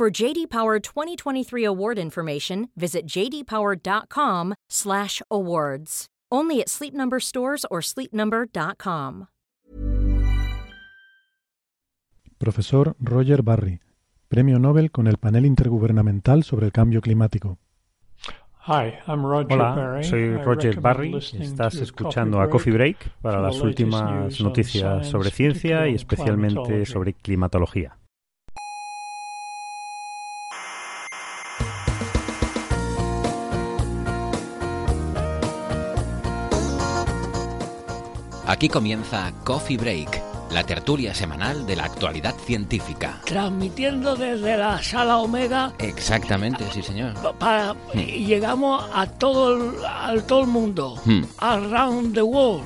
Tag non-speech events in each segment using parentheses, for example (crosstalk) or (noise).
For JD Power 2023 award information, visit jdpower.com/awards. Only at Sleep Number stores or sleepnumber.com. Profesor Roger Barry, Premio Nobel con el panel intergubernamental sobre el cambio climático. Hola, soy Roger Barry. Estás escuchando a Coffee Break para las últimas noticias sobre ciencia y especialmente sobre climatología. Aquí comienza Coffee Break, la tertulia semanal de la actualidad científica. Transmitiendo desde la sala Omega. Exactamente, sí, señor. Para, y llegamos a todo el, a todo el mundo. Hmm. Around the world.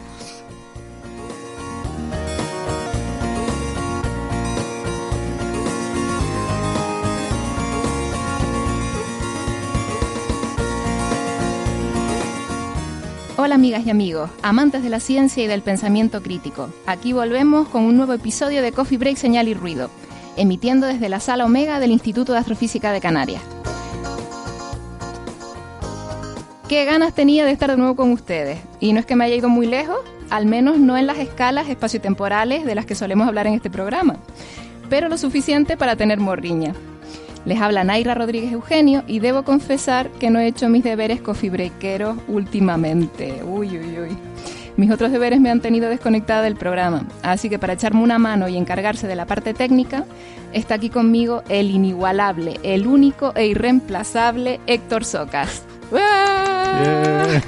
Hola amigas y amigos, amantes de la ciencia y del pensamiento crítico. Aquí volvemos con un nuevo episodio de Coffee Break Señal y Ruido, emitiendo desde la sala Omega del Instituto de Astrofísica de Canarias. Qué ganas tenía de estar de nuevo con ustedes. Y no es que me haya ido muy lejos, al menos no en las escalas espaciotemporales de las que solemos hablar en este programa, pero lo suficiente para tener morriña. Les habla Naira Rodríguez Eugenio y debo confesar que no he hecho mis deberes coffee breakeros últimamente. Uy, uy, uy. Mis otros deberes me han tenido desconectada del programa, así que para echarme una mano y encargarse de la parte técnica, está aquí conmigo el inigualable, el único e irreemplazable Héctor Socas. Yeah.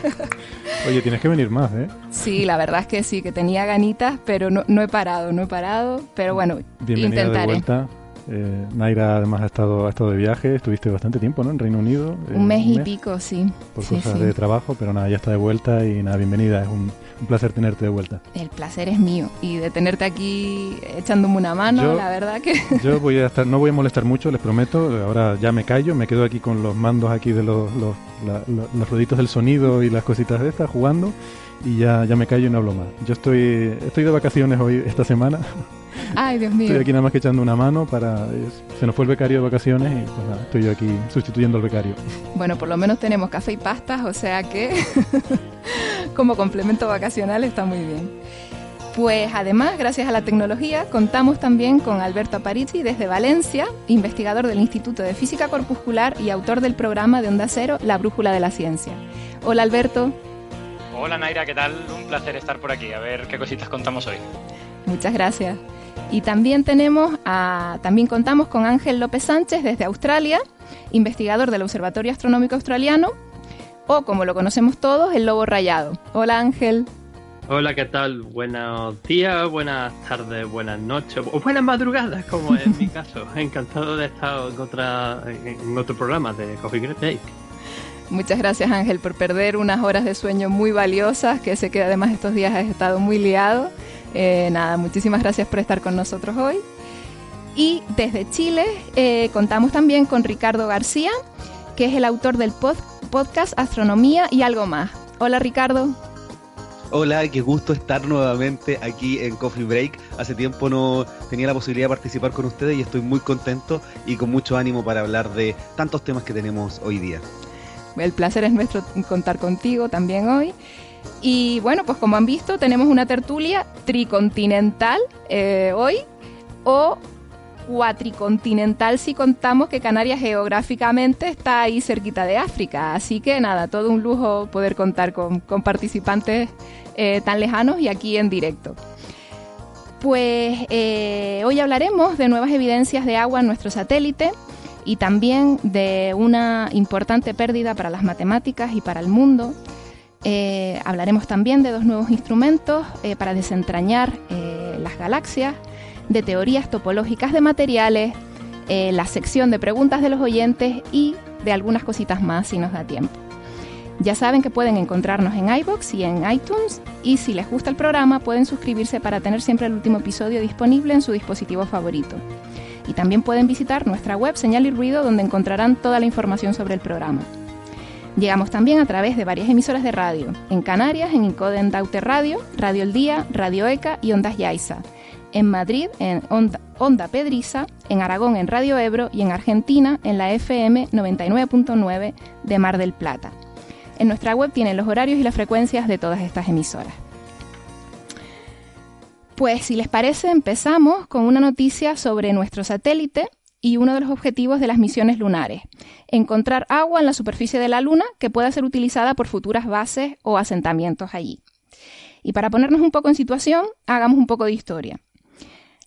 Oye, tienes que venir más, ¿eh? Sí, la verdad es que sí, que tenía ganitas, pero no, no he parado, no he parado. Pero bueno, Bienvenida intentaré. de vuelta. Eh, Naira además ha estado, ha estado de viaje, estuviste bastante tiempo, ¿no? En Reino Unido. eh, Un mes y pico, sí. Por Sí, cosas sí. de trabajo, pero nada, ya está de vuelta y nada, bienvenida. Es un, un placer tenerte de vuelta. El placer es mío y de tenerte aquí echándome una mano, Yo- la verdad que (laughs) Yo voy a (laughs) estar, no voy a molestar mucho, les prometo. Ahora ya me callo, me quedo aquí con los mandos aquí de los, los, la- la- los rueditos del sonido y las cositas de estas jugando y ya, ya me callo y no hablo más. Yo estoy, estoy de vacaciones hoy esta semana. (laughs) Ay, Dios mío. Estoy aquí nada más que echando una mano para. es- se nos fue el becario de vacaciones y pues nada, estoy yo aquí sustituyendo al becario. Bueno, por lo menos tenemos café y pastas, o sea que (laughs) como complemento vacacional está muy bien. Pues además, gracias a la tecnología, contamos también con Alberto Aparici desde Valencia, investigador del Instituto de Física Corpuscular y autor del programa de Onda Cero, La Brújula de la Ciencia. Hola Alberto, Hola Naira, ¿qué tal? Un placer estar por aquí, a ver qué cositas contamos hoy. Muchas gracias. Y también tenemos a, también contamos con Ángel López Sánchez desde Australia, investigador del Observatorio Astronómico Australiano, o como lo conocemos todos, el Lobo Rayado. Hola Ángel. Hola, ¿qué tal? Buenos días, buenas tardes, buenas noches o buenas madrugadas, como en mi (laughs) caso. Encantado de estar en, otra, en otro programa de Coffee Break. Muchas gracias Ángel por perder unas horas de sueño muy valiosas, que sé que además estos días has estado muy liado. Eh, nada, muchísimas gracias por estar con nosotros hoy. Y desde Chile eh, contamos también con Ricardo García, que es el autor del pod- podcast Astronomía y algo más. Hola Ricardo. Hola, qué gusto estar nuevamente aquí en Coffee Break. Hace tiempo no tenía la posibilidad de participar con ustedes y estoy muy contento y con mucho ánimo para hablar de tantos temas que tenemos hoy día. El placer es nuestro contar contigo también hoy. Y bueno, pues como han visto, tenemos una tertulia tricontinental eh, hoy o cuatricontinental si contamos que Canarias geográficamente está ahí cerquita de África. Así que nada, todo un lujo poder contar con, con participantes eh, tan lejanos y aquí en directo. Pues eh, hoy hablaremos de nuevas evidencias de agua en nuestro satélite y también de una importante pérdida para las matemáticas y para el mundo. Eh, hablaremos también de dos nuevos instrumentos eh, para desentrañar eh, las galaxias, de teorías topológicas de materiales, la sección de preguntas de los oyentes y de algunas cositas más si nos da tiempo. Ya saben que pueden encontrarnos en iBox y en iTunes y si les gusta el programa pueden suscribirse para tener siempre el último episodio disponible en su dispositivo favorito. Y también pueden visitar nuestra web Señal y Ruido donde encontrarán toda la información sobre el programa. Llegamos también a través de varias emisoras de radio, en Canarias, en Incoden Daute Radio, Radio El Día, Radio ECA y Ondas Yaiza, en Madrid en Onda, Onda Pedriza, en Aragón en Radio Ebro y en Argentina en la FM 99.9 de Mar del Plata. En nuestra web tienen los horarios y las frecuencias de todas estas emisoras. Pues si les parece, empezamos con una noticia sobre nuestro satélite y uno de los objetivos de las misiones lunares, encontrar agua en la superficie de la Luna que pueda ser utilizada por futuras bases o asentamientos allí. Y para ponernos un poco en situación, hagamos un poco de historia.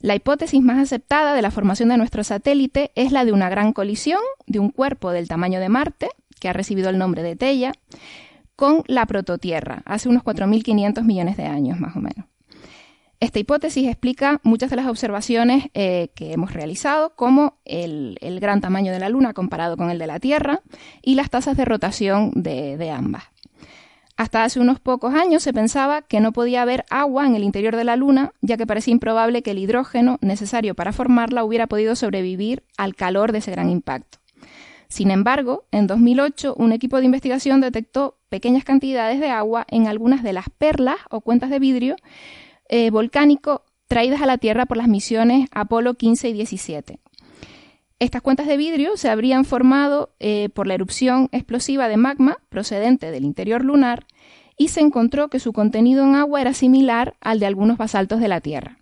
La hipótesis más aceptada de la formación de nuestro satélite es la de una gran colisión de un cuerpo del tamaño de Marte, que ha recibido el nombre de Teia, con la prototierra, hace unos 4.500 millones de años más o menos. Esta hipótesis explica muchas de las observaciones eh, que hemos realizado, como el, gran tamaño de la Luna comparado con el de la Tierra y las tasas de rotación de ambas. Hasta hace unos pocos años se pensaba que no podía haber agua en el interior de la Luna, ya que parecía improbable que el hidrógeno necesario para formarla hubiera podido sobrevivir al calor de ese gran impacto. Sin embargo, en 2008 un equipo de investigación detectó pequeñas cantidades de agua en algunas de las perlas o cuentas de vidrio eh, volcánico traídas a la Tierra por las misiones Apolo 15 y 17. Estas cuentas de vidrio se habrían formado eh, por la erupción explosiva de magma procedente del interior lunar y se encontró que su contenido en agua era similar al de algunos basaltos de la Tierra.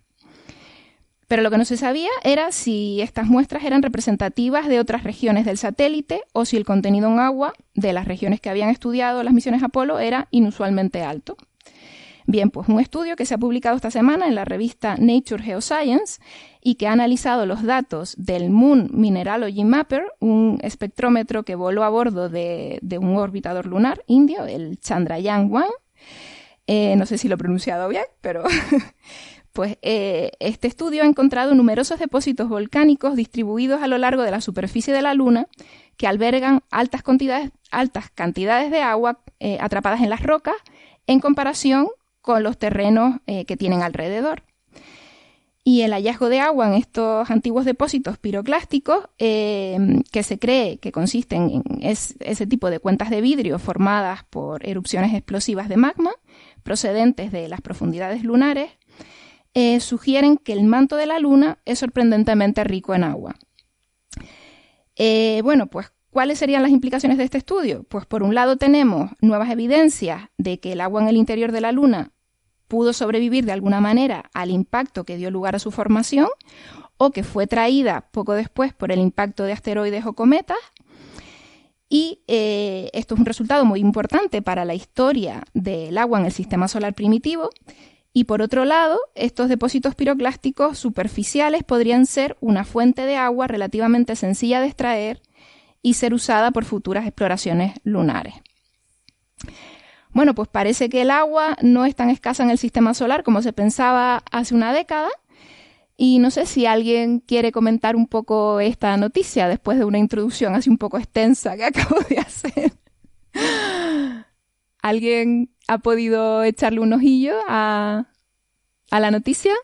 Pero lo que no se sabía era si estas muestras eran representativas de otras regiones del satélite o si el contenido en agua de las regiones que habían estudiado las misiones Apolo era inusualmente alto. Bien, pues un estudio que se ha publicado esta semana en la revista Nature Geoscience y que ha analizado los datos del Moon Mineralogy Mapper, un espectrómetro que voló a bordo de, un orbitador lunar indio, el Chandrayaan-1. Eh, no sé si lo he pronunciado bien, pero (laughs) pues eh, este estudio ha encontrado numerosos depósitos volcánicos distribuidos a lo largo de la superficie de la Luna que albergan altas cantidades, altas cantidades de agua eh, atrapadas en las rocas en comparación con los terrenos que tienen alrededor y el hallazgo de agua en estos antiguos depósitos piroclásticos, eh, que se cree que consisten en ese tipo de cuentas de vidrio formadas por erupciones explosivas de magma procedentes de las profundidades lunares, eh, sugieren que el manto de la Luna es sorprendentemente rico en agua. Eh, bueno, pues ¿Cuáles serían las implicaciones de este estudio? Pues por un lado tenemos nuevas evidencias de que el agua en el interior de la Luna pudo sobrevivir de alguna manera al impacto que dio lugar a su formación o que fue traída poco después por el impacto de asteroides o cometas. Y eh, esto es un resultado muy importante para la historia del agua en el sistema solar primitivo. Y por otro lado, estos depósitos piroclásticos superficiales podrían ser una fuente de agua relativamente sencilla de extraer y ser usada por futuras exploraciones lunares. Bueno, pues parece que el agua no es tan escasa en el sistema solar como se pensaba hace una década. Y no sé si alguien quiere comentar un poco esta noticia después de una introducción así un poco extensa que (laughs) acabo de hacer. ¿Alguien ha podido echarle un ojillo a, a la noticia?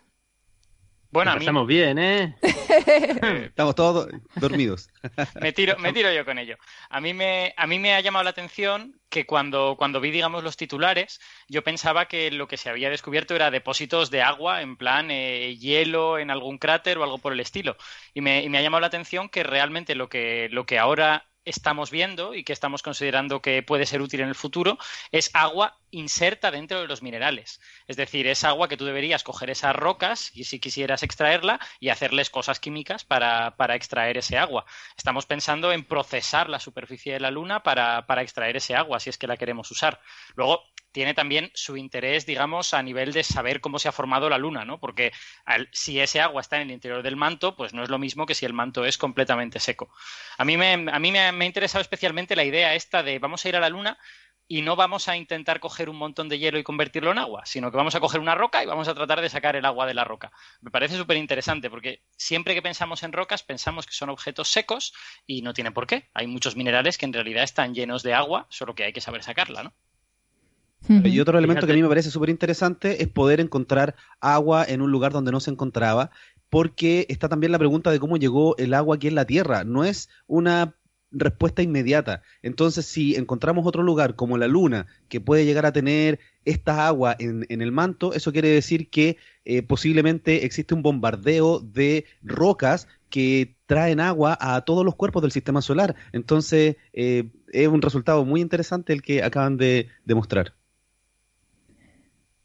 Bueno, a Estamos bien, ¿eh? (laughs) Estamos todos dormidos. (laughs) me, tiro, me tiro yo con ello. A mí me, a mí me ha llamado la atención que cuando, cuando vi, digamos, los titulares, yo pensaba que lo que se había descubierto era depósitos de agua, en plan eh, hielo en algún cráter o algo por el estilo. Y me, y me ha llamado la atención que realmente lo que, lo que ahora estamos viendo y que estamos considerando que puede ser útil en el futuro es agua inserta dentro de los minerales. Es decir, es agua que tú deberías coger esas rocas y si quisieras extraerla y hacerles cosas químicas para, extraer ese agua. Estamos pensando en procesar la superficie de la Luna para, para extraer ese agua, si es que la queremos usar. Luego, tiene también su interés, digamos, a nivel de saber cómo se ha formado la Luna, ¿no? Porque si ese agua está en el interior del manto, pues no es lo mismo que si el manto es completamente seco. A mí me, me, ha interesado especialmente la idea esta de vamos a ir a la Luna y no vamos a intentar coger un montón de hielo y convertirlo en agua, sino que vamos a coger una roca y vamos a tratar de sacar el agua de la roca. Me parece súper interesante porque siempre que pensamos en rocas pensamos que son objetos secos y no tiene por qué. Hay muchos minerales que en realidad están llenos de agua, solo que hay que saber sacarla, ¿no? Y otro elemento que a mí me parece súper interesante es poder encontrar agua en un lugar donde no se encontraba, porque está también la pregunta de cómo llegó el agua aquí en la Tierra. No es una respuesta inmediata. Entonces, si encontramos otro lugar como la Luna que puede llegar a tener esta agua en, el manto, eso quiere decir que eh, posiblemente existe un bombardeo de rocas que traen agua a todos los cuerpos del sistema solar. Entonces, eh, es un resultado muy interesante el que acaban de demostrar.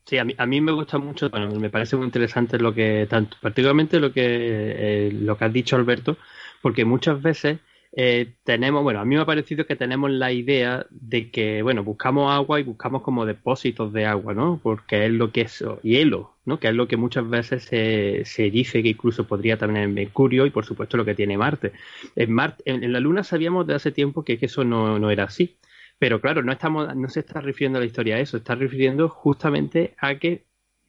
Sí, a mí, a mí me gusta mucho, bueno, me parece muy interesante lo que, tanto, particularmente lo que, eh, lo que has dicho Alberto, porque muchas veces eh, tenemos, bueno, a mí me ha parecido que tenemos la idea de que, bueno, buscamos agua y buscamos como depósitos de agua, ¿no? Porque es lo que es hielo, ¿no? Que es lo que muchas veces se, se dice que incluso podría tener Mercurio y por supuesto lo que tiene Marte. En, Marte, en, la Luna sabíamos de hace tiempo que, eso no, no era así. Pero claro, no, estamos, no se está refiriendo a la historia a eso, está refiriendo justamente a que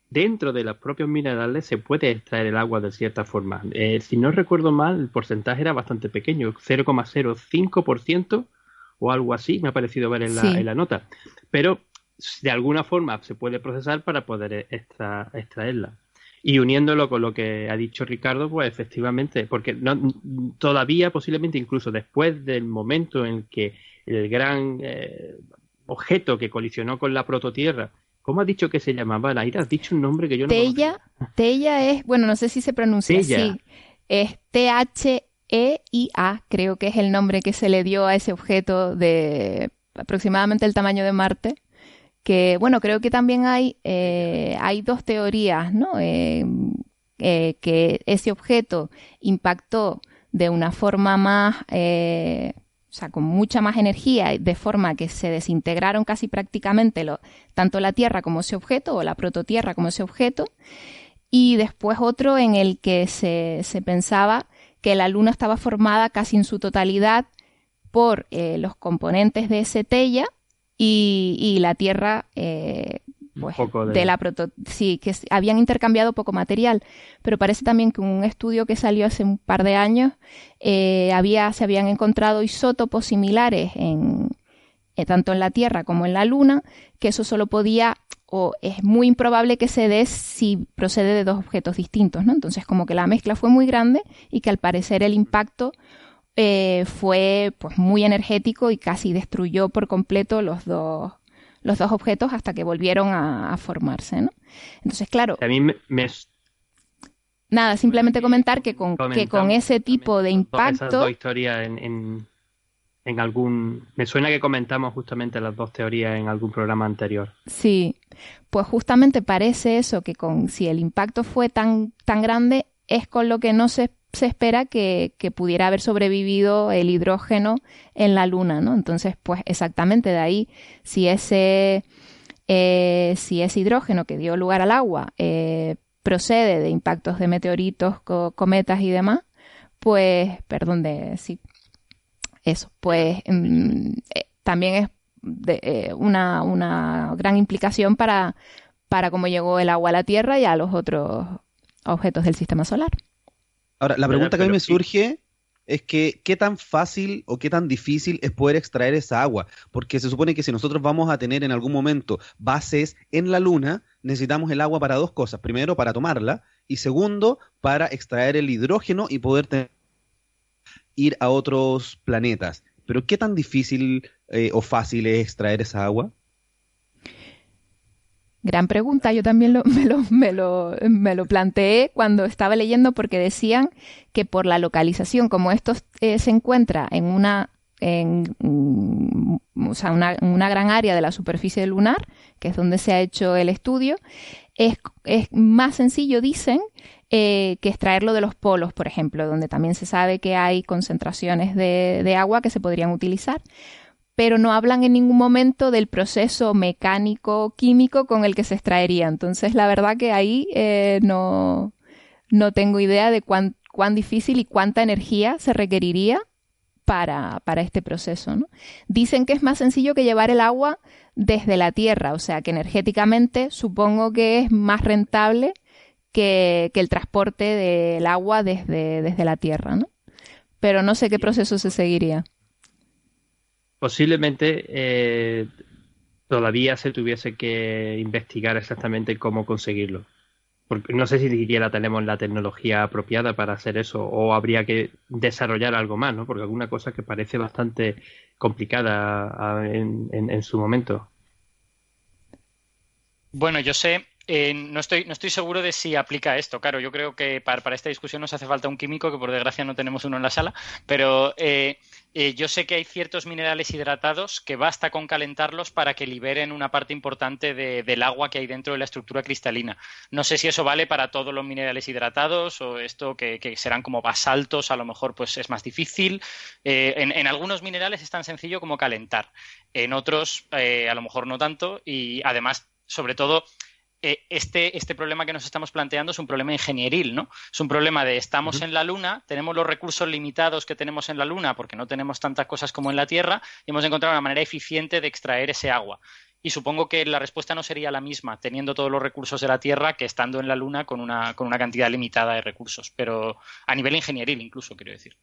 dentro de los propios minerales se puede extraer el agua de cierta forma. Eh, si no recuerdo mal, el porcentaje era bastante pequeño, 0,05% o algo así, me ha parecido ver en la, nota. Pero de alguna forma se puede procesar para poder extraerla. Y uniéndolo con lo que ha dicho Ricardo, pues efectivamente, porque todavía posiblemente incluso después del momento en que el gran eh, objeto que colisionó con la prototierra ¿Cómo has dicho que se llamaba, Laira? Has dicho un nombre que yo no Tella, Tella es, bueno, no sé si se pronuncia así. Es T-H-E-I-A, creo que es el nombre que se le dio a ese objeto de aproximadamente el tamaño de Marte. Que, bueno, creo que también hay, eh, hay dos teorías, ¿no? Eh, eh, que ese objeto impactó de una forma más o sea, con mucha más energía, de forma que se desintegraron casi prácticamente lo, tanto la Tierra como ese objeto, o la prototierra como ese objeto, y después otro en el que se, se pensaba que la Luna estaba formada casi en su totalidad por eh, los componentes de ese Tella y, y la Tierra eh, pues, de... la proto sí, que habían intercambiado poco material, pero parece también que un estudio que salió hace un par de años eh, había, se habían encontrado isótopos similares en, eh, tanto en la Tierra como en la Luna, que eso solo podía o es muy improbable que se dé si procede de dos objetos distintos, ¿no? Entonces como que la mezcla fue muy grande y que al parecer el impacto eh, fue pues muy energético y casi destruyó por completo los dos los dos objetos hasta que volvieron a, formarse, ¿no? Entonces, claro. A mí me, Nada, simplemente comentar que con, que con ese tipo de impacto. Esas dos historias en, en, algún. Me suena que comentamos justamente las dos teorías en algún programa anterior. Sí, pues justamente parece eso, que con si el impacto fue tan, tan grande, es con lo que no se se espera que, pudiera haber sobrevivido el hidrógeno en la Luna, ¿no? Entonces, pues exactamente de ahí, si ese, eh, si hidrógeno que dio lugar al agua eh, procede de impactos de meteoritos, cometas y demás, pues, perdón, de sí, eso, pues mm, eh, también es de, una, una gran implicación para, para cómo llegó el agua a la Tierra y a los otros objetos del sistema solar. Ahora, la pregunta que a mí me surge es que qué tan fácil o qué tan difícil es poder extraer esa agua, porque se supone que si nosotros vamos a tener en algún momento bases en la Luna, necesitamos el agua para dos cosas. Primero, para tomarla y segundo, para extraer el hidrógeno y poder ir a otros planetas. Pero ¿qué tan difícil eh, o fácil es extraer esa agua? Gran pregunta, yo también (laughs) me, lo, me, lo, me, lo, planteé cuando estaba leyendo porque decían que por la localización, como esto eh, se encuentra en una en o sea, una, gran área de la superficie lunar, que es donde se ha hecho el estudio, es, más sencillo, dicen, eh, que extraerlo de los polos, por ejemplo, donde también se sabe que hay concentraciones de agua que se podrían utilizar pero no hablan en ningún momento del proceso mecánico, químico con el que se extraería. Entonces, la verdad que ahí eh, no, no tengo idea de cuán, cuán difícil y cuánta energía se requeriría para, para este proceso. ¿no? Dicen que es más sencillo que llevar el agua desde la Tierra, o sea que energéticamente supongo que es más rentable que, el transporte del agua desde, desde la Tierra, ¿no? Pero no sé qué proceso se seguiría. Posiblemente eh, todavía se tuviese que investigar exactamente cómo conseguirlo. Porque no sé si siquiera tenemos la tecnología apropiada para hacer eso o habría que desarrollar algo más, ¿no? Porque alguna cosa que parece bastante complicada en su momento. Bueno, yo sé eh, no, estoy, no estoy seguro de si aplica esto. Claro, yo creo que para, esta discusión nos hace falta un químico, que por desgracia no tenemos uno en la sala, pero eh, eh, yo sé que hay ciertos minerales hidratados que basta con calentarlos para que liberen una parte importante del agua que hay dentro de la estructura cristalina. No sé si eso vale para todos los minerales hidratados o esto que, serán como basaltos, a lo mejor pues es más difícil. En, en, algunos minerales es tan sencillo como calentar, en otros a lo mejor no tanto y además, sobre todo, eh, este, este problema que nos estamos planteando es un problema ingenieril, ¿no? Es un problema de estamos en la Luna, tenemos los recursos limitados que tenemos en la Luna porque no tenemos tantas cosas como en la Tierra y hemos encontrado una manera eficiente de extraer ese agua. Y supongo que la respuesta no sería la misma teniendo todos los recursos de la Tierra que estando en la Luna con una, con una cantidad limitada de recursos, pero a nivel ingenieril incluso, quiero decir.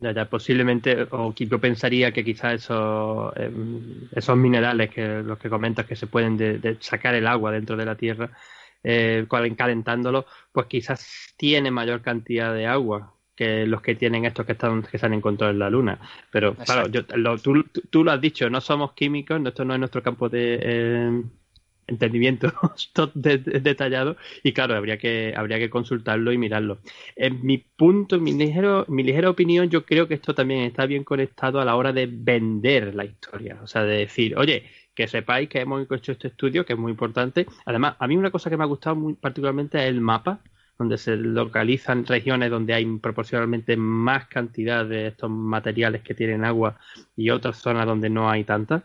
Ya, ya, posiblemente, o yo pensaría que quizás esos, em, esos minerales que los que comentas que se pueden de, sacar el agua dentro de la tierra, eh, calentándolo, pues quizás tiene mayor cantidad de agua que los que tienen estos que están que se han encontrado en la luna. Pero claro, yo, tú, tú, lo has dicho, no somos químicos, esto no es nuestro campo de, em, entendimiento (laughs) detallado y claro, habría que, habría que consultarlo y mirarlo. En mi punto, mi, ligero, mi ligera opinión, yo creo que esto también está bien conectado a la hora de vender la historia, o sea, de decir, oye, que sepáis que hemos hecho este estudio, que es muy importante. Además, a mí una cosa que me ha gustado muy particularmente es el mapa, donde se localizan regiones donde hay proporcionalmente más cantidad de estos materiales que tienen agua y otras zonas donde no hay tantas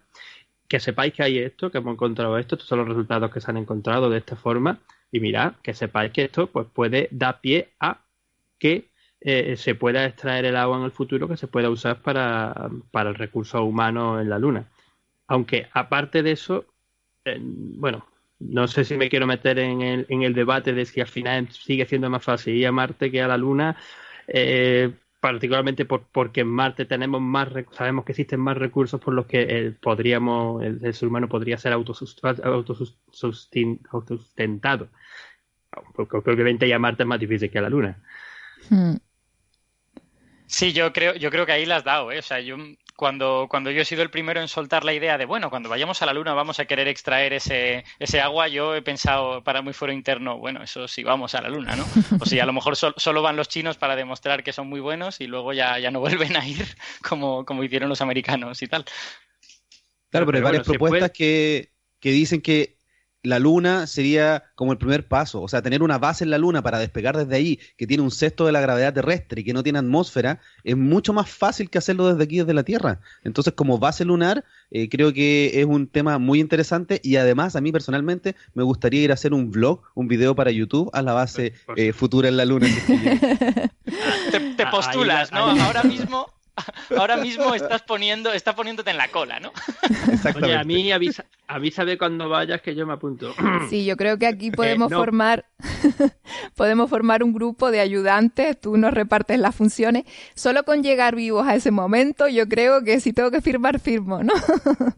que sepáis que hay esto, que hemos encontrado esto, estos son los resultados que se han encontrado de esta forma, y mirad, que sepáis que esto pues, puede dar pie a que eh, se pueda extraer el agua en el futuro que se pueda usar para, el recurso humano en la Luna. Aunque aparte de eso, eh, bueno, no sé si me quiero meter en el, en el debate de si al final sigue siendo más fácil ir a Marte que a la Luna. Eh, particularmente porque en Marte tenemos más sabemos que existen más recursos por los que el, podríamos el, ser humano podría ser autosustentado porque obviamente ir a Marte es más difícil que a la Luna hmm. Sí, yo creo, yo creo que ahí las has dado, ¿eh? O sea, yo cuando, cuando yo he sido el primero en soltar la idea de, bueno, cuando vayamos a la Luna vamos a querer extraer ese, ese agua, yo he pensado para muy fuero interno, bueno, eso sí, vamos a la Luna, ¿no? O sea, a lo mejor solo van los chinos para demostrar que son muy buenos y luego ya, ya no vuelven a ir (laughs) como, como hicieron los americanos y tal. Claro, pero, hay varias propuestas que, que dicen que la luna sería como el primer paso, o sea, tener una base en la luna para despegar desde ahí, que tiene un sexto de la gravedad terrestre y que no tiene atmósfera, es mucho más fácil que hacerlo desde aquí, desde la Tierra. Entonces, como base lunar, eh, creo que es un tema muy interesante y además a mí personalmente me gustaría ir a hacer un vlog, un video para YouTube a la base eh, futura en la luna. (laughs) te, postulas, ¿no? Ahora mismo ahora mismo estás poniendo, estás poniéndote en la cola, ¿no? Oye, a mí avisa, avísame cuando vayas que yo me apunto. (clears throat) Sí, yo creo que aquí eh, podemos formar, (laughs) podemos formar un grupo de ayudantes, tú nos repartes las funciones. Solo con llegar vivos a ese momento, yo creo que si tengo que firmar, firmo, ¿no?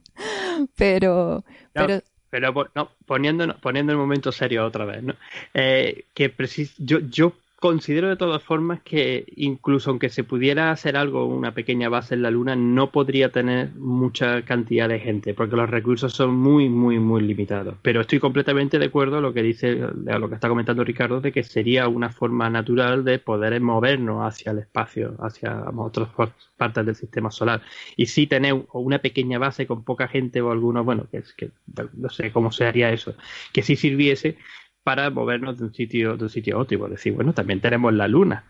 (laughs) pero, pero pero no, poniendo, poniendo el momento serio otra vez, ¿no? Eh, que yo, yo Considero de todas formas que incluso aunque se pudiera hacer algo, una pequeña base en la Luna, no podría tener mucha cantidad de gente, porque los recursos son muy, muy, muy limitados. Pero estoy completamente de acuerdo a lo que dice, a lo que está comentando Ricardo, de que sería una forma natural de poder movernos hacia el espacio, hacia otras partes del sistema solar. Y sí tener una pequeña base con poca gente o algunos, bueno, que es que no sé cómo se haría eso, que sí sirviese para movernos de un sitio, de un sitio a otro. decir, bueno, también tenemos la luna.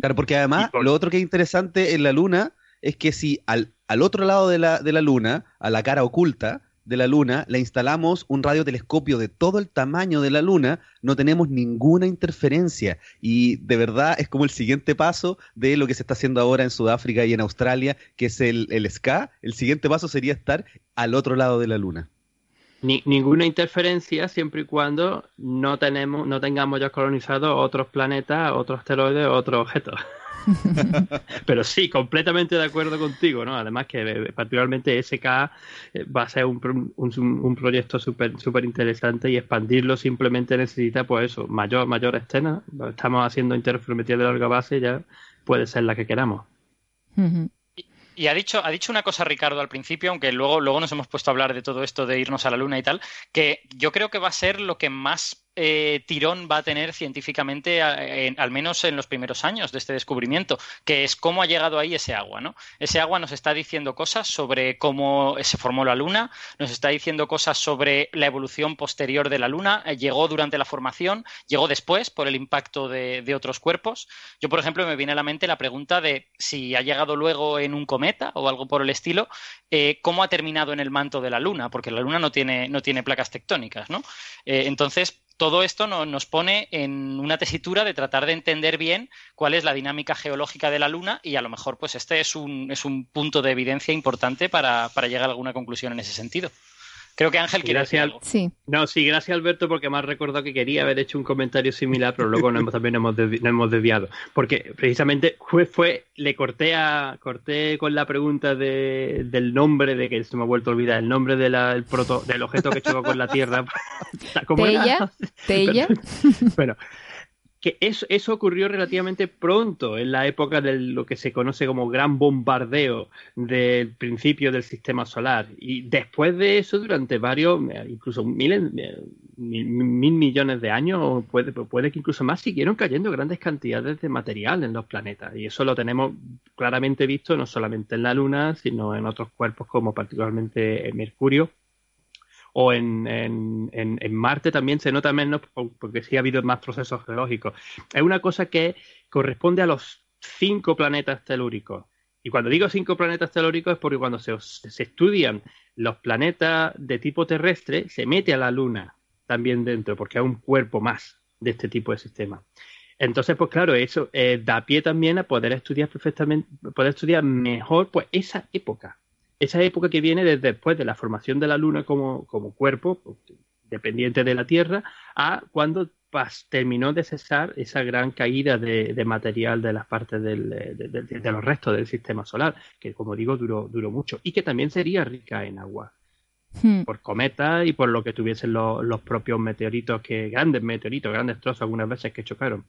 Claro, porque además lo otro que es interesante en la luna es que si al, al otro lado de la, de la luna, a la cara oculta, de la Luna, la instalamos un radiotelescopio de todo el tamaño de la Luna, no tenemos ninguna interferencia. Y de verdad es como el siguiente paso de lo que se está haciendo ahora en Sudáfrica y en Australia, que es el, el SCA. El siguiente paso sería estar al otro lado de la Luna. Ni, ninguna interferencia siempre y cuando no tenemos, no tengamos ya colonizado otros planetas, otros asteroides, otros objetos. (laughs) Pero sí, completamente de acuerdo contigo, ¿no? Además que eh, particularmente SK eh, va a ser un, un, proyecto súper super interesante y expandirlo simplemente necesita, pues eso, mayor, mayor escena. Estamos haciendo interferometría de larga base, ya puede ser la que queramos. Y ha dicho, ha dicho una cosa Ricardo al principio, aunque luego, luego nos hemos puesto a hablar de todo esto de irnos a la luna y tal, que yo creo que va a ser lo que más eh, tirón va a tener científicamente, al menos en los primeros años de este descubrimiento, que es cómo ha llegado ahí ese agua. ¿no? Ese agua nos está diciendo cosas sobre cómo se formó la Luna, nos está diciendo cosas sobre la evolución posterior de la Luna, eh, llegó durante la formación, llegó después por el impacto de, otros cuerpos. Yo, por ejemplo, me viene a la mente la pregunta de si ha llegado luego en un cometa o algo por el estilo, eh, cómo ha terminado en el manto de la Luna, porque la Luna no tiene, no tiene placas tectónicas. ¿no? entonces, todo esto nos pone en una tesitura de tratar de entender bien cuál es la dinámica geológica de la Luna y a lo mejor pues este es un, es un punto de evidencia importante para, para llegar a alguna conclusión en ese sentido. Creo que Ángel quiere decir algo. Sí. No, sí, gracias Alberto porque me has recordado que quería haber hecho un comentario similar, pero luego no hemos, también hemos, hemos desviado. Porque precisamente fue, fue le corté a, corté con la pregunta de, del nombre, de que se me ha vuelto a olvidar, el nombre de la, el proto, del objeto que chocó con la Tierra. (laughs) ¿Tella? ¿Tella? (laughs) (laughs) bueno, eso, eso ocurrió relativamente pronto, en la época de lo que se conoce como gran bombardeo del principio del sistema solar. Y después de eso, durante varios, incluso mil, mil, millones de años, puede, puede que incluso más, siguieron cayendo grandes cantidades de material en los planetas. Y eso lo tenemos claramente visto no solamente en la Luna, sino en otros cuerpos como particularmente Mercurio o en, en, en, Marte también se nota menos porque sí ha habido más procesos geológicos. Es una cosa que corresponde a los cinco planetas telúricos. Y cuando digo cinco planetas telúricos es porque cuando se, se estudian los planetas de tipo terrestre, se mete a la Luna también dentro, porque hay un cuerpo más de este tipo de sistema. Entonces, pues claro, eso eh, da pie también a poder estudiar perfectamente, poder estudiar mejor pues esa época esa época que viene desde después de la formación de la Luna como, cuerpo, pues, dependiente de la Tierra, a cuando terminó de cesar esa gran caída de, material de las partes del, de, los restos del sistema solar, que como digo duró, duró mucho, y que también sería rica en agua. Hmm. Por cometas y por lo que tuviesen los, los propios meteoritos, que grandes meteoritos, grandes trozos algunas veces que chocaron.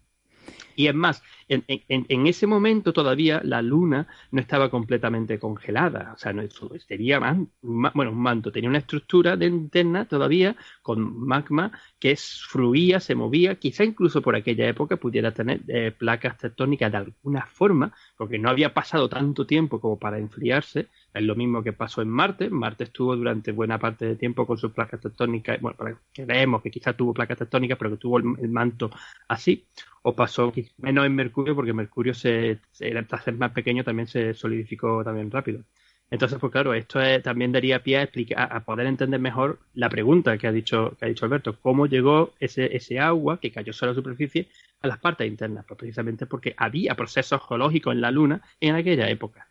Y es más, en, ese momento todavía la luna no estaba completamente congelada. O sea, no, sería bueno, un manto, tenía una estructura de interna todavía con magma que fluía, se movía, quizá incluso por aquella época pudiera tener eh, placas tectónicas de alguna forma, porque no había pasado tanto tiempo como para enfriarse. Es lo mismo que pasó en Marte. Marte estuvo durante buena parte de tiempo con sus placas tectónicas, bueno, creemos que quizá tuvo placas tectónicas, pero que tuvo el manto así o pasó menos en Mercurio porque Mercurio se, el ser más pequeño también se solidificó también rápido. Entonces, pues claro, esto también daría pie a, explicar, a poder entender mejor la pregunta que ha dicho, que ha dicho Alberto, cómo llegó ese, ese agua que cayó sobre la superficie a las partes internas, pues precisamente porque había procesos geológicos en la Luna en aquella época.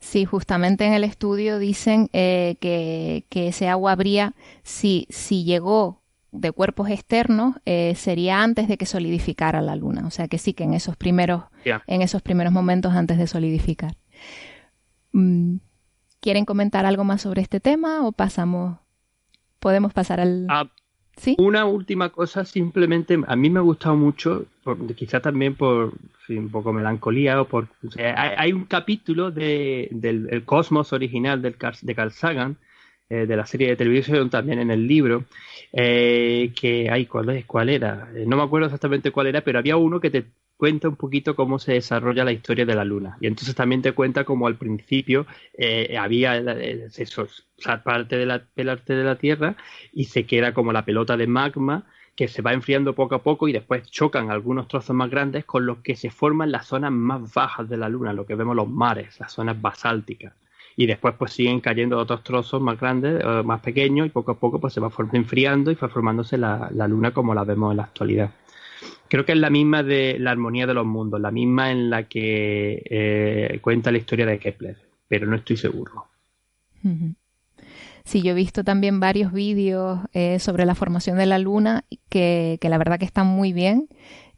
Sí, justamente en el estudio dicen eh, que, que, ese agua habría, si, si llegó de cuerpos externos eh, sería antes de que solidificara la luna. O sea que sí que en esos primeros, en esos primeros momentos antes de solidificar. Mm, ¿Quieren comentar algo más sobre este tema o pasamos? Podemos pasar al. Ah, ¿Sí? Una última cosa, simplemente, a mí me ha gustado mucho, quizá también por un poco melancolía o por... hay, un capítulo de, del Cosmos original del, de Carl Sagan, eh, de la serie de televisión, también en el libro, eh, que hay, ¿cuál, es? ¿cuál era? Eh, no me acuerdo exactamente cuál era, pero había uno que te cuenta un poquito cómo se desarrolla la historia de la Luna. Y entonces también te cuenta cómo al principio había eso, parte de la, parte de la Tierra y se queda como la pelota de magma que se va enfriando poco a poco y después chocan algunos trozos más grandes con los que se forman las zonas más bajas de la Luna, lo que vemos los mares, las zonas basálticas y después pues siguen cayendo otros trozos más grandes, eh, más pequeños y poco a poco pues se va enfriando y va formándose la, luna como la vemos en la actualidad. Creo que es la misma de la armonía de los mundos, la misma en la que eh, cuenta la historia de Kepler, pero no estoy seguro. Sí, yo he visto también varios vídeos eh, sobre la formación de la luna que, la verdad que están muy bien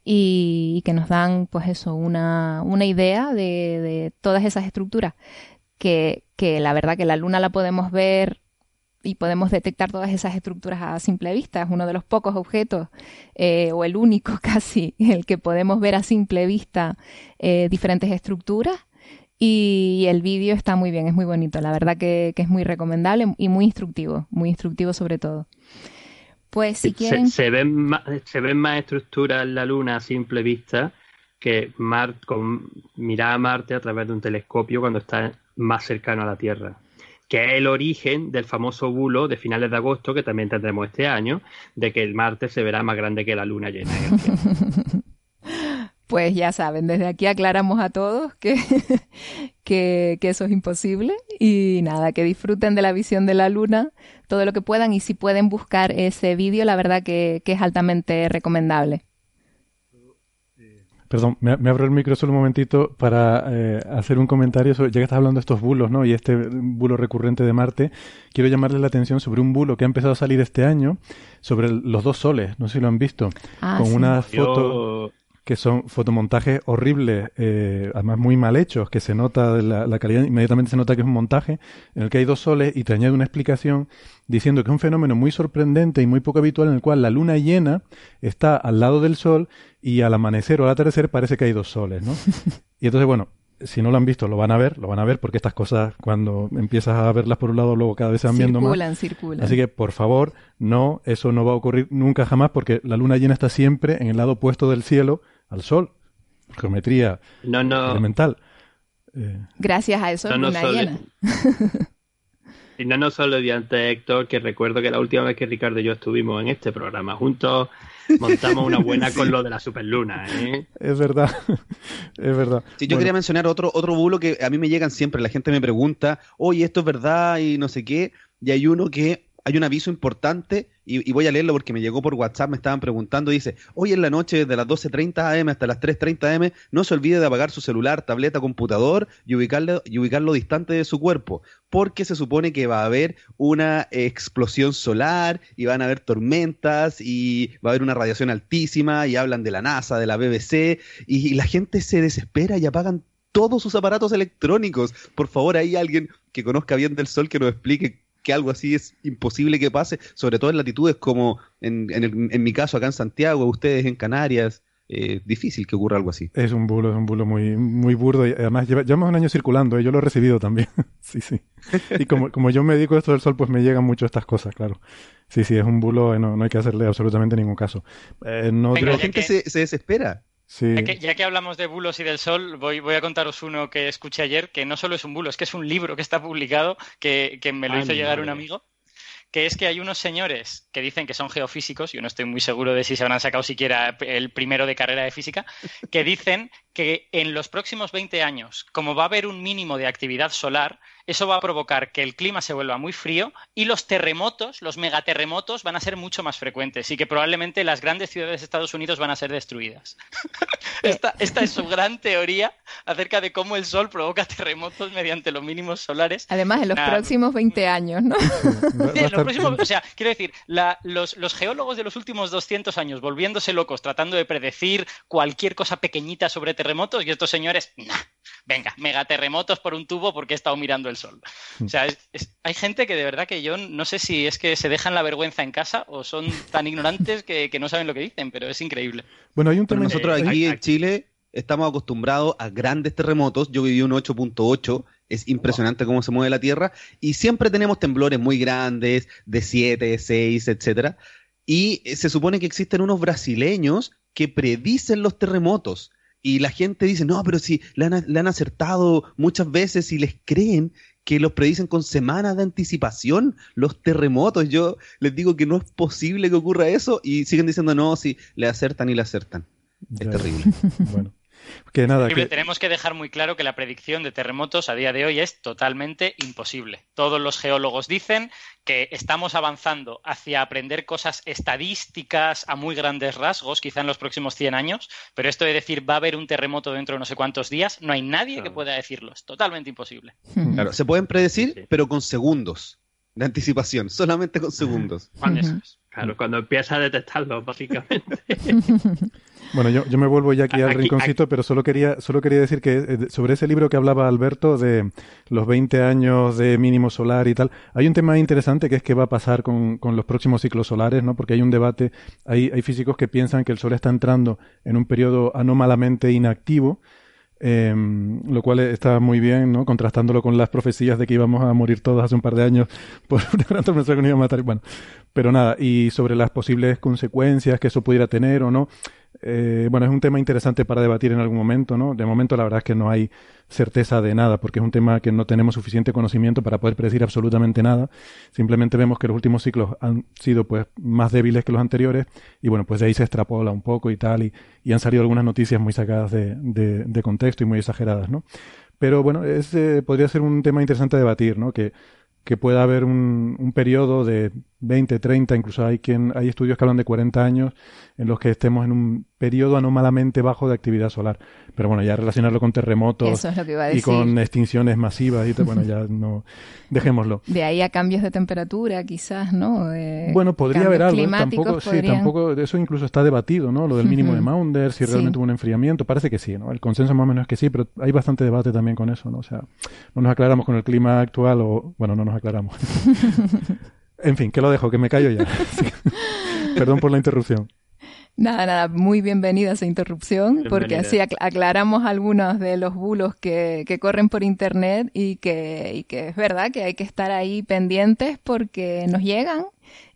y, que nos dan pues eso, una, una idea de, de todas esas estructuras que, que la verdad que la luna la podemos ver y podemos detectar todas esas estructuras a simple vista. Es uno de los pocos objetos, eh, o el único (laughs) casi, el que podemos ver a simple vista eh, diferentes estructuras. Y el vídeo está muy bien, es muy bonito. La verdad que, es muy recomendable y muy instructivo, muy instructivo sobre todo. Pues si quieren... Se, ven, más, se ven más estructuras en la Luna a simple vista que con mirar a Marte a través de un telescopio cuando está más cercano a la Tierra, que es el origen del famoso bulo de finales de agosto que también tendremos este año, de que el Marte se verá más grande que la Luna llena. (laughs) Pues ya saben, desde aquí aclaramos a todos (laughs) que, que, eso es imposible y nada, que disfruten de la visión de la luna todo lo que puedan y si pueden buscar ese vídeo, la verdad que es altamente recomendable. Perdón, me, abro el micro solo un momentito para eh, hacer un comentario sobre, ya que estás hablando de estos bulos, ¿no? Y este bulo recurrente de Marte, quiero llamarle la atención sobre un bulo que ha empezado a salir este año sobre los dos soles, no sé si lo han visto, ah, con una foto que son fotomontajes horribles, eh, además muy mal hechos, que se nota la, la, calidad, inmediatamente se nota que es un montaje en el que hay dos soles y te añade una explicación diciendo que es un fenómeno muy sorprendente y muy poco habitual en el cual la luna llena está al lado del sol y al amanecer o al atardecer parece que hay dos soles, ¿no? (laughs) Y entonces, bueno, si no lo han visto, lo van a ver, lo van a ver porque estas cosas cuando empiezas a verlas por un lado, luego cada vez se van viendo más. Circulan, circulan. Así que, por favor, no, eso no va a ocurrir nunca jamás porque la luna llena está siempre en el lado opuesto del cielo al Sol. Geometría no, no. elemental. Eh, Gracias a eso, no, luna llena. (laughs) y no, no solo diante Héctor, que recuerdo que la última vez que Ricardo y yo estuvimos en este programa juntos, montamos una buena (laughs) con lo de la superluna. ¿eh? Es verdad, (laughs) es verdad. Sí, yo quería mencionar otro, otro bulo que a mí me llegan siempre. La gente me pregunta, oye, esto es verdad y no sé qué. Y hay uno que hay un aviso importante y, voy a leerlo porque me llegó por WhatsApp, me estaban preguntando, dice, hoy en la noche de las 12.30 am hasta las 3.30 am, no se olvide de apagar su celular, tableta, computador y ubicarlo, y ubicarlo distante de su cuerpo, porque se supone que va a haber una explosión solar y van a haber tormentas y va a haber una radiación altísima y hablan de la NASA, de la BBC y la gente se desespera y apagan todos sus aparatos electrónicos. Por favor, hay alguien que conozca bien del sol que nos explique que algo así es imposible que pase, sobre todo en latitudes como en, en, mi caso acá en Santiago, ustedes en Canarias. Eh, difícil que ocurra algo así. Es un bulo, es un bulo muy, muy burdo y además lleva, llevamos un año circulando y yo lo he recibido también. (laughs) sí, sí. Y como, como yo me dedico a esto del sol, pues me llegan mucho estas cosas, claro. Sí, sí, es un bulo, no, no hay que hacerle absolutamente ningún caso. Eh, no, la gente se, se desespera. Ya, que, hablamos de bulos y del sol, voy, voy, a contaros uno que escuché ayer, que no solo es un bulo, es que es un libro que está publicado, que, que me lo hizo llegar un amigo, que es que hay unos señores que dicen que son geofísicos, yo no estoy muy seguro de si se habrán sacado siquiera el primero de carrera de física, que dicen que en los próximos 20 años, como va a haber un mínimo de actividad solar, eso va a provocar que el clima se vuelva muy frío y los terremotos, los megaterremotos, van a ser mucho más frecuentes y que probablemente las grandes ciudades de Estados Unidos van a ser destruidas. (laughs) esta, esta, es su gran teoría acerca de cómo el Sol provoca terremotos mediante los mínimos solares. Además, en los próximos 20 años, ¿no? o sea, quiero decir, los, los, geólogos de los últimos 200 años volviéndose locos tratando de predecir cualquier cosa pequeñita sobre terremotos y estos señores, nah, venga, megaterremotos por un tubo porque he estado mirando el sol. O sea, hay gente que de verdad que yo no sé si es que se dejan la vergüenza en casa o son tan ignorantes que, no saben lo que dicen, pero es increíble. Bueno, hay un tema. Nosotros aquí en Chile estamos acostumbrados a grandes terremotos. Yo viví un 8.8 es impresionante cómo se mueve la Tierra y siempre tenemos temblores muy grandes, de 7, 6, etcétera. Y se supone que existen unos brasileños que predicen los terremotos y la gente dice, no, pero si le han, acertado muchas veces y les creen que los predicen con semanas de anticipación los terremotos. Yo les digo que no es posible que ocurra eso y siguen diciendo, no, si le acertan y le acertan. Es terrible. (laughs) bueno. Que nada. Tenemos que dejar muy claro que la predicción de terremotos a día de hoy es totalmente imposible. Todos los geólogos dicen que estamos avanzando hacia aprender cosas estadísticas a muy grandes rasgos, quizá en los próximos 100 años, pero esto de decir va a haber un terremoto dentro de no sé cuántos días, no hay nadie que pueda decirlo. Es totalmente imposible. Claro, se pueden predecir, pero con segundos de anticipación, (laughs) solamente con segundos. Claro, cuando empieza a detectarlo, (laughs) básicamente. (laughs) bueno, yo, yo, me vuelvo ya aquí, al rinconcito, pero solo quería, solo quería decir que eh, sobre ese libro que hablaba Alberto de los 20 años de mínimo solar y tal, hay un tema interesante que es qué va a pasar con, con los próximos ciclos solares, ¿no? Porque hay un debate, hay, hay físicos que piensan que el Sol está entrando en un periodo anómalamente inactivo, eh, lo cual está muy bien, ¿no? Contrastándolo con las profecías de que íbamos a morir todos hace un par de años (laughs) por una gran que nos iba a matar. Bueno, pero nada, y sobre las posibles consecuencias que eso pudiera tener o no. Eh, bueno, es un tema interesante para debatir en algún momento, ¿no? De momento la verdad es que no hay certeza de nada, porque es un tema que no tenemos suficiente conocimiento para poder predecir absolutamente nada. Simplemente vemos que los últimos ciclos han sido pues más débiles que los anteriores y bueno, pues de ahí se extrapola un poco y tal y, han salido algunas noticias muy sacadas de, contexto y muy exageradas, ¿no? Pero bueno, ese podría ser un tema interesante a debatir, ¿no? Que que pueda haber un, un periodo de 20, 30, incluso hay quien hay estudios que hablan de 40 años en los que estemos en un periodo anómalamente bajo de actividad solar. Pero bueno, ya relacionarlo con terremotos y con extinciones masivas y bueno, ya no dejémoslo. (laughs) De ahí a cambios de temperatura, quizás, ¿no? bueno, podría haber algo, tampoco sí, tampoco eso incluso está debatido, ¿no? Lo del mínimo de Maunder, si realmente hubo un enfriamiento, parece que sí, ¿no? El consenso más o menos es que sí, pero hay bastante debate también con eso, ¿no? O sea, no nos aclaramos con el clima actual o bueno, no nos aclaramos. (laughs) En fin, que lo dejo, que me callo ya. (laughs) Perdón por la interrupción. Nada, nada, muy bienvenida esa interrupción, porque así aclaramos algunos de los bulos que, que corren por internet y que, y que es verdad que hay que estar ahí pendientes porque nos llegan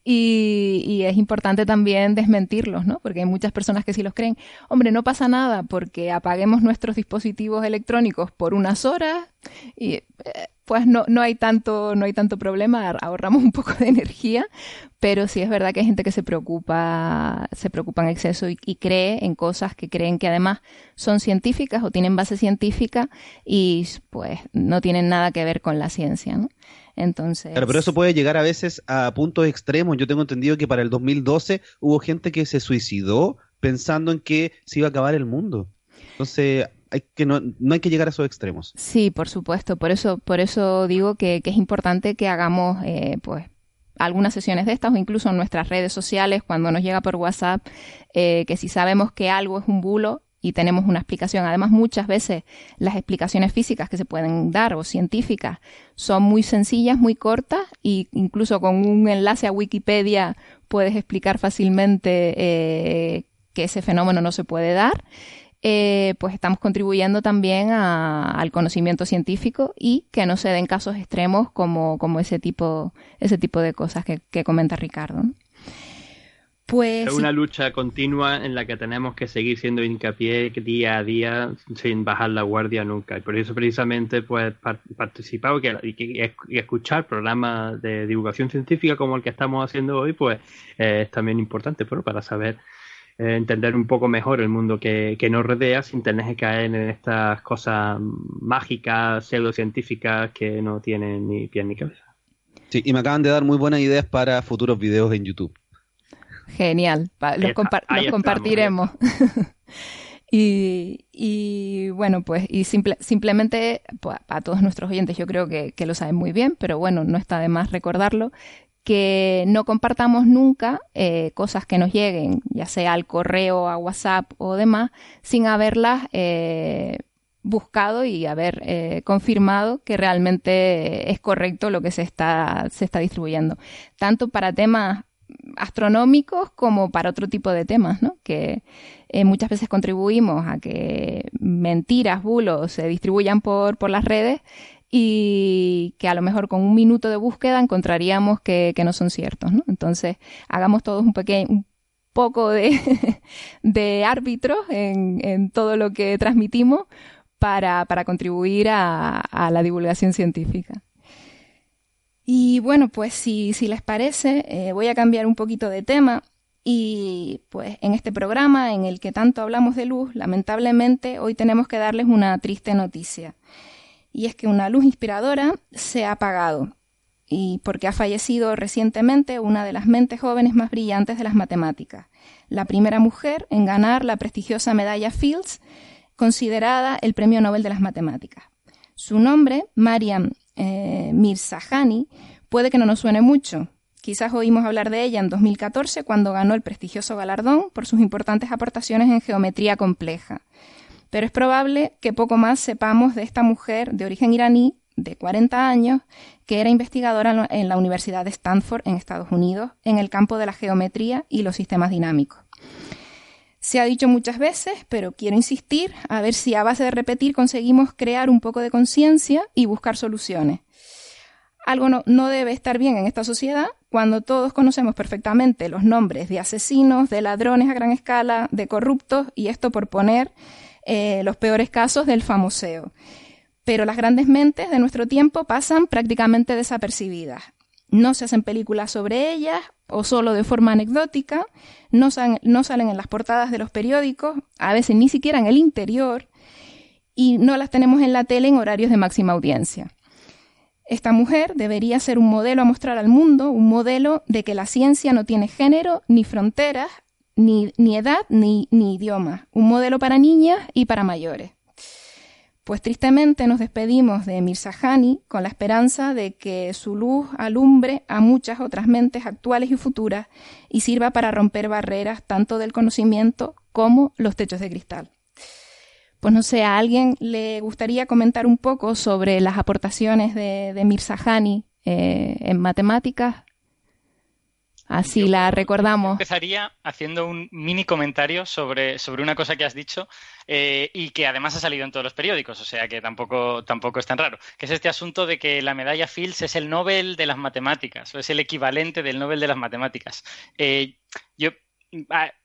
y, y, es importante también desmentirlos, ¿no? Porque hay muchas personas que sí los creen. Hombre, no pasa nada porque apaguemos nuestros dispositivos electrónicos por unas horas y eh, pues no, no hay tanto, no hay tanto problema, ahorramos un poco de energía, pero sí es verdad que hay gente que se preocupa, se preocupa en exceso y, y cree en cosas que creen que además son científicas o tienen base científica y pues no tienen nada que ver con la ciencia, ¿no? Entonces. pero eso puede llegar a veces a puntos extremos. Yo tengo entendido que para el 2012 hubo gente que se suicidó pensando en que se iba a acabar el mundo. Entonces, hay que no, no hay que llegar a esos extremos. Sí, por supuesto. Por eso, por eso digo que, es importante que hagamos, eh, pues, algunas sesiones de estas o incluso en nuestras redes sociales cuando nos llega por WhatsApp, eh, que si sabemos que algo es un bulo, y tenemos una explicación. Además, muchas veces las explicaciones físicas que se pueden dar o científicas son muy sencillas, muy cortas e incluso con un enlace a Wikipedia puedes explicar fácilmente eh, que ese fenómeno no se puede dar. Eh, pues estamos contribuyendo también a, al conocimiento científico y que no se den casos extremos como, como ese tipo ese tipo de cosas que, que comenta Ricardo. ¿no? Pues, es una lucha continua en la que tenemos que seguir siendo hincapié día a día sin bajar la guardia nunca. Y por eso precisamente pues participar y, escuchar programas de divulgación científica como el que estamos haciendo hoy pues eh, es también importante pero para saber entender un poco mejor el mundo que, que, nos rodea sin tener que caer en estas cosas mágicas, pseudocientíficas que no tienen ni pie ni cabeza. Sí, y me acaban de dar muy buenas ideas para futuros videos en YouTube. Genial, los, compartiremos. (laughs) y, y, bueno, pues y simple, simplemente pues, a todos nuestros oyentes yo creo que, que, lo saben muy bien, pero bueno, no está de más recordarlo, que no compartamos nunca eh, cosas que nos lleguen, ya sea al correo, a WhatsApp o demás, sin haberlas eh, buscado y haber eh, confirmado que realmente es correcto lo que se está, se está distribuyendo. Tanto para temas astronómicos como para otro tipo de temas, ¿no? Que muchas veces contribuimos a que mentiras, bulos se distribuyan por, por las redes y que a lo mejor con un minuto de búsqueda encontraríamos que, que no son ciertos, ¿no? Entonces, hagamos todos un pequeño, un poco de, (laughs) de árbitros en, en todo lo que transmitimos para, para contribuir a, a la divulgación científica. Y bueno, pues si, si les parece, eh, voy a cambiar un poquito de tema Y pues en este programa en el que tanto hablamos de luz, lamentablemente hoy tenemos que darles una triste noticia. Y es que una luz inspiradora se ha apagado. Y porque ha fallecido recientemente una de las mentes jóvenes más brillantes de las matemáticas, la primera mujer en ganar la prestigiosa medalla Fields, considerada el Premio Nobel de las Matemáticas. Su nombre, Mariam eh, Mirzahani, puede que no nos suene mucho, Quizás oímos hablar de ella en 2014 cuando ganó el prestigioso galardón por sus importantes aportaciones en geometría compleja. Pero es probable que poco más sepamos de esta mujer de origen iraní de 40 años que era investigadora en la Universidad de Stanford en Estados Unidos en el campo de la geometría y los sistemas dinámicos. Se ha dicho muchas veces, pero quiero insistir a ver si a base de repetir conseguimos crear un poco de conciencia y buscar soluciones. Algo no, no, debe estar bien en esta sociedad cuando todos conocemos perfectamente los nombres de asesinos, de ladrones a gran escala, de corruptos, y esto por poner eh, los peores casos del famoseo. Pero las grandes mentes de nuestro tiempo pasan prácticamente desapercibidas. No se hacen películas sobre ellas o solo de forma anecdótica, no, no salen en las portadas de los periódicos, a veces ni siquiera en el interior, y no las tenemos en la tele en horarios de máxima audiencia. Esta mujer debería ser un modelo a mostrar al mundo, un modelo de que la ciencia no tiene género, ni fronteras, ni, edad, ni, idioma. Un modelo para niñas y para mayores. Pues tristemente nos despedimos de Mirzahani con la esperanza de que su luz alumbre a muchas otras mentes actuales y futuras y sirva para romper barreras tanto del conocimiento como los techos de cristal. Pues no sé, a alguien le gustaría comentar un poco sobre las aportaciones de, de Mirzahani eh, en matemáticas. Así la recordamos. Empezaría haciendo un mini comentario sobre, sobre una cosa que has dicho eh, y que además ha salido en todos los periódicos, o sea que tampoco, tampoco es tan raro, que es este asunto de que la medalla Fields es el Nobel de las matemáticas, o es el equivalente del Nobel de las matemáticas. Eh, yo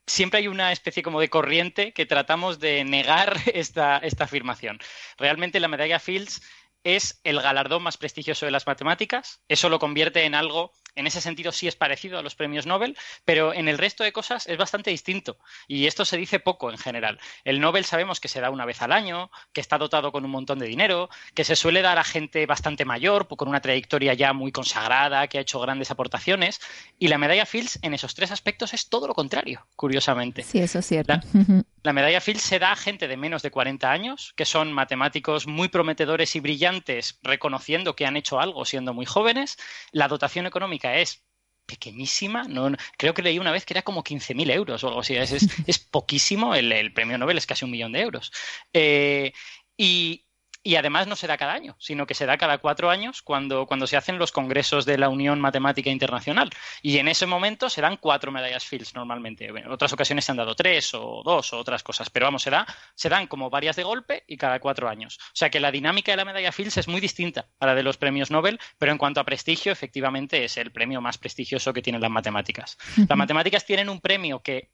siempre hay una especie como de corriente que tratamos de negar (laughs) esta, esta afirmación. Realmente la medalla Fields es el galardón más prestigioso de las matemáticas. Eso lo convierte en algo en ese sentido sí es parecido a los premios Nobel, pero en el resto de cosas es bastante distinto. Y esto se dice poco en general. El Nobel sabemos que se da una vez al año, que está dotado con un montón de dinero, que se suele dar a gente bastante mayor, con una trayectoria ya muy consagrada, que ha hecho grandes aportaciones. Y la medalla Fields en esos tres aspectos es todo lo contrario, curiosamente. Sí, eso es cierto. La, medalla Fields se da a gente de menos de 40 años, que son matemáticos muy prometedores y brillantes, reconociendo que han hecho algo siendo muy jóvenes. La dotación económica es pequeñísima. No, creo que leí una vez que era como 15.000 euros o algo así. Es, es, poquísimo. El, premio Nobel es casi un millón de euros. Eh, y, y además no se da cada año, sino que se da cada cuatro años cuando, cuando se hacen los congresos de la Unión Matemática Internacional. Y en ese momento se dan cuatro medallas Fields normalmente. En otras ocasiones se han dado tres o dos o otras cosas, pero vamos, se, da, se dan como varias de golpe y cada cuatro años. O sea que la dinámica de la medalla Fields es muy distinta a la de los premios Nobel, pero en cuanto a prestigio, efectivamente es el premio más prestigioso que tienen las matemáticas. Las matemáticas tienen un premio que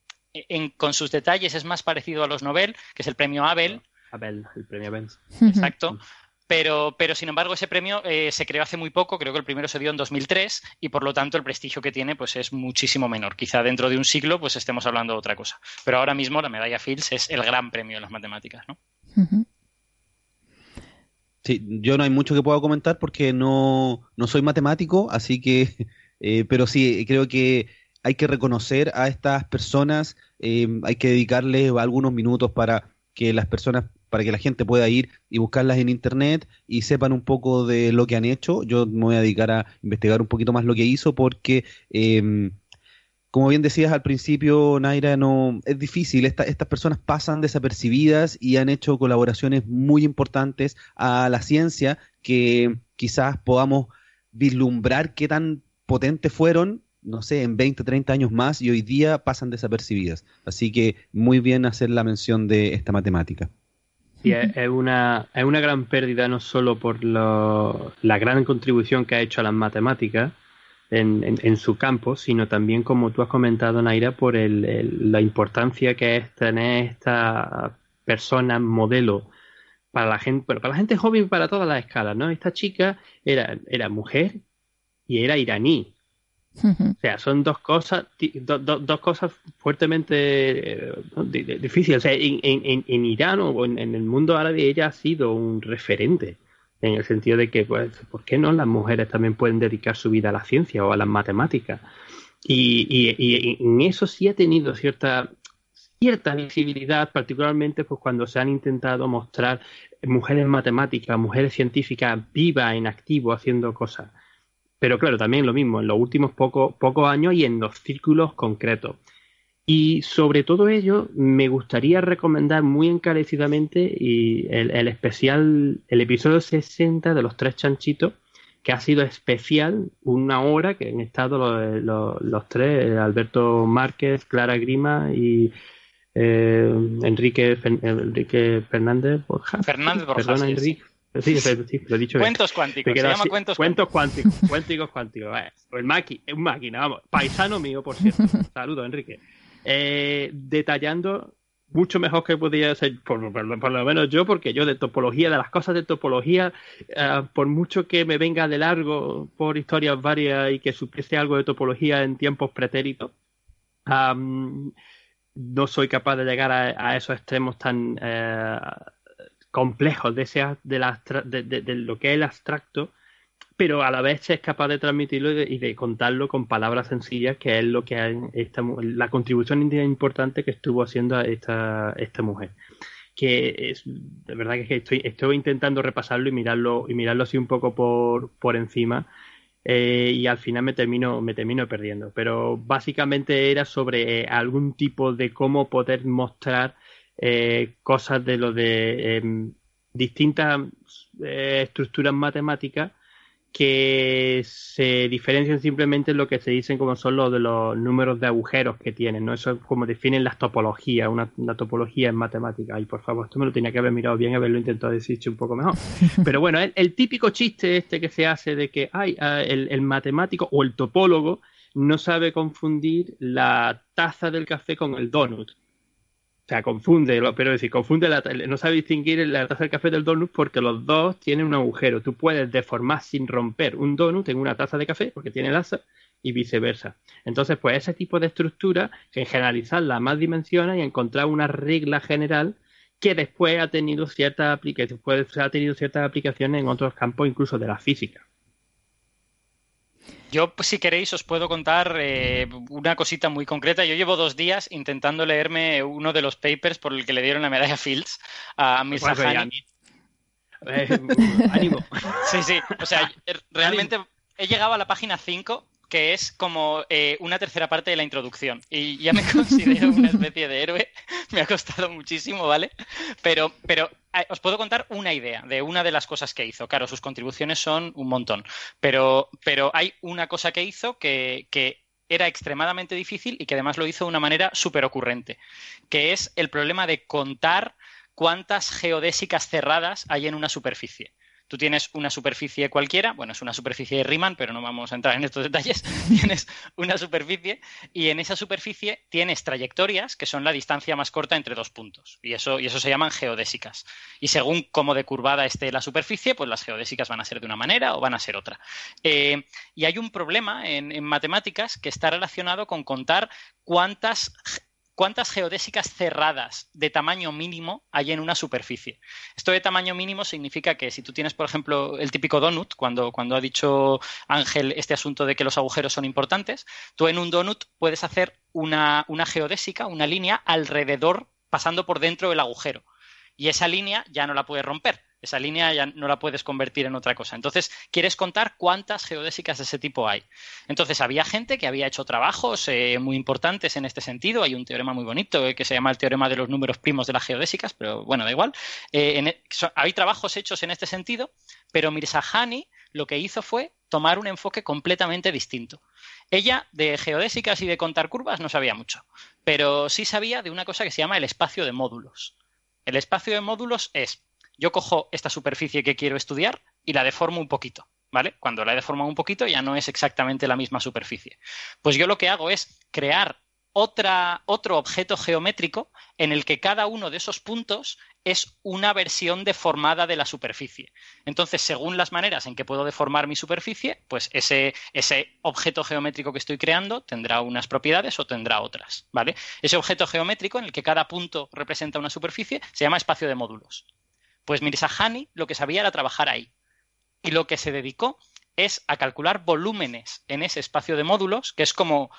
con sus detalles es más parecido a los Nobel, que es el premio Abel, Abel, el premio Abel. Exacto. Pero, pero, sin embargo, ese premio eh, se creó hace muy poco, creo que el primero se dio en 2003 y por lo tanto el prestigio que tiene pues es muchísimo menor. Quizá dentro de un siglo pues estemos hablando de otra cosa. Pero ahora mismo la medalla Fields es el gran premio de las matemáticas, ¿no? Sí, yo no hay mucho que pueda comentar porque no, no soy matemático, así que, (laughs) eh, pero sí, creo que hay que reconocer a estas personas, eh, hay que dedicarles algunos minutos para que las personas para que la gente pueda ir y buscarlas en internet y sepan un poco de lo que han hecho. Yo me voy a dedicar a investigar un poquito más lo que hizo porque, em, como bien decías al principio, Naira, no es difícil. estas personas pasan desapercibidas y han hecho colaboraciones muy importantes a la ciencia que quizás podamos vislumbrar qué tan potentes fueron no sé, en 20, 30 años más y hoy día pasan desapercibidas. Así que muy bien hacer la mención de esta matemática. Es una, es una gran pérdida no solo por la gran contribución que ha hecho a las matemáticas en, su campo, sino también, como tú has comentado, Naira, por la importancia que es tener esta persona modelo para la gente, para la gente joven y para todas las escalas, ¿no? Esta chica era, era mujer y era iraní O sea, son dos cosas, dos cosas fuertemente eh, difíciles. O sea, en, Irán o en, el mundo árabe ella ha sido un referente en el sentido de que, pues, ¿por qué no las mujeres también pueden dedicar su vida a la ciencia o a las matemáticas? Y, y, en eso sí ha tenido cierta cierta visibilidad, particularmente pues cuando se han intentado mostrar mujeres matemáticas, mujeres científicas vivas, en activo, haciendo cosas. Pero claro, también lo mismo, en los últimos pocos años y en los círculos concretos. Y sobre todo ello, me gustaría recomendar muy encarecidamente y el, especial, el episodio 60 de Los Tres Chanchitos, que ha sido especial, una hora que han estado los, tres, Alberto Márquez, Clara Grima y eh, Enrique, Enrique Fernández Borja. Fernández Borja. Perdona, Enrique. Sí, lo he dicho cuentos cuánticos, se llama cuentos, cuentos cuánticos. cuánticos cuánticos. Eh, el maqui, un máquina, vamos. Paisano mío, por cierto. (laughs) Saludos, Enrique. Eh, detallando mucho mejor que podía ser, por, lo menos yo, porque yo de topología, de las cosas de topología, eh, por mucho que me venga de largo por historias varias y que supiese algo de topología en tiempos pretéritos, no soy capaz de llegar a, esos extremos tan eh, complejos de, de, lo que es el abstracto, pero a la vez es capaz de transmitirlo y de, contarlo con palabras sencillas, que es lo que esta, la contribución importante que estuvo haciendo esta, esta mujer. Que es de verdad que estoy, estoy intentando repasarlo y mirarlo, y mirarlo así un poco por, por encima eh, y al final me termino, me termino perdiendo. Pero básicamente era sobre eh, algún tipo de cómo poder mostrar eh, cosas de lo de em, distintas estructuras matemáticas que se diferencian simplemente en lo que se dicen como son los de los números de agujeros que tienen, ¿no? Eso es como definen las topologías, una, topología en matemática. Ay, por favor, esto me lo tenía que haber mirado bien, haberlo intentado decir un poco mejor. (laughs) Pero bueno, el, típico chiste este que se hace de que ay, ah, el, el matemático o el topólogo no sabe confundir la taza del café con el donut. Sea, confunde, pero decir, confunde, la, no sabe distinguir la taza del café del donut porque los dos tienen un agujero. Tú puedes deformar sin romper un donut en una taza de café porque tiene asa y viceversa. Entonces, pues ese tipo de estructura, en generalizarla a más dimensiones y encontrar una regla general que después ha tenido ciertas aplicaciones, ha tenido ciertas aplicaciones en otros campos, incluso de la física. Yo, si queréis, os puedo contar eh, una cosita muy concreta. Yo llevo dos días intentando leerme uno de los papers por el que le dieron la medalla Fields a Mirza eh, ánimo. (laughs) Sí, sí. O sea, (laughs) realmente he llegado a la página 5 que es como eh, una tercera parte de la introducción. Y ya me (laughs) considero una especie de héroe. (laughs) me ha costado muchísimo, ¿vale? Pero, pero eh, os puedo contar una idea de una de las cosas que hizo. Claro, sus contribuciones son un montón. Pero, pero hay una cosa que hizo que, que era extremadamente difícil y que además lo hizo de una manera súper ocurrente, que es el problema de contar cuántas geodésicas cerradas hay en una superficie. Tú tienes una superficie cualquiera, bueno, es una superficie de Riemann, pero no vamos a entrar en estos (laughs) detalles. tienes una superficie y en esa superficie tienes trayectorias que son la distancia más corta entre dos puntos. Y eso, y eso se llaman geodésicas. Y según cómo decurvada esté la superficie, pues las geodésicas van a ser de una manera o van a ser otra. Eh, y hay un problema en matemáticas que está relacionado con contar cuántas ¿Cuántas geodésicas cerradas de tamaño mínimo hay en una superficie? Esto de tamaño mínimo significa que si tú tienes, por ejemplo, el típico donut, cuando, cuando ha dicho Ángel este asunto de que los agujeros son importantes, tú en un donut puedes hacer una, una geodésica, una línea alrededor, pasando por dentro del agujero. Y esa línea ya no la puedes romper esa línea ya no la puedes convertir en otra cosa. Entonces, quieres contar cuántas geodésicas de ese tipo hay. Entonces, había gente que había hecho trabajos eh, muy importantes en este sentido. Hay un teorema muy bonito eh, que se llama el teorema de los números primos de las geodésicas, pero bueno, da igual. Eh, e, hay trabajos hechos en este sentido, pero Mirzahani lo que hizo fue tomar un enfoque completamente distinto. Ella de geodésicas y de contar curvas no sabía mucho, pero sí sabía de una cosa que se llama el espacio de módulos. El espacio de módulos es yo cojo esta superficie que quiero estudiar y la deformo un poquito, ¿vale? Cuando la deformo un poquito ya no es exactamente la misma superficie. Pues yo lo que hago es crear otro objeto geométrico en el que cada uno de esos puntos es una versión deformada de la superficie. Entonces, según las maneras en que puedo deformar mi superficie, pues ese, ese objeto geométrico que estoy creando tendrá unas propiedades o tendrá otras. ¿vale? Ese objeto geométrico en el que cada punto representa una superficie se llama espacio de módulos. Pues Mirza Hani lo que sabía era trabajar ahí. Y lo que se dedicó es a calcular volúmenes en ese espacio de módulos, que es como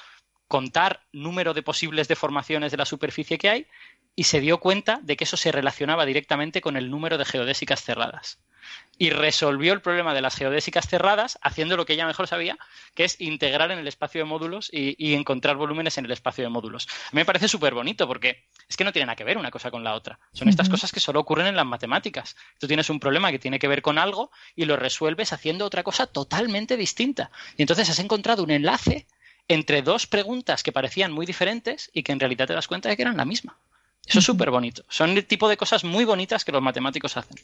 contar número de posibles deformaciones de la superficie que hay y se dio cuenta de que eso se relacionaba directamente con el número de geodésicas cerradas. Y resolvió el problema de las geodésicas cerradas haciendo lo que ella mejor sabía, que es integrar en el espacio de módulos y, encontrar volúmenes en el espacio de módulos. A mí me parece súper bonito porque es que no tiene nada que ver una cosa con la otra. Son estas cosas que solo ocurren en las matemáticas. Tú tienes un problema que tiene que ver con algo y lo resuelves haciendo otra cosa totalmente distinta. Y entonces has encontrado un enlace entre dos preguntas que parecían muy diferentes y que en realidad te das cuenta de que eran la misma. Eso es súper bonito. Son el tipo de cosas muy bonitas que los matemáticos hacen.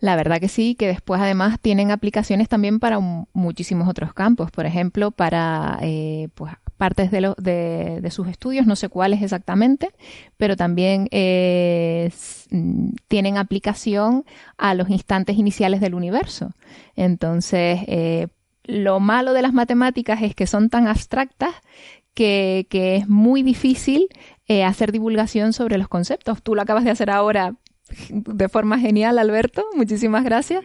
La verdad que sí, que después además tienen aplicaciones también para muchísimos otros campos. Por ejemplo, para eh, pues, partes de, sus estudios, no sé cuáles exactamente, pero también eh, tienen aplicación a los instantes iniciales del universo. Entonces, eh, lo malo de las matemáticas es que son tan abstractas que, es muy difícil eh, hacer divulgación sobre los conceptos. Tú lo acabas de hacer ahora de forma genial, Alberto. Muchísimas gracias.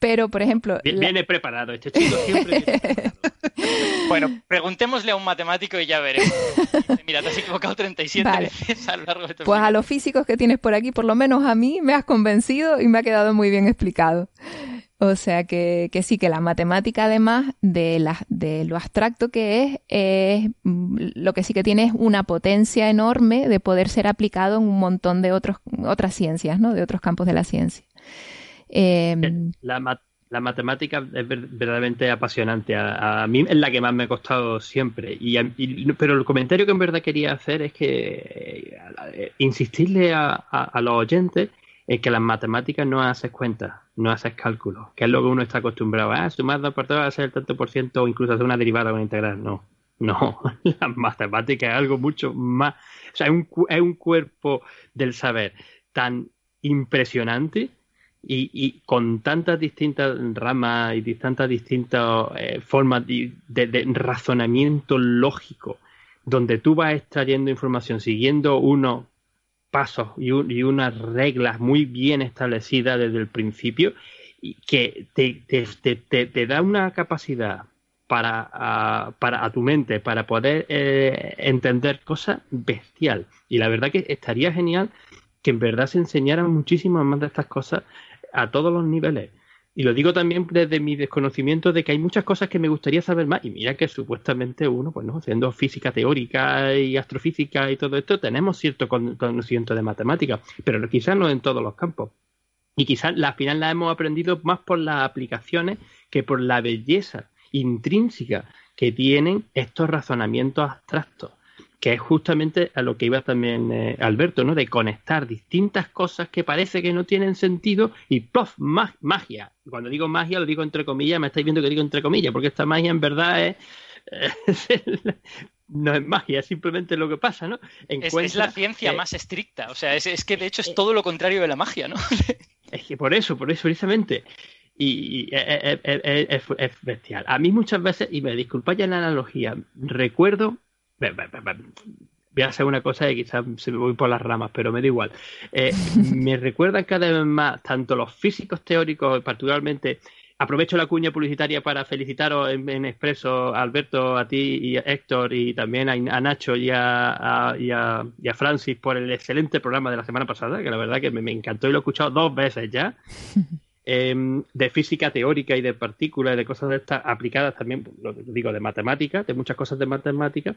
Pero, por ejemplo... Viene, preparado, este chico siempre (laughs) Bueno, preguntémosle a un matemático y ya veremos. (laughs) Mira, te has equivocado 37 veces a lo largo de tu Pues a los físicos que tienes por aquí, por lo menos a mí, me has convencido y me ha quedado muy bien explicado. O sea que, que, sí, que la matemática, además de, la, de lo abstracto que es, es, mm, lo que sí que tiene es una potencia enorme de poder ser aplicado en un montón de otros, otras ciencias, ¿no? De otros campos de la ciencia. Em, la, la, matemática es verdaderamente apasionante. A, mí es la que más me ha costado siempre. Y, pero el comentario que en verdad quería hacer es que eh, insistirle a, a los oyentes es que las matemáticas no haces cuentas, no haces cálculos, que es lo que uno está acostumbrado. Ah, sumar dos por va a ser el tanto por ciento o incluso hacer una derivada o una integral. No, no, (laughs) las matemáticas es algo mucho más. O sea, es un, es un cuerpo del saber tan impresionante y, con tantas distintas ramas y tantas distintas eh, formas de, razonamiento lógico, donde tú vas extrayendo información siguiendo uno pasos y, unas reglas muy bien establecidas desde el principio y que te, da una capacidad para, a, para tu mente, para poder eh, entender cosas bestial. Y la verdad que estaría genial que en verdad se enseñaran muchísimas más de estas cosas a todos los niveles. Y lo digo también desde mi desconocimiento de que hay muchas cosas que me gustaría saber más. Y mira que supuestamente uno, pues no, haciendo física teórica y astrofísica y todo esto, tenemos cierto conocimiento de matemáticas, pero quizás no en todos los campos. Y quizás al final la hemos aprendido más por las aplicaciones que por la belleza intrínseca que tienen estos razonamientos abstractos que es justamente a lo que iba también eh, Alberto, ¿no? De conectar distintas cosas que parece que no tienen sentido y ¡plof! magia. Cuando digo magia lo digo entre comillas, me estáis viendo que digo entre comillas, porque esta magia en verdad es... (laughs) no es magia, es simplemente lo que pasa, ¿no? es, la ciencia más estricta, o sea, es, que de hecho es eh, todo lo contrario de la magia, ¿no? (laughs) es que por eso, por eso precisamente. Y, es, bestial. A mí muchas veces, y me disculpáis la analogía, recuerdo voy a hacer una cosa y quizás se me voy por las ramas, pero me da igual. Eh, (laughs) me recuerdan cada vez más tanto los físicos teóricos, particularmente. Aprovecho la cuña publicitaria para felicitaros en, expreso a Alberto, a ti y a Héctor y también a, Nacho y a, y, a, Francis por el excelente programa de la semana pasada, que la verdad que me, encantó y lo he escuchado dos veces ya. (laughs) Em, de física teórica y de partículas y de cosas de estas aplicadas también, lo digo, de matemáticas, de muchas cosas de matemáticas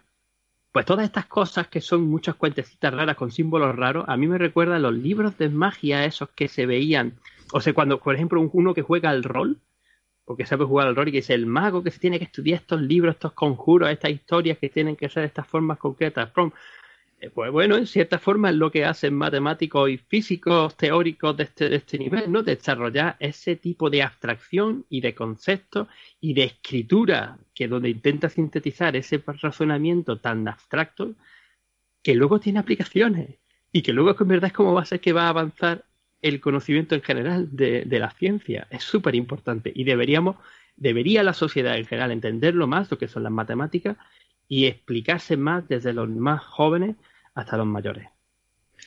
pues todas estas cosas que son muchas cuentecitas raras con símbolos raros, a mí me recuerdan los libros de magia esos que se veían. O sea, cuando, por ejemplo, uno que juega al rol, porque sabe jugar al rol y que es el mago que se tiene que estudiar estos libros, estos conjuros, estas historias que tienen que ser de estas formas concretas. Eh, pues bueno, en cierta forma es lo que hacen matemáticos y físicos teóricos de este, de este nivel, ¿no? Desarrollar ese tipo de abstracción y de conceptos y de escritura que donde intenta sintetizar ese razonamiento tan abstracto que luego tiene aplicaciones y que luego en verdad es como va a ser que va a avanzar el conocimiento en general de, de la ciencia. Es súper importante y deberíamos, debería la sociedad en general entenderlo más, lo que son las matemáticas y explicarse más desde los más jóvenes hasta los mayores.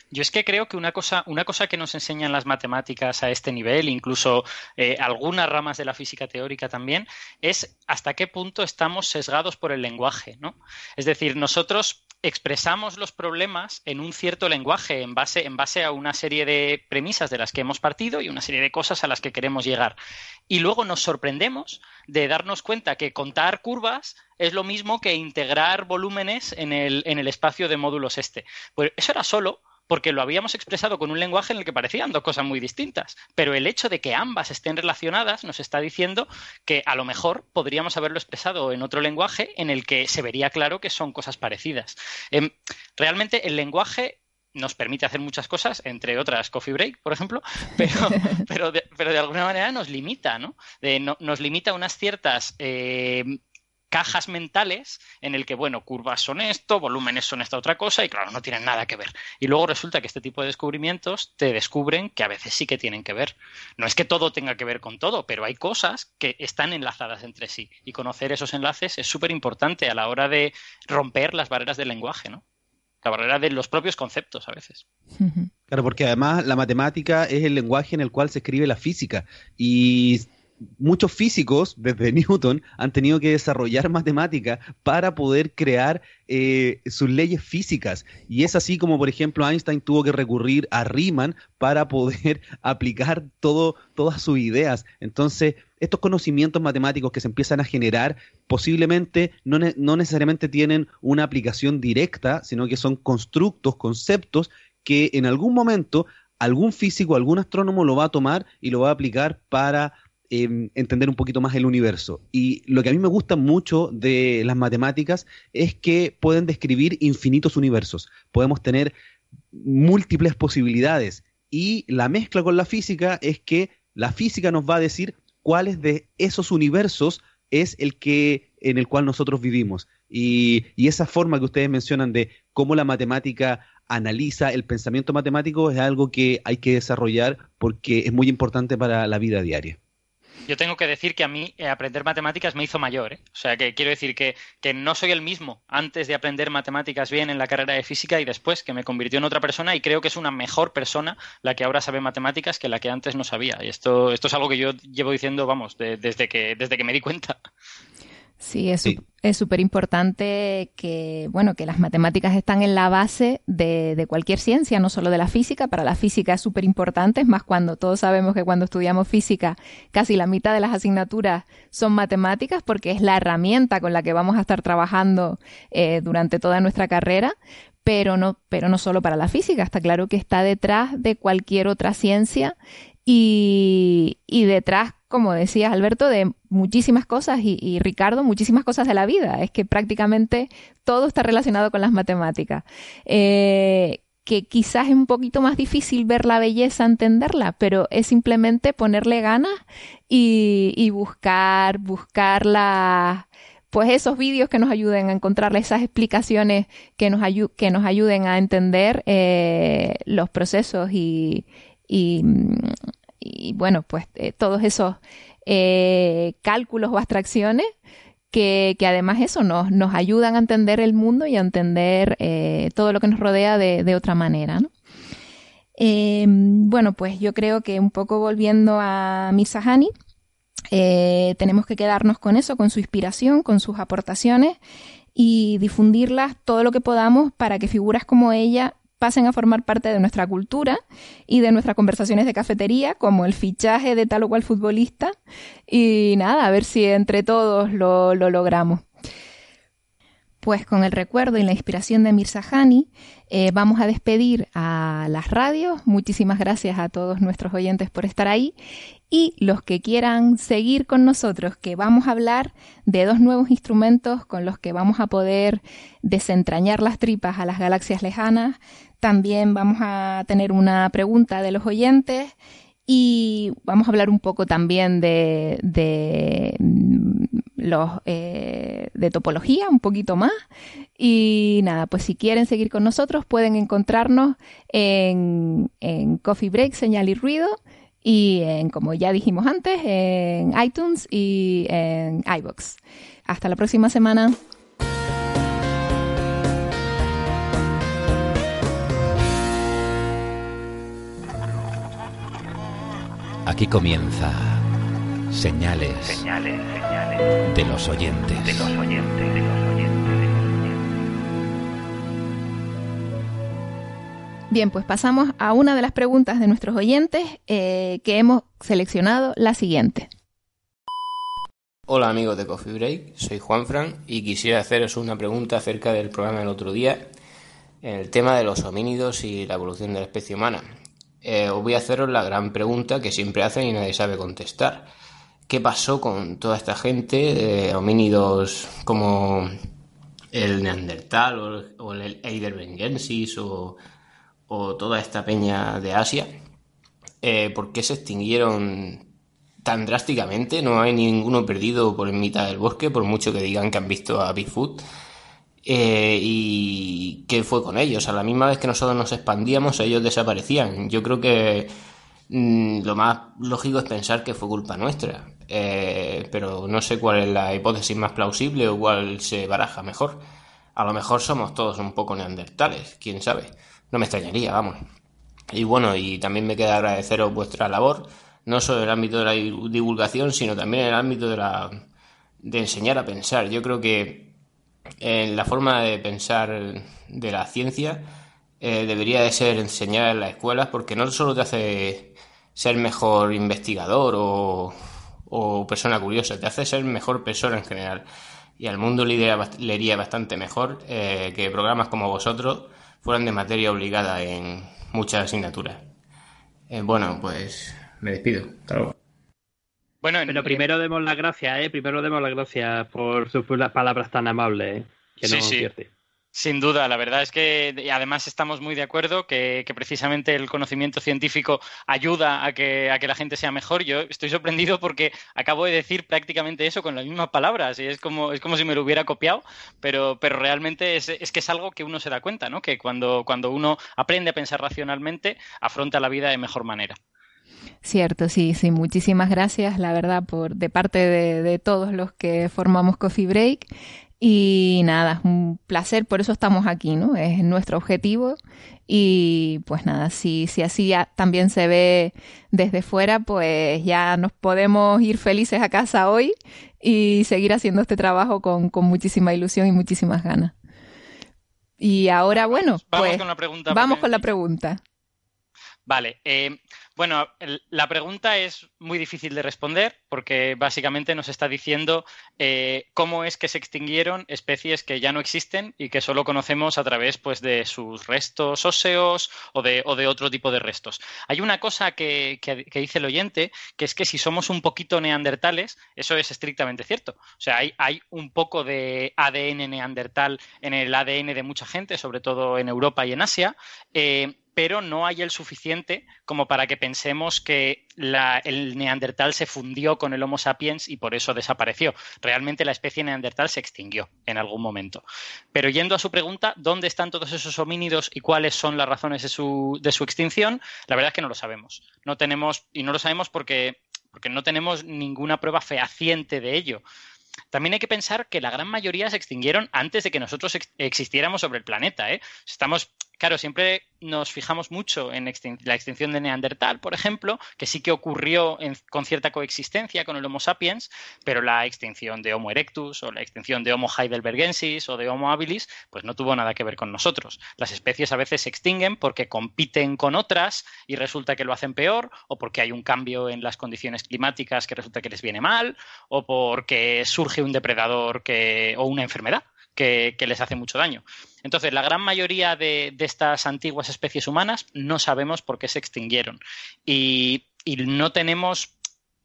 Yo es que creo que una cosa, una cosa que nos enseñan las matemáticas a este nivel, incluso eh, algunas ramas de la física teórica también, es hasta qué punto estamos sesgados por el lenguaje, ¿no? Es decir, nosotros expresamos los problemas en un cierto lenguaje en base, en base a una serie de premisas de las que hemos partido y una serie de cosas a las que queremos llegar. Y luego nos sorprendemos de darnos cuenta que contar curvas es lo mismo que integrar volúmenes en el, en el espacio de módulos este. Pues eso era solo porque lo habíamos expresado con un lenguaje en el que parecían dos cosas muy distintas. Pero el hecho de que ambas estén relacionadas nos está diciendo que a lo mejor podríamos haberlo expresado en otro lenguaje en el que se vería claro que son cosas parecidas. Em, realmente el lenguaje nos permite hacer muchas cosas, entre otras Coffee Break, por ejemplo, (laughs) pero, pero, de, alguna manera nos limita, ¿no? nos limita unas ciertas eh, cajas mentales en el que, bueno, curvas son esto, volúmenes son esta otra cosa y claro, no tienen nada que ver. Y luego resulta que este tipo de descubrimientos te descubren que a veces sí que tienen que ver. No es que todo tenga que ver con todo, pero hay cosas que están enlazadas entre sí y conocer esos enlaces es súper importante a la hora de romper las barreras del lenguaje, ¿no? La barrera de los propios conceptos a veces. Claro, porque además la matemática es el lenguaje en el cual se escribe la física y muchos físicos, desde (laughs) Newton, han tenido que desarrollar matemática para poder crear eh, sus leyes físicas. Y es así como, por ejemplo, Einstein tuvo que recurrir a Riemann para poder (laughs) aplicar todo, todas sus ideas. Entonces, estos conocimientos matemáticos que se empiezan a generar posiblemente no, no necesariamente tienen una aplicación directa, sino que son constructos, conceptos que en algún momento algún físico, algún astrónomo lo va a tomar y lo va a aplicar para Em, entender un poquito más el universo. Y lo que a mí me gusta mucho de las matemáticas es que pueden describir infinitos universos. Podemos tener múltiples posibilidades. Y la mezcla con la física es que la física nos va a decir cuáles de esos universos es el que en el cual nosotros vivimos. Y, y, esa forma que ustedes mencionan de cómo la matemática analiza el pensamiento matemático es algo que hay que desarrollar porque es muy importante para la vida diaria. Yo tengo que decir que a mí eh, aprender matemáticas me hizo mayor. ¿eh? O sea, que quiero decir que, que, no soy el mismo antes de aprender matemáticas bien en la carrera de física y después, que me convirtió en otra persona y creo que es una mejor persona la que ahora sabe matemáticas que la que antes no sabía. Y esto, esto es algo que yo llevo diciendo, vamos, desde, que, desde que me di cuenta. Sí, es súper importante que, bueno, que las matemáticas están en la base de, de, cualquier ciencia, no solo de la física. Para la física es súper importante, es más cuando todos sabemos que cuando estudiamos física casi la mitad de las asignaturas son matemáticas porque es la herramienta con la que vamos a estar trabajando eh, durante toda nuestra carrera. Pero no, pero no solo para la física, está claro que está detrás de cualquier otra ciencia y, y detrás como decía Alberto, de muchísimas cosas y, Ricardo, muchísimas cosas de la vida. Es que prácticamente todo está relacionado con las matemáticas. Eh, que quizás es un poquito más difícil ver la belleza, entenderla, pero es simplemente ponerle ganas y, buscar, buscar pues esos vídeos que nos ayuden a encontrar esas explicaciones que nos, que nos ayuden a entender eh, los procesos y, y bueno, pues eh, todos esos eh, cálculos o abstracciones que, además eso nos, nos ayudan a entender el mundo y a entender eh, todo lo que nos rodea de, otra manera. ¿no? bueno, pues yo creo que un poco volviendo a Misahani, tenemos que quedarnos con eso, con su inspiración, con sus aportaciones y difundirlas todo lo que podamos para que figuras como ella pasen a formar parte de nuestra cultura y de nuestras conversaciones de cafetería, como el fichaje de tal o cual futbolista. Y nada, a ver si entre todos lo, logramos. pues con el recuerdo y la inspiración de Mirza Hani, eh, vamos a despedir a las radios. Muchísimas gracias a todos nuestros oyentes por estar ahí. Y los que quieran seguir con nosotros, que vamos a hablar de dos nuevos instrumentos con los que vamos a poder desentrañar las tripas a las galaxias lejanas. También vamos a tener una pregunta de los oyentes y vamos a hablar un poco también de, mm, eh, de topología, un poquito más. Y nada, pues si quieren seguir con nosotros, pueden encontrarnos en, en Coffee Break, Señal y Ruido, y en, como ya dijimos antes, en iTunes y en iBox. Hasta la próxima semana. Aquí comienza señales, de los oyentes. De los oyentes. Bien, pues pasamos a una de las preguntas de nuestros oyentes eh, que hemos seleccionado, la siguiente. Hola amigos de Coffee Break, soy Juan Fran y quisiera haceros una pregunta acerca del programa del otro día, en el tema de los homínidos y la evolución de la especie humana. Eh, os voy a haceros la gran pregunta que siempre hacen y nadie sabe contestar. ¿Qué pasó con toda esta gente de homínidos como el Neandertal o, el Heidelbergensis o, o, toda esta peña de Asia? Eh, ¿Por qué se extinguieron tan drásticamente? No hay ninguno perdido por en mitad del bosque, por mucho que digan que han visto a Bigfoot. Eh, y qué fue con ellos. A la misma vez que nosotros nos expandíamos, ellos desaparecían. Yo creo que mm, lo más lógico es pensar que fue culpa nuestra. Eh, pero no sé cuál es la hipótesis más plausible o cuál se baraja mejor. A lo mejor somos todos un poco neandertales, quién sabe. No me extrañaría, vamos. Y bueno, y también me queda agradeceros vuestra labor, no solo en el ámbito de la divulgación, sino también en el ámbito de la de enseñar a pensar. Yo creo que en la forma de pensar de la ciencia eh, debería de ser enseñar en las escuelas porque no solo te hace ser mejor investigador o, persona curiosa, te hace ser mejor persona en general. Y al mundo le iría bastante mejor eh, que programas como vosotros fueran de materia obligada en muchas asignaturas. Eh, bueno, pues me despido. Hasta luego. Bueno, Pero primero demos las gracias, ¿eh? Primero demos las gracias por sus palabras tan amables, ¿eh? Que sí, sí. Sin duda, la verdad es que además estamos muy de acuerdo que, precisamente el conocimiento científico ayuda a que, a que, la gente sea mejor. Yo estoy sorprendido porque acabo de decir prácticamente eso con las mismas palabras y es como, es como si me lo hubiera copiado, pero, pero realmente es, es que es algo que uno se da cuenta, ¿no? Que cuando, cuando uno aprende a pensar racionalmente, afronta la vida de mejor manera. Cierto, sí, sí, muchísimas gracias, la verdad, por de parte de, todos los que formamos Coffee Break. Y nada, es un placer, por eso estamos aquí, ¿no? Es nuestro objetivo. Y pues nada, si, si así también se ve desde fuera, pues ya nos podemos ir felices a casa hoy y seguir haciendo este trabajo con, con muchísima ilusión y muchísimas ganas. Y ahora, bueno, vamos pues con la pregunta, vamos con la pregunta. Vale, eh, bueno, la pregunta es muy difícil de responder porque básicamente nos está diciendo eh, cómo es que se extinguieron especies que ya no existen y que solo conocemos a través pues, de sus restos óseos o de, otro tipo de restos. Hay una cosa que, dice el oyente, que es que si somos un poquito neandertales, eso es estrictamente cierto. O sea, hay, un poco de ADN neandertal en el ADN de mucha gente, sobre todo en Europa y en Asia. Eh, pero no hay el suficiente como para que pensemos que el neandertal se fundió con el Homo sapiens y por eso desapareció. Realmente la especie neandertal se extinguió en algún momento. Pero yendo a su pregunta, ¿dónde están todos esos homínidos y cuáles son las razones de su, extinción? La verdad es que no lo sabemos. No tenemos, y no lo sabemos porque, porque no tenemos ninguna prueba fehaciente de ello. También hay que pensar que la gran mayoría se extinguieron antes de que nosotros existiéramos sobre el planeta. ¿eh? Estamos claro, siempre nos fijamos mucho en la extinción de Neandertal, por ejemplo, que sí que ocurrió con cierta coexistencia con el Homo sapiens, pero la extinción de Homo erectus o la extinción de Homo heidelbergensis o de Homo habilis, pues no tuvo nada que ver con nosotros. Las especies a veces se extinguen porque compiten con otras y resulta que lo hacen peor, o porque hay un cambio en las condiciones climáticas que resulta que les viene mal, o porque surge un depredador que, o una enfermedad que, les hace mucho daño. Entonces, la gran mayoría de, estas antiguas especies humanas no sabemos por qué se extinguieron. y no tenemos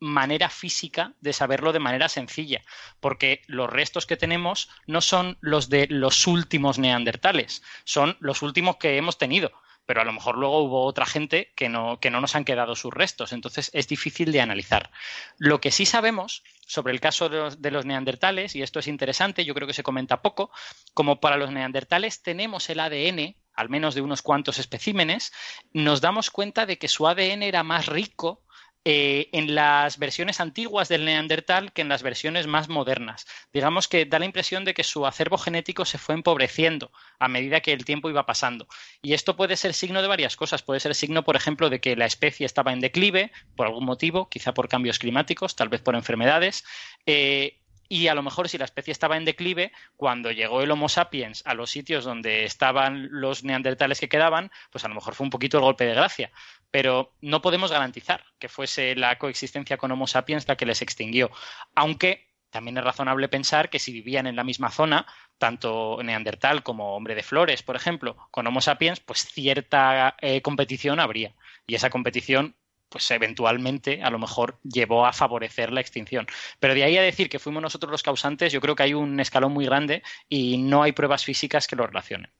manera física de saberlo de manera sencilla, porque los restos que tenemos no son los de los últimos neandertales, son los últimos que hemos tenido pero a lo mejor luego hubo otra gente que no, que no nos han quedado sus restos. Entonces es difícil de analizar. Lo que sí sabemos sobre el caso de los, de los, neandertales, y esto es interesante, yo creo que se comenta poco, como para los neandertales tenemos el ADN, al menos de unos cuantos especímenes, nos damos cuenta de que su ADN era más rico eh, en las versiones antiguas del Neandertal que en las versiones más modernas. Digamos que da la impresión de que su acervo genético se fue empobreciendo a medida que el tiempo iba pasando. Y esto puede ser signo de varias cosas. Puede ser signo, por ejemplo, de que la especie estaba en declive por algún motivo, quizá por cambios climáticos, tal vez por enfermedades. Eh, y a lo mejor si la especie estaba en declive, cuando llegó el Homo sapiens a los sitios donde estaban los neandertales que quedaban, pues a lo mejor fue un poquito el golpe de gracia. Pero no podemos garantizar que fuese la coexistencia con Homo sapiens la que les extinguió. Aunque también es razonable pensar que si vivían en la misma zona, tanto neandertal como hombre de flores, por ejemplo, con Homo sapiens, pues cierta eh, competición habría. Y esa competición pues eventualmente a lo mejor llevó a favorecer la extinción. Pero de ahí a decir que fuimos nosotros los causantes, yo creo que hay un escalón muy grande y no hay pruebas físicas que lo relacionen.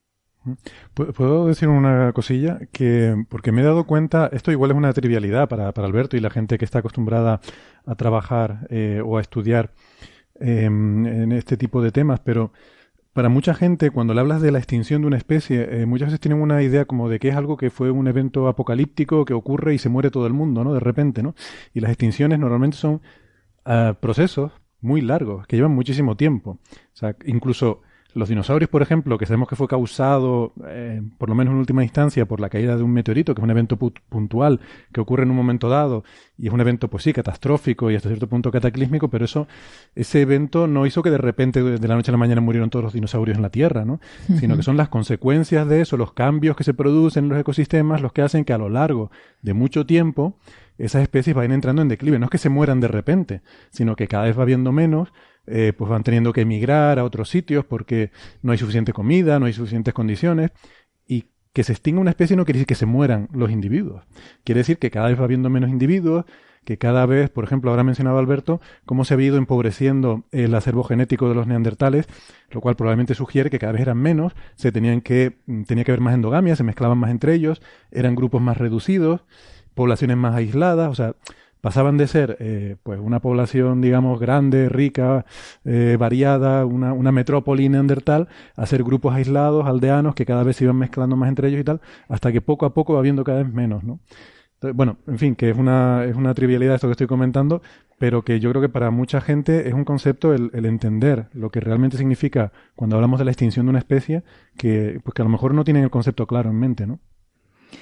Puedo decir una cosilla que, porque me he dado cuenta, esto igual es una trivialidad para, Alberto y la gente que está acostumbrada a trabajar eh, o a estudiar em, en este tipo de temas, pero para mucha gente, cuando le hablas de la extinción de una especie, eh, muchas veces tienen una idea como de que es algo que fue un evento apocalíptico que ocurre y se muere todo el mundo, ¿no? De repente, ¿no? Y las extinciones normalmente son ah, procesos muy largos, que llevan muchísimo tiempo. O sea, incluso los dinosaurios, por ejemplo, que sabemos que fue causado, eh, por lo menos en última instancia, por la caída de un meteorito, que es un evento puntual que ocurre en un momento dado, y es un evento, pues sí, catastrófico y hasta cierto punto cataclísmico, pero eso, ese evento no hizo que de repente, de la noche a la mañana, murieron todos los dinosaurios en la Tierra, ¿no? Sino que son las consecuencias de eso, los cambios que se producen en los ecosistemas, los que hacen que a lo largo de mucho tiempo esas especies vayan entrando en declive. No es que se mueran de repente, sino que cada vez va habiendo menos, eh, pues van teniendo que emigrar a otros sitios porque no hay suficiente comida, no hay suficientes condiciones. Y que se extinga una especie no quiere decir que se mueran los individuos. Quiere decir que cada vez va habiendo menos individuos, que cada vez, por ejemplo, ahora mencionaba Alberto, cómo se ha ido empobreciendo el acervo genético de los neandertales, lo cual probablemente sugiere que cada vez eran menos, se tenían que, mm, tenía que haber más endogamia, se mezclaban más entre ellos, eran grupos más reducidos, poblaciones más aisladas, o sea, pasaban de ser eh, pues una población, digamos, grande, rica, eh, variada, una, una metrópoli neandertal, a ser grupos aislados, aldeanos, que cada vez se iban mezclando más entre ellos y tal, hasta que poco a poco va habiendo cada vez menos, ¿no? bueno, en fin, que es una, es una trivialidad esto que estoy comentando, pero que yo creo que para mucha gente es un concepto el, el, entender lo que realmente significa cuando hablamos de la extinción de una especie, que, pues que a lo mejor no tienen el concepto claro en mente, ¿no?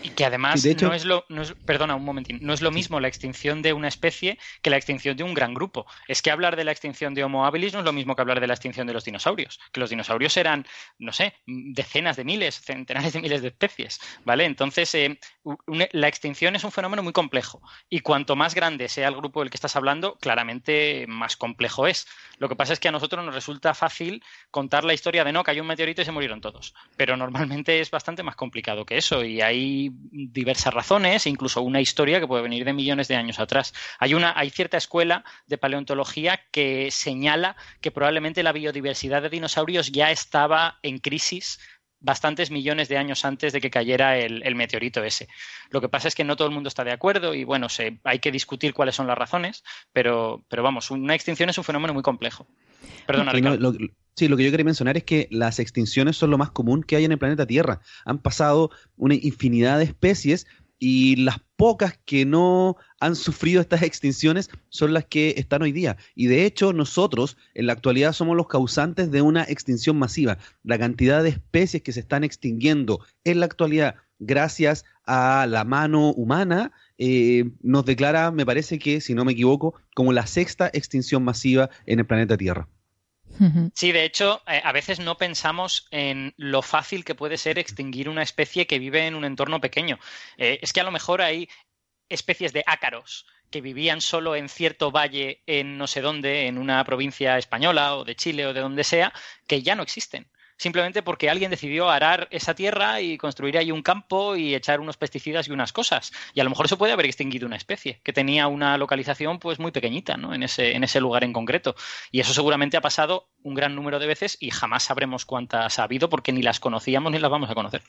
Y que además no es lo, no es, perdona un momentín, no es lo mismo la extinción de una especie que la extinción de un gran grupo. Es que hablar de la extinción de Homo habilis no es lo mismo que hablar de la extinción de los dinosaurios. Que los dinosaurios eran, no sé, decenas de miles, centenares de miles de especies, ¿vale? Entonces, eh, la extinción es un fenómeno muy complejo. Y cuanto más grande sea el grupo del que estás hablando, claramente más complejo es. Lo que pasa es que a nosotros nos resulta fácil contar la historia de no, que hay un meteorito y se murieron todos. Pero normalmente es bastante más complicado que eso. Y diversas razones, incluso una historia que puede venir de millones de años atrás. Hay, una, hay cierta escuela de paleontología que señala que probablemente la biodiversidad de dinosaurios ya estaba en crisis bastantes millones de años antes de que cayera el, meteorito ese. Lo que pasa es que no todo el mundo está de acuerdo y bueno, se, hay que discutir cuáles son las razones, pero, pero vamos, una extinción es un fenómeno muy complejo. Perdona, Ricardo. Sí, lo que yo quería mencionar es que las extinciones son lo más común que hay en el planeta Tierra. Han pasado una infinidad de especies y las pocas que no han sufrido estas extinciones son las que están hoy día. Y de hecho nosotros en la actualidad somos los causantes de una extinción masiva. La cantidad de especies que se están extinguiendo en la actualidad gracias a la mano humana eh, nos declara, me parece que, si no me equivoco, como la sexta extinción masiva en el planeta Tierra. Sí, de hecho, eh, a veces no pensamos en lo fácil que puede ser extinguir una especie que vive en un entorno pequeño. Eh, es que a lo mejor hay especies de ácaros que vivían solo en cierto valle en no sé dónde, en una provincia española o de Chile o de donde sea, que ya no existen simplemente porque alguien decidió arar esa tierra y construir ahí un campo y echar unos pesticidas y unas cosas. Y a lo mejor se puede haber extinguido una especie que tenía una localización pues muy pequeñita ¿no? en, ese, en ese lugar en concreto. Y eso seguramente ha pasado un gran número de veces y jamás sabremos cuántas ha habido porque ni las conocíamos ni las vamos a conocer.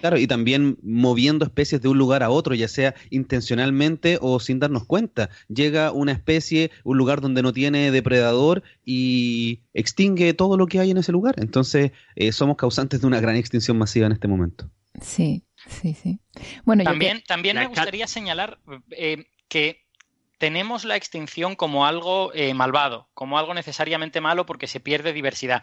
Claro, y también moviendo especies de un lugar a otro, ya sea intencionalmente o sin darnos cuenta. Llega una especie, un lugar donde no tiene depredador y extingue todo lo que hay en ese lugar. Entonces, eh, somos causantes de una gran extinción masiva en este momento. Sí, sí, sí. Bueno, también, también me gustaría señalar eh, que tenemos la extinción como algo eh, malvado, como algo necesariamente malo porque se pierde diversidad.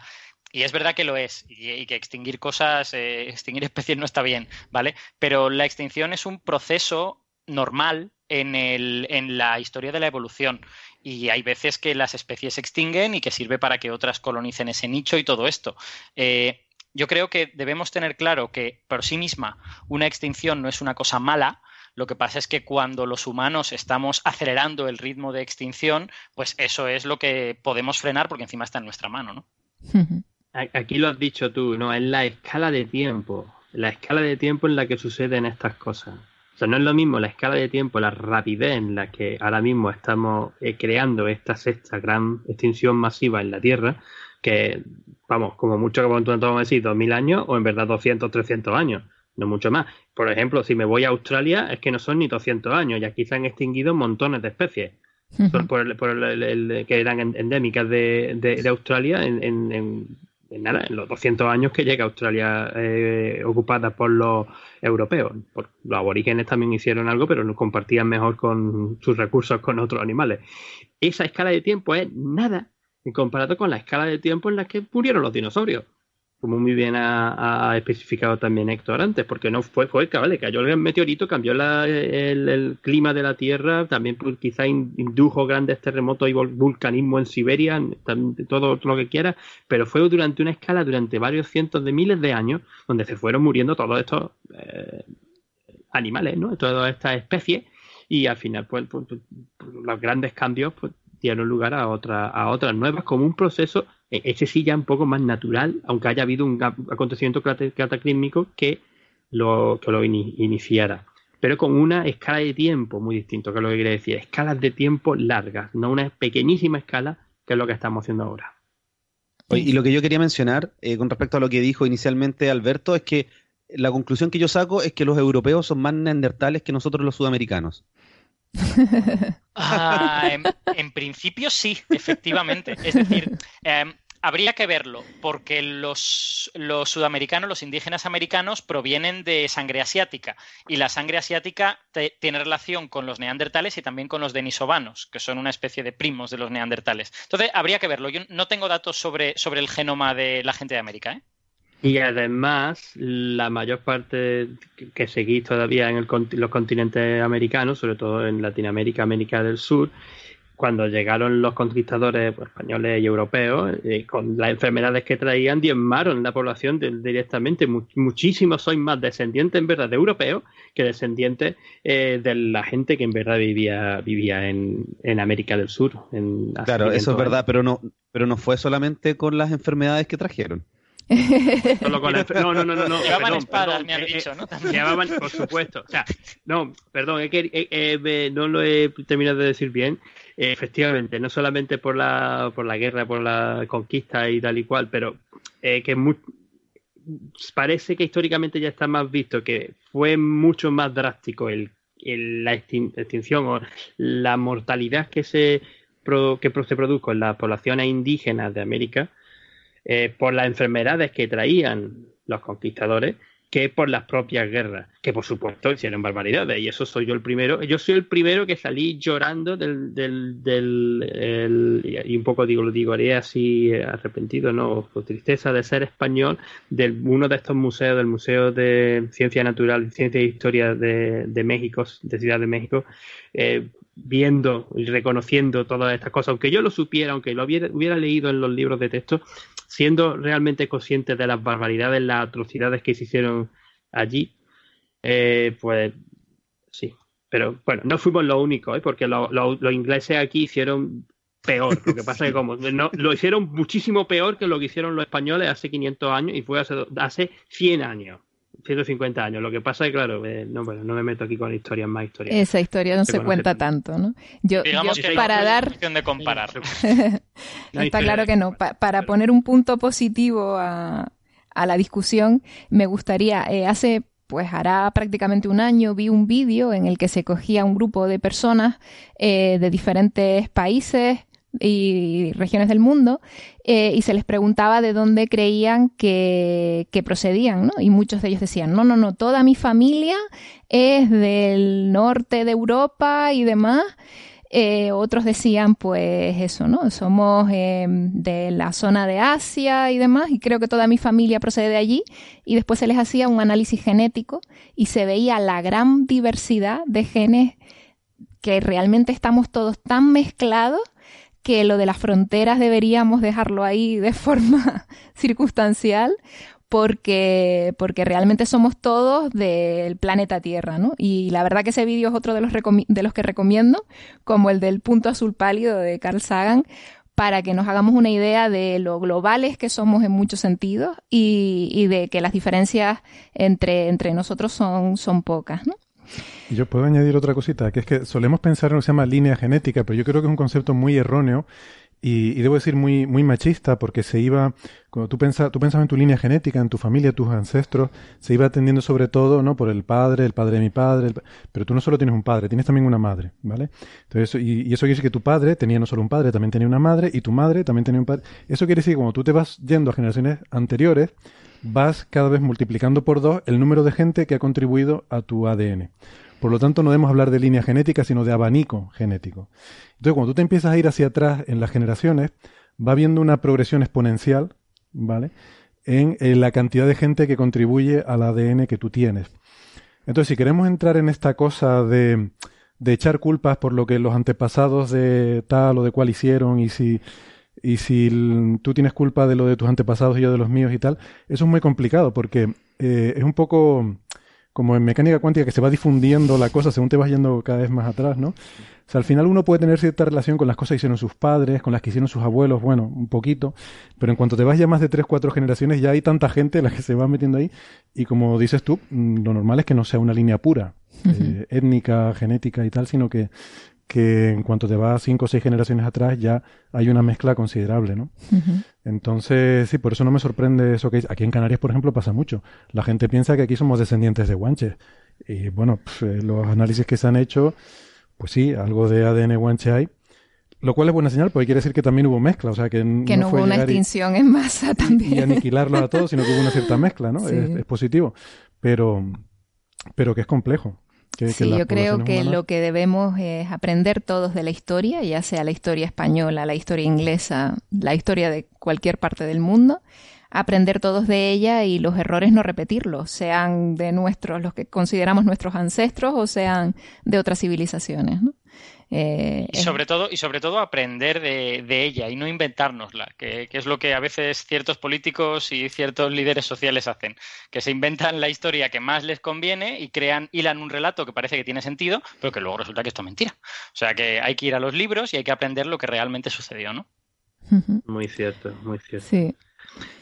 Y es verdad que lo es, y, que extinguir cosas, eh, (laughs) extinguir especies no está bien, ¿vale? Pero la extinción es un proceso normal en, el, en la historia de la evolución. Y hay veces que las especies se extinguen y que sirve para que otras colonicen ese nicho y todo esto. Eh, yo creo que debemos tener claro que por sí misma una extinción no es una cosa mala, lo que pasa es que cuando los humanos estamos acelerando el ritmo de extinción, pues eso es lo que podemos frenar porque encima está en nuestra mano, ¿no? Aquí lo has dicho tú, ¿no? Es la escala de tiempo, la escala de tiempo en la que suceden estas cosas. O sea, no es lo mismo la escala de tiempo, la rapidez en la que ahora mismo estamos eh, creando esta sexta gran extinción masiva en la Tierra, que, vamos, como mucho, tú vamos a decir, 2000 años o en verdad 200, 300 años, no mucho más. Por ejemplo, si me voy a Australia, es que no son ni 200 años y aquí se han extinguido montones de especies. por, el, que eran endémicas de, de, Australia en en nada, en los 200 años que llega Australia eh, ocupada por los europeos. los aborígenes también hicieron algo, pero no compartían mejor con sus recursos con otros animales. Esa escala de tiempo es nada en comparado con la escala de tiempo en la que murieron los dinosaurios como muy bien ha, especificado también Héctor antes, porque no fue, fue que cayó el meteorito, cambió el, clima de la Tierra, también pues, quizá indujo grandes terremotos y vulcanismo en Siberia, todo lo que quiera, pero fue durante una escala, durante varios cientos de miles de años, donde se fueron muriendo todos estos eh, animales, ¿no? Todas estas especies, y al final, pues, pues, pues los grandes cambios pues, dieron lugar a, otra, a otras nuevas, como un proceso ese sí ya un poco más natural, aunque haya habido un acontecimiento cataclísmico que lo, que lo iniciara. Pero con una escala de tiempo muy distinto, que es lo que quiere decir, escalas de tiempo largas, no una pequeñísima escala, que es lo que estamos haciendo ahora. Y lo que yo quería mencionar eh, con respecto a lo que dijo inicialmente Alberto es que la conclusión que yo saco es que los europeos son más neandertales que nosotros los sudamericanos. (laughs) Ah, en, principio sí, efectivamente. Es decir, em, habría que verlo, porque los, sudamericanos, los indígenas americanos, provienen de sangre asiática. Y la sangre asiática tiene relación con los neandertales y también con los denisovanos, que son una especie de primos de los neandertales. Entonces, habría que verlo. Yo no tengo datos sobre, sobre el genoma de la gente de América. ¿eh? Y además, la mayor parte que seguís todavía en los continentes americanos, sobre todo en Latinoamérica, América del Sur, cuando llegaron los conquistadores pues, españoles y europeos, eh, con las enfermedades que traían, diezmaron la población directamente. muchísimos sois más descendientes en verdad de europeos que descendientes eh, de la gente que en verdad vivía, vivía en, América del Sur. claro, eso es verdad, pero no, pero no fue solamente con las enfermedades que trajeron. No, no, no, no. no llevaban espadas, me han eh, dicho, ¿no? (laughs) Llevaban, por supuesto. O sea, no, perdón, es que eh, no lo he terminado de decir bien. efectivamente, no solamente por la, por la guerra, por la conquista y tal y cual, pero eh, que parece que históricamente ya está más visto que fue mucho más drástico el, la extinción o la mortalidad que se, que se produjo en las poblaciones indígenas de América eh, por las enfermedades que traían los conquistadores que por las propias guerras, que por supuesto hicieron barbaridades, y eso soy yo el primero, yo soy el primero que salí llorando del, del, del y un poco digo, lo digo, haré así arrepentido, no, por tristeza de ser español, de uno de estos museos, del Museo de Ciencia Natural, Ciencia e Historia de, de México, de Ciudad de México, eh, viendo y reconociendo todas estas cosas, aunque yo lo supiera, aunque lo hubiera, hubiera leído en los libros de texto, siendo realmente conscientes de las barbaridades, las atrocidades que se hicieron allí, eh, pues sí, pero bueno, no fuimos los únicos, ¿eh? porque los ingleses aquí hicieron peor. Lo que pasa es que como (laughs) no, lo hicieron muchísimo peor que lo que hicieron los españoles hace 500 años y fue hace, hace 100 años. 150 años. Lo que pasa es, claro, eh, no, bueno, no me meto aquí con historias más historias. Esa historia no se, cuenta tanto, ¿no? Yo, Digamos que para dar... de comparar. (laughs) Está claro que no. para poner un punto positivo a, a la discusión, me gustaría, eh, hace pues hará prácticamente un año vi un vídeo en el que se cogía un grupo de personas eh, de diferentes países y regiones del mundo eh, y se les preguntaba de dónde creían que, que, procedían, ¿no? Y muchos de ellos decían, no, no, no, toda mi familia es del norte de Europa y demás. Eh, otros decían, pues eso, ¿no? Somos eh, de la zona de Asia y demás, y creo que toda mi familia procede de allí. Y después se les hacía un análisis genético y se veía la gran diversidad de genes que realmente estamos todos tan mezclados que lo de las fronteras deberíamos dejarlo ahí de (laughs) forma circunstancial porque, porque realmente somos todos del planeta Tierra, ¿no? Y la verdad que ese vídeo es otro de los, de los que recomiendo, como el del punto azul pálido de Carl Sagan, para que nos hagamos una idea de lo globales que somos en muchos sentidos y, y de que las diferencias entre, entre nosotros son, son pocas, ¿no? Yo puedo añadir otra cosita, que es que solemos pensar en lo que se llama línea genética, pero yo creo que es un concepto muy erróneo y, y, debo decir muy, muy machista porque se iba, cuando tú, pensas, tú pensabas en tu línea genética, en tu familia, tus ancestros, se iba atendiendo sobre todo, ¿no? Por el padre, el padre de mi padre, pero tú no solo tienes un padre, tienes también una madre, ¿vale? Entonces, y, y, eso quiere decir que tu padre tenía no solo un padre, también tenía una madre, y tu madre también tenía un padre. Eso quiere decir que cuando tú te vas yendo a generaciones anteriores, vas cada vez multiplicando por dos el número de gente que ha contribuido a tu ADN. Por lo tanto, no debemos hablar de línea genética, sino de abanico genético. Entonces, cuando tú te empiezas a ir hacia atrás en las generaciones, va habiendo una progresión exponencial, ¿vale? En, la cantidad de gente que contribuye al ADN que tú tienes. Entonces, si queremos entrar en esta cosa de, de echar culpas por lo que los antepasados de tal o de cual hicieron y si y si tú tienes culpa de lo de tus antepasados y yo de los míos y tal, eso es muy complicado porque eh, es un poco como en mecánica cuántica que se va difundiendo la cosa según te vas yendo cada vez más atrás, ¿no? O sea, al final uno puede tener cierta relación con las cosas que hicieron sus padres, con las que hicieron sus abuelos, bueno, un poquito, pero en cuanto te vas ya más de tres, cuatro generaciones, ya hay tanta gente la que se va metiendo ahí, y como dices tú, mm, lo normal es que no sea una línea pura, eh, étnica, genética y tal, sino que que en cuanto te vas cinco o seis generaciones atrás ya hay una mezcla considerable, ¿no? Entonces, sí, por eso no me sorprende eso que aquí en Canarias, por ejemplo, pasa mucho. La gente piensa que aquí somos descendientes de guanches. Y bueno, eh, los análisis que se han hecho, pues sí, algo de ADN guanche hay. Lo cual es buena señal, porque quiere decir que también hubo mezcla, o sea, que, que no, hubo una extinción en masa también. Y, aniquilarlo a todos, sino que hubo una cierta mezcla, ¿no? es, positivo, pero, pero que es complejo sí, yo creo que lo que debemos es aprender todos de la historia, ya sea la historia española, la historia inglesa, la historia de cualquier parte del mundo, aprender todos de ella y los errores no repetirlos, sean de nuestros, los que consideramos nuestros ancestros o sean de otras civilizaciones. ¿no? Eh, y, sobre todo, y sobre todo aprender de, ella y no inventárnosla, que, es lo que a veces ciertos políticos y ciertos líderes sociales hacen, que se inventan la historia que más les conviene y crean, hilan un relato que parece que tiene sentido, pero que luego resulta que esto es mentira. O sea que hay que ir a los libros y hay que aprender lo que realmente sucedió, ¿no? Muy cierto, muy cierto. Sí.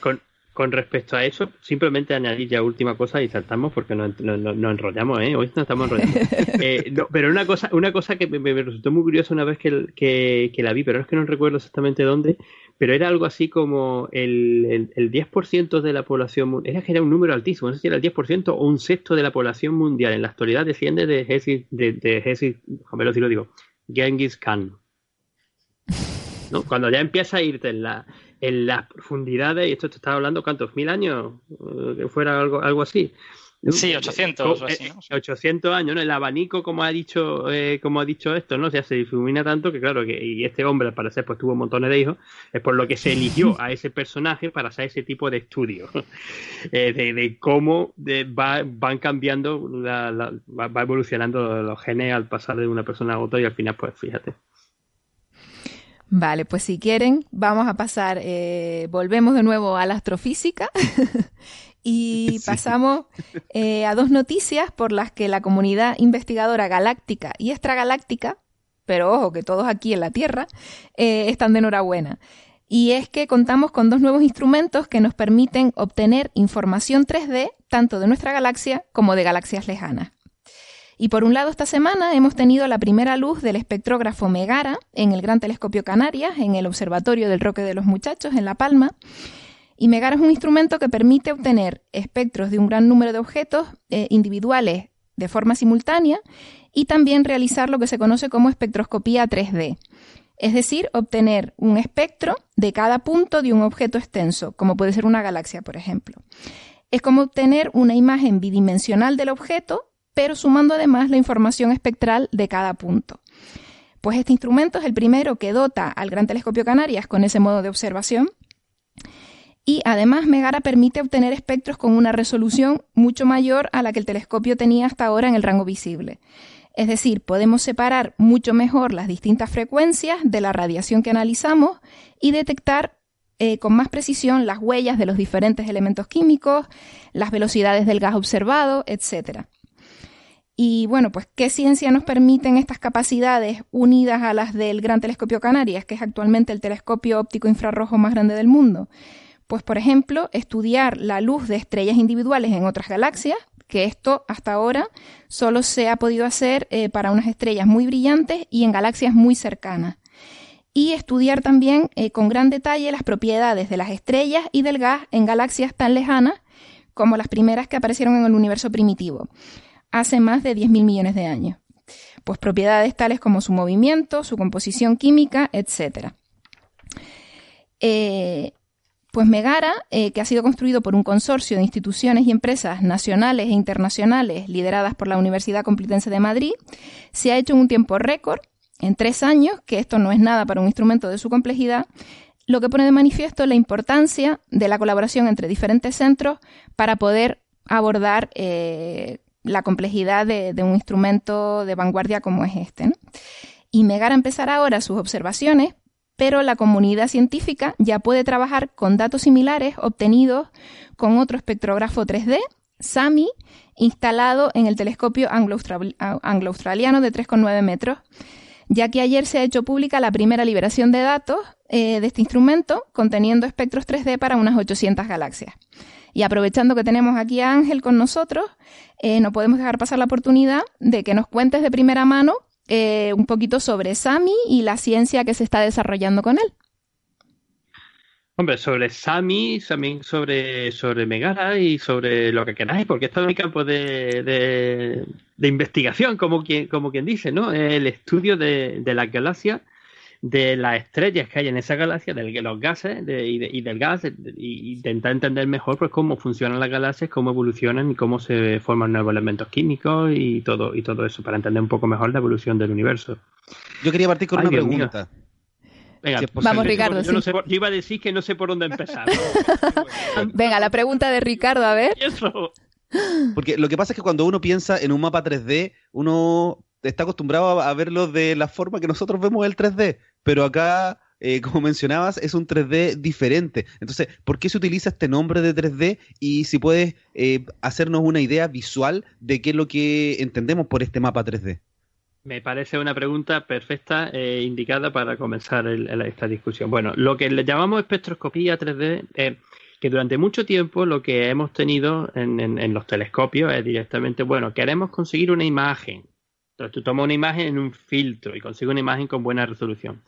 Con, con respecto a eso, simplemente añadir ya última cosa y saltamos porque nos no, enrollamos, ¿eh? Hoy no estamos enrollando. (laughs) Eh, pero una cosa, una cosa que me, resultó muy curiosa una vez que, que, la vi, pero es que no recuerdo exactamente dónde, pero era algo así como el, el, 10% de la población, era que era un número altísimo, no sé si era el 10% o un sexto de la población mundial en la actualidad desciende de Jesús, de, de Jesús, lo digo, Genghis Khan. ¿No? Cuando ya empieza a irte en la en las profundidades, y esto te estaba hablando, ¿cuántos? ¿Mil años? Eh, que fuera algo, algo así. Sí, 800 o así, 800 años, ¿no? El abanico, como ha dicho, eh, como ha dicho esto, ¿no? O sea, se difumina tanto que, claro, que y este hombre, al parecer, pues tuvo montones de hijos, es por lo que se eligió a ese personaje para hacer ese tipo de estudio, (laughs) eh, de, cómo va, van cambiando, la, va evolucionando los genes al pasar de una persona a otra y al final, pues, fíjate. Vale, pues si quieren, vamos a pasar, eh, volvemos de nuevo a la astrofísica (laughs) Y pasamos eh, a dos noticias por las que la comunidad investigadora galáctica y extragaláctica, pero ojo que todos aquí en la Tierra, eh, están de enhorabuena. Y es que contamos con dos nuevos instrumentos que nos permiten obtener información 3D tanto de nuestra galaxia como de galaxias lejanas. Y por un lado, esta semana hemos tenido la primera luz del espectrógrafo Megara en el Gran Telescopio Canarias, en el Observatorio del Roque de los Muchachos, en La Palma. Y Megara es un instrumento que permite obtener espectros de un gran número de objetos eh, individuales de forma simultánea y también realizar lo que se conoce como espectroscopía 3D. Es decir, obtener un espectro de cada punto de un objeto extenso, como puede ser una galaxia, por ejemplo. Es como obtener una imagen bidimensional del objeto pero sumando además la información espectral de cada punto. Pues este instrumento es el primero que dota al Gran Telescopio Canarias con ese modo de observación y además Megara permite obtener espectros con una resolución mucho mayor a la que el telescopio tenía hasta ahora en el rango visible. Es decir, podemos separar mucho mejor las distintas frecuencias de la radiación que analizamos y detectar eh, con más precisión las huellas de los diferentes elementos químicos, las velocidades del gas observado, etc. Y bueno, pues, ¿qué ciencia nos permiten estas capacidades unidas a las del Gran Telescopio Canarias, que es actualmente el telescopio óptico infrarrojo más grande del mundo? Pues, por ejemplo, estudiar la luz de estrellas individuales en otras galaxias, que esto hasta ahora solo se ha podido hacer eh, para unas estrellas muy brillantes y en galaxias muy cercanas. Y estudiar también eh, con gran detalle las propiedades de las estrellas y del gas en galaxias tan lejanas como las primeras que aparecieron en el universo primitivo hace más de 10.000 millones de años. Pues propiedades tales como su movimiento, su composición química, etc. Eh, pues Megara, eh, que ha sido construido por un consorcio de instituciones y empresas nacionales e internacionales lideradas por la Universidad Complutense de Madrid, se ha hecho en un tiempo récord, en tres años, que esto no es nada para un instrumento de su complejidad, lo que pone de manifiesto la importancia de la colaboración entre diferentes centros para poder abordar eh, la complejidad de, un instrumento de vanguardia como es este. Y Megara empezará ahora sus observaciones, pero la comunidad científica ya puede trabajar con datos similares obtenidos con otro espectrógrafo 3D, SAMI, instalado en el telescopio anglo-australiano de 3,9 metros, ya que ayer se ha hecho pública la primera liberación de datos eh, de este instrumento conteniendo espectros 3D para unas 800 galaxias. Y aprovechando que tenemos aquí a Ángel con nosotros, eh, no podemos dejar pasar la oportunidad de que nos cuentes de primera mano eh, un poquito sobre Sami y la ciencia que se está desarrollando con él. Hombre, sobre Sami, también sobre, sobre Megara y sobre lo que queráis, porque esto es mi campo de, de, investigación, como quien, como quien dice, ¿no? El estudio de, de las galaxias de las estrellas que hay en esa galaxia, de los gases y, del gas, y intentar entender mejor pues cómo funcionan las galaxias, cómo evolucionan y cómo se forman nuevos elementos químicos y todo, y todo eso, para entender un poco mejor la evolución del universo. Yo quería partir con una pregunta. Venga, Vamos, Ricardo. Yo, iba a decir que no sé por dónde empezar. (laughs) Venga, la pregunta de Ricardo, a ver. Porque lo que pasa es que cuando uno piensa en un mapa 3D, uno está acostumbrado a verlo de la forma que nosotros vemos el 3D, pero acá, eh, (laughs) como mencionabas, es un 3D diferente. Entonces, ¿por qué se utiliza este nombre de 3D? Y si puedes eh, hacernos una idea visual de qué es lo que entendemos por este mapa 3D. Me parece una pregunta perfecta e indicada para comenzar esta discusión. Bueno, lo que le llamamos espectroscopía 3D es que durante mucho tiempo lo que hemos tenido en, en los telescopios es directamente, bueno, queremos conseguir una imagen, entonces tú tomas una imagen en un filtro y consigues una imagen con buena resolución.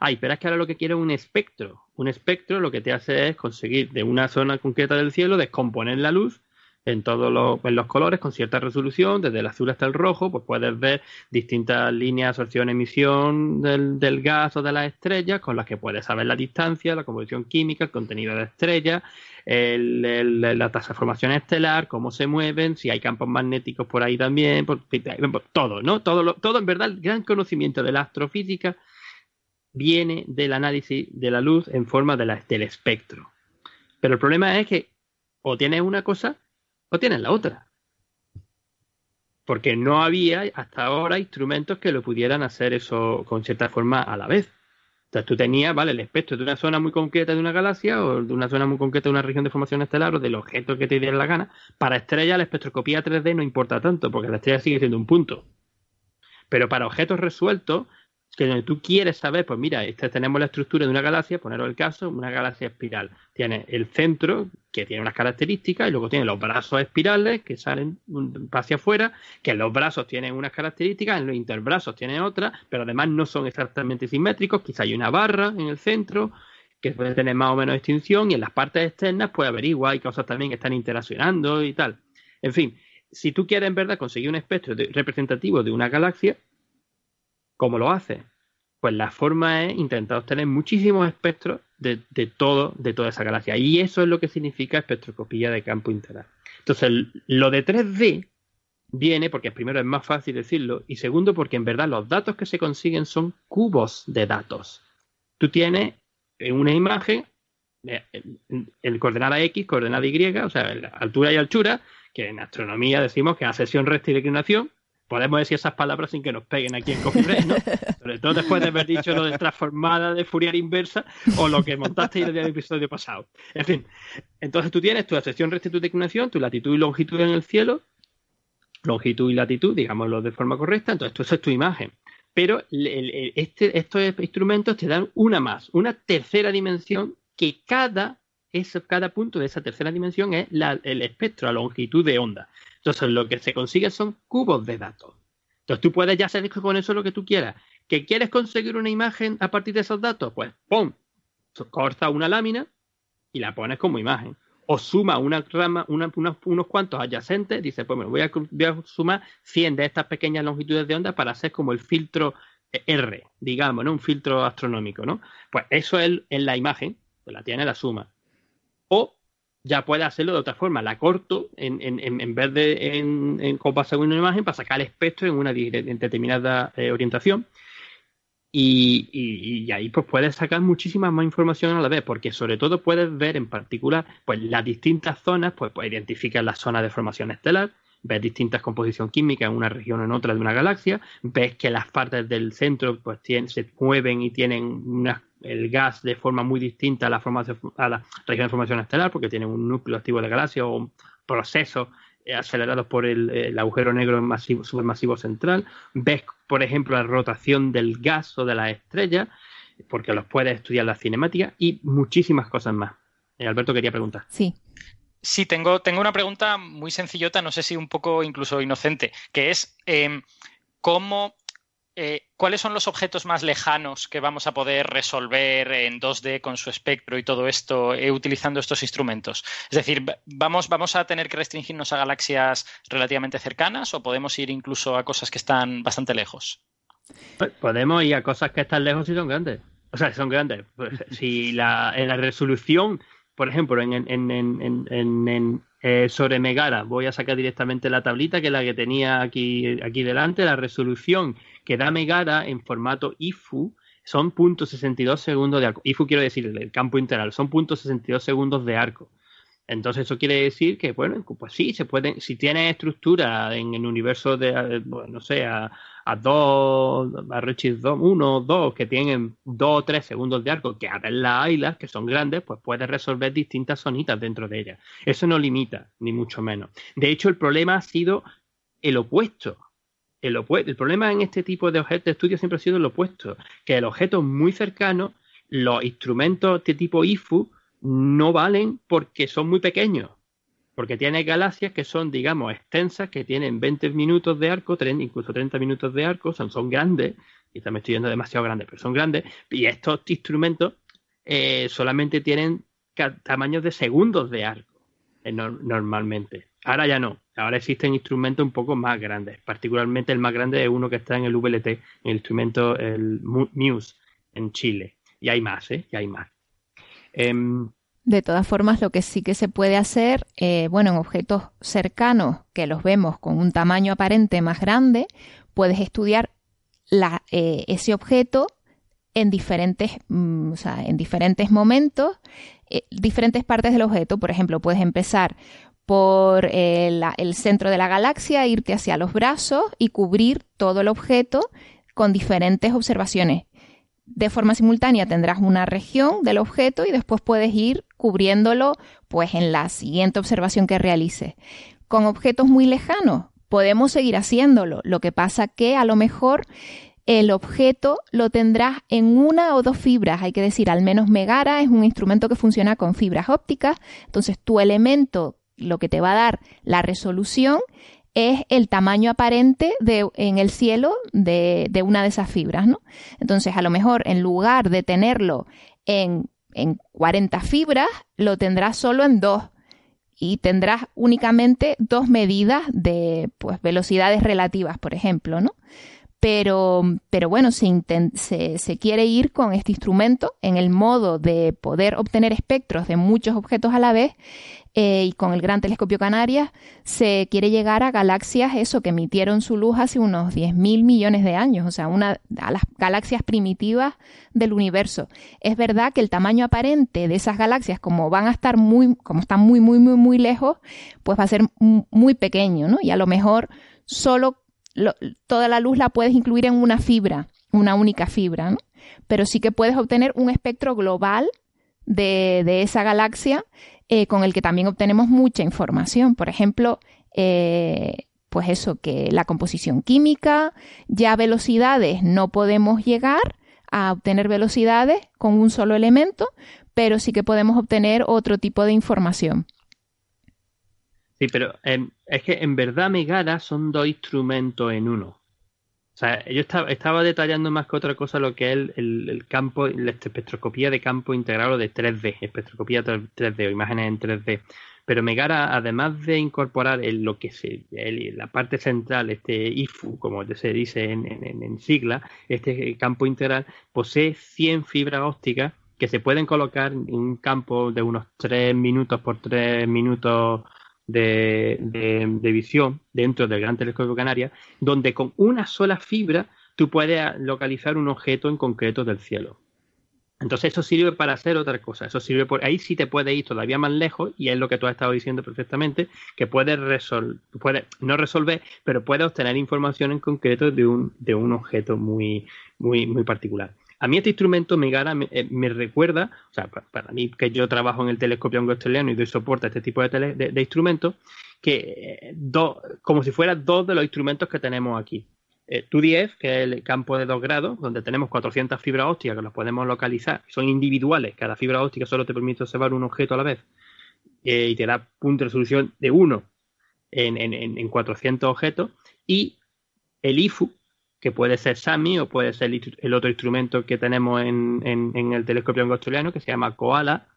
Ay, pero es que ahora lo que quiero es un espectro. Un espectro lo que te hace es conseguir de una zona concreta del cielo descomponer la luz en todos los, los colores con cierta resolución, desde el azul hasta el rojo, pues puedes ver distintas líneas de absorción-emisión del, del, gas o de las estrellas, con las que puedes saber la distancia, la composición química, el contenido de la estrella, el, la tasa de formación estelar, cómo se mueven, si hay campos magnéticos por ahí también, todo, ¿no? Todo, todo en verdad, el gran conocimiento de la astrofísica viene del análisis de la luz en forma de la, del espectro. Pero el problema es que o tienes una cosa o tienes la otra. Porque no había hasta ahora instrumentos que lo pudieran hacer eso con cierta forma a la vez. Entonces tú tenías, ¿vale? El espectro de una zona muy concreta de una galaxia o de una zona muy concreta de una región de formación estelar o del objeto que te diera la gana. Para estrellas la espectroscopía 3D no importa tanto porque la estrella sigue siendo un punto. Pero para objetos resueltos, que tú quieres saber, pues mira, este, tenemos la estructura de una galaxia, poneros el caso, una galaxia espiral. Tiene el centro, que tiene unas características, y luego tiene los brazos espirales que salen hacia afuera, que los brazos tienen unas características, en los interbrazos tienen otras, pero además no son exactamente simétricos, quizá hay una barra en el centro, que puede tener más o menos extinción, y en las partes externas puede haber igual, hay cosas también que están interaccionando y tal. En fin, si tú quieres en verdad conseguir un espectro representativo de una galaxia, ¿Cómo lo hace? Pues la forma es intentar obtener muchísimos espectros de, todo, de toda esa galaxia. Y eso es lo que significa espectroscopía de campo integral. Entonces, lo de 3D viene porque primero es más fácil decirlo y segundo porque en verdad los datos que se consiguen son cubos de datos. Tú tienes una imagen, el coordenada X, coordenada Y, o sea, altura y altura, que en astronomía decimos que es sesión recta y declinación, podemos decir esas palabras sin que nos peguen aquí en Coffee ¿no? (laughs) Sobre todo después de haber dicho lo de transformada de Fourier inversa o lo que montaste en el episodio pasado. En fin, entonces tú tienes tu sección rectitud de inclinación, tu latitud y longitud en el cielo, longitud y latitud, digámoslo de forma correcta, entonces esa es tu imagen. Pero este, estos instrumentos te dan una más, una tercera dimensión que cada, cada punto de esa tercera dimensión es el espectro, la longitud de onda. Entonces, lo que se consigue son cubos de datos. Entonces, tú puedes ya hacer con eso lo que tú quieras. ¿Que quieres conseguir una imagen a partir de esos datos? Pues, ¡pum! Corta una lámina y la pones como imagen. O suma una rama, unos cuantos adyacentes, dice, pues me voy a, sumar 100 de estas pequeñas longitudes de onda para hacer como el filtro R, digamos, ¿no? Un filtro astronómico, ¿no? Pues eso es la imagen, pues la tiene la suma. O ya puede hacerlo de otra forma. La corto en, en, en vez de en, en una imagen para sacar el espectro en una determinada eh, orientación. Y, y, ahí pues puedes sacar muchísima más información a la vez, porque sobre todo puedes ver en particular pues las distintas zonas, pues, pues identificar las zonas de formación estelar, ves distintas composición química en una región o en otra de una galaxia, ves que las partes del centro pues se mueven y tienen el gas de forma muy distinta a la, a la región de formación estelar, porque tienen un núcleo activo de la galaxia o procesos acelerados por el, agujero negro masivo, supermasivo central. Ves, por ejemplo, la rotación del gas o de la estrella, porque los puedes estudiar la cinemática y muchísimas cosas más. Eh, Alberto quería preguntar. Sí. Sí, tengo, tengo una pregunta muy sencillota, no sé si un poco incluso inocente, que es em, cómo, eh, cuáles son los objetos más lejanos que vamos a poder resolver en 2D con su espectro y todo esto eh, utilizando estos instrumentos. Es decir, vamos, vamos a tener que restringirnos a galaxias relativamente cercanas o podemos ir incluso a cosas que están bastante lejos. Podemos ir a cosas que están lejos y son grandes. O sea, son grandes. Pues, si la, en la resolución por ejemplo, en, en, en, en eh, sobre Megara, voy a sacar directamente la tablita que es la que tenía aquí, aquí delante, la resolución que da Megara en formato IFU son .62 segundos de arco. IFU quiero decir el campo integral, son .62 segundos de arco. Entonces eso quiere decir que, bueno, pues sí, se pueden, si tiene estructura en el universo de, bueno, no sé, a, a dos, a Redshift 2, uno o dos que tienen dos o tres segundos de arco, que abren las islas, que son grandes, pues puedes resolver distintas zonitas dentro de ellas. Eso no limita, ni mucho menos. De hecho, el problema ha sido el opuesto. El, opuesto. el problema en este tipo de objetos de estudio siempre ha sido el opuesto, que el objeto muy cercano, los instrumentos de tipo IFU no valen porque son muy pequeños porque tiene galaxias que son, digamos, extensas, que tienen 20 minutos de arco, incluso 30 minutos de arco, son, son grandes, quizá me estoy yendo demasiado grande, pero son grandes, y estos instrumentos eh, solamente tienen tamaños de segundos de arco, eh, normalmente. Ahora ya no, ahora existen instrumentos un poco más grandes, particularmente el más grande es uno que está en el VLT, el instrumento, el MUSE, en Chile, y hay más, ¿eh? Y hay más. Em, de todas formas, lo que sí que se puede hacer, eh, bueno, en objetos cercanos que los vemos con un tamaño aparente más grande, puedes estudiar la, eh, ese objeto en diferentes, mm, o sea, en diferentes momentos, eh, diferentes partes del objeto. Por ejemplo, puedes empezar por el centro de la galaxia, irte hacia los brazos y cubrir todo el objeto con diferentes observaciones de forma simultánea tendrás una región del objeto y después puedes ir cubriéndolo pues en la siguiente observación que realices. Con objetos muy lejanos podemos seguir haciéndolo. Lo que pasa que a lo mejor el objeto lo tendrás en una o dos fibras. Hay que decir, al menos Megara es un instrumento que funciona con fibras ópticas. Entonces, tu elemento, lo que te va a dar la resolución, es el tamaño aparente de, en el cielo de, de, una de esas fibras, ¿no? Entonces, a lo mejor en lugar de tenerlo en, en 40 fibras, lo tendrás solo en dos y tendrás únicamente dos medidas de pues, velocidades relativas, por ejemplo, ¿no? Pero, pero bueno, se, quiere ir con este instrumento en el modo de poder obtener espectros de muchos objetos a la vez eh, y con el Gran Telescopio Canarias se quiere llegar a galaxias, eso, que emitieron su luz hace unos 10.000 millones de años, o sea, una, a las galaxias primitivas del universo. Es verdad que el tamaño aparente de esas galaxias, como van a estar muy, como están muy, muy, muy, muy lejos, pues va a ser muy pequeño, ¿no? Y a lo mejor solo toda la luz la puedes incluir en una fibra, una única fibra, ¿no? pero sí que puedes obtener un espectro global de, esa galaxia eh, con el que también obtenemos mucha información. Por ejemplo, eh, pues eso, que la composición química, ya velocidades no podemos llegar a obtener velocidades con un solo elemento, pero sí que podemos obtener otro tipo de información. Sí, pero em, es que en verdad Megara son dos instrumentos en uno. O sea, yo estaba, estaba detallando más que otra cosa lo que es el, campo, la espectroscopía de campo integrado de 3D, espectroscopía 3D o imágenes en 3D. Pero Megara, además de incorporar lo que se, la parte central, este IFU, como se dice en, en, sigla, este campo integral, posee 100 fibras ópticas que se pueden colocar en un campo de unos 3 minutos por 3 minutos de, visión dentro del Gran Telescopio Canaria, donde con una sola fibra tú puedes localizar un objeto en concreto del cielo. Entonces eso sirve para hacer otra cosa. Eso sirve por ahí sí te puedes ir todavía más lejos y es lo que tú has estado diciendo perfectamente, que puedes resolver, puedes no resolver, pero puedes obtener información en concreto de un, de un objeto muy, muy, muy particular. A mí este instrumento me, eh, me recuerda, o sea, para, mí que yo trabajo en el telescopio anglo-australiano y doy soporte a este tipo de, instrumentos, que eh, como si fueran dos de los instrumentos que tenemos aquí. Eh, TUDIF, que es el campo de 2 grados, donde tenemos 400 fibras ópticas que las podemos localizar, son individuales, cada fibra óptica solo te permite observar un objeto a la vez y te da punto de resolución de 1 en, en, en 400 objetos, y el IFU, que puede ser SAMI o puede ser el otro instrumento que tenemos en, en, el telescopio australiano que se llama Koala,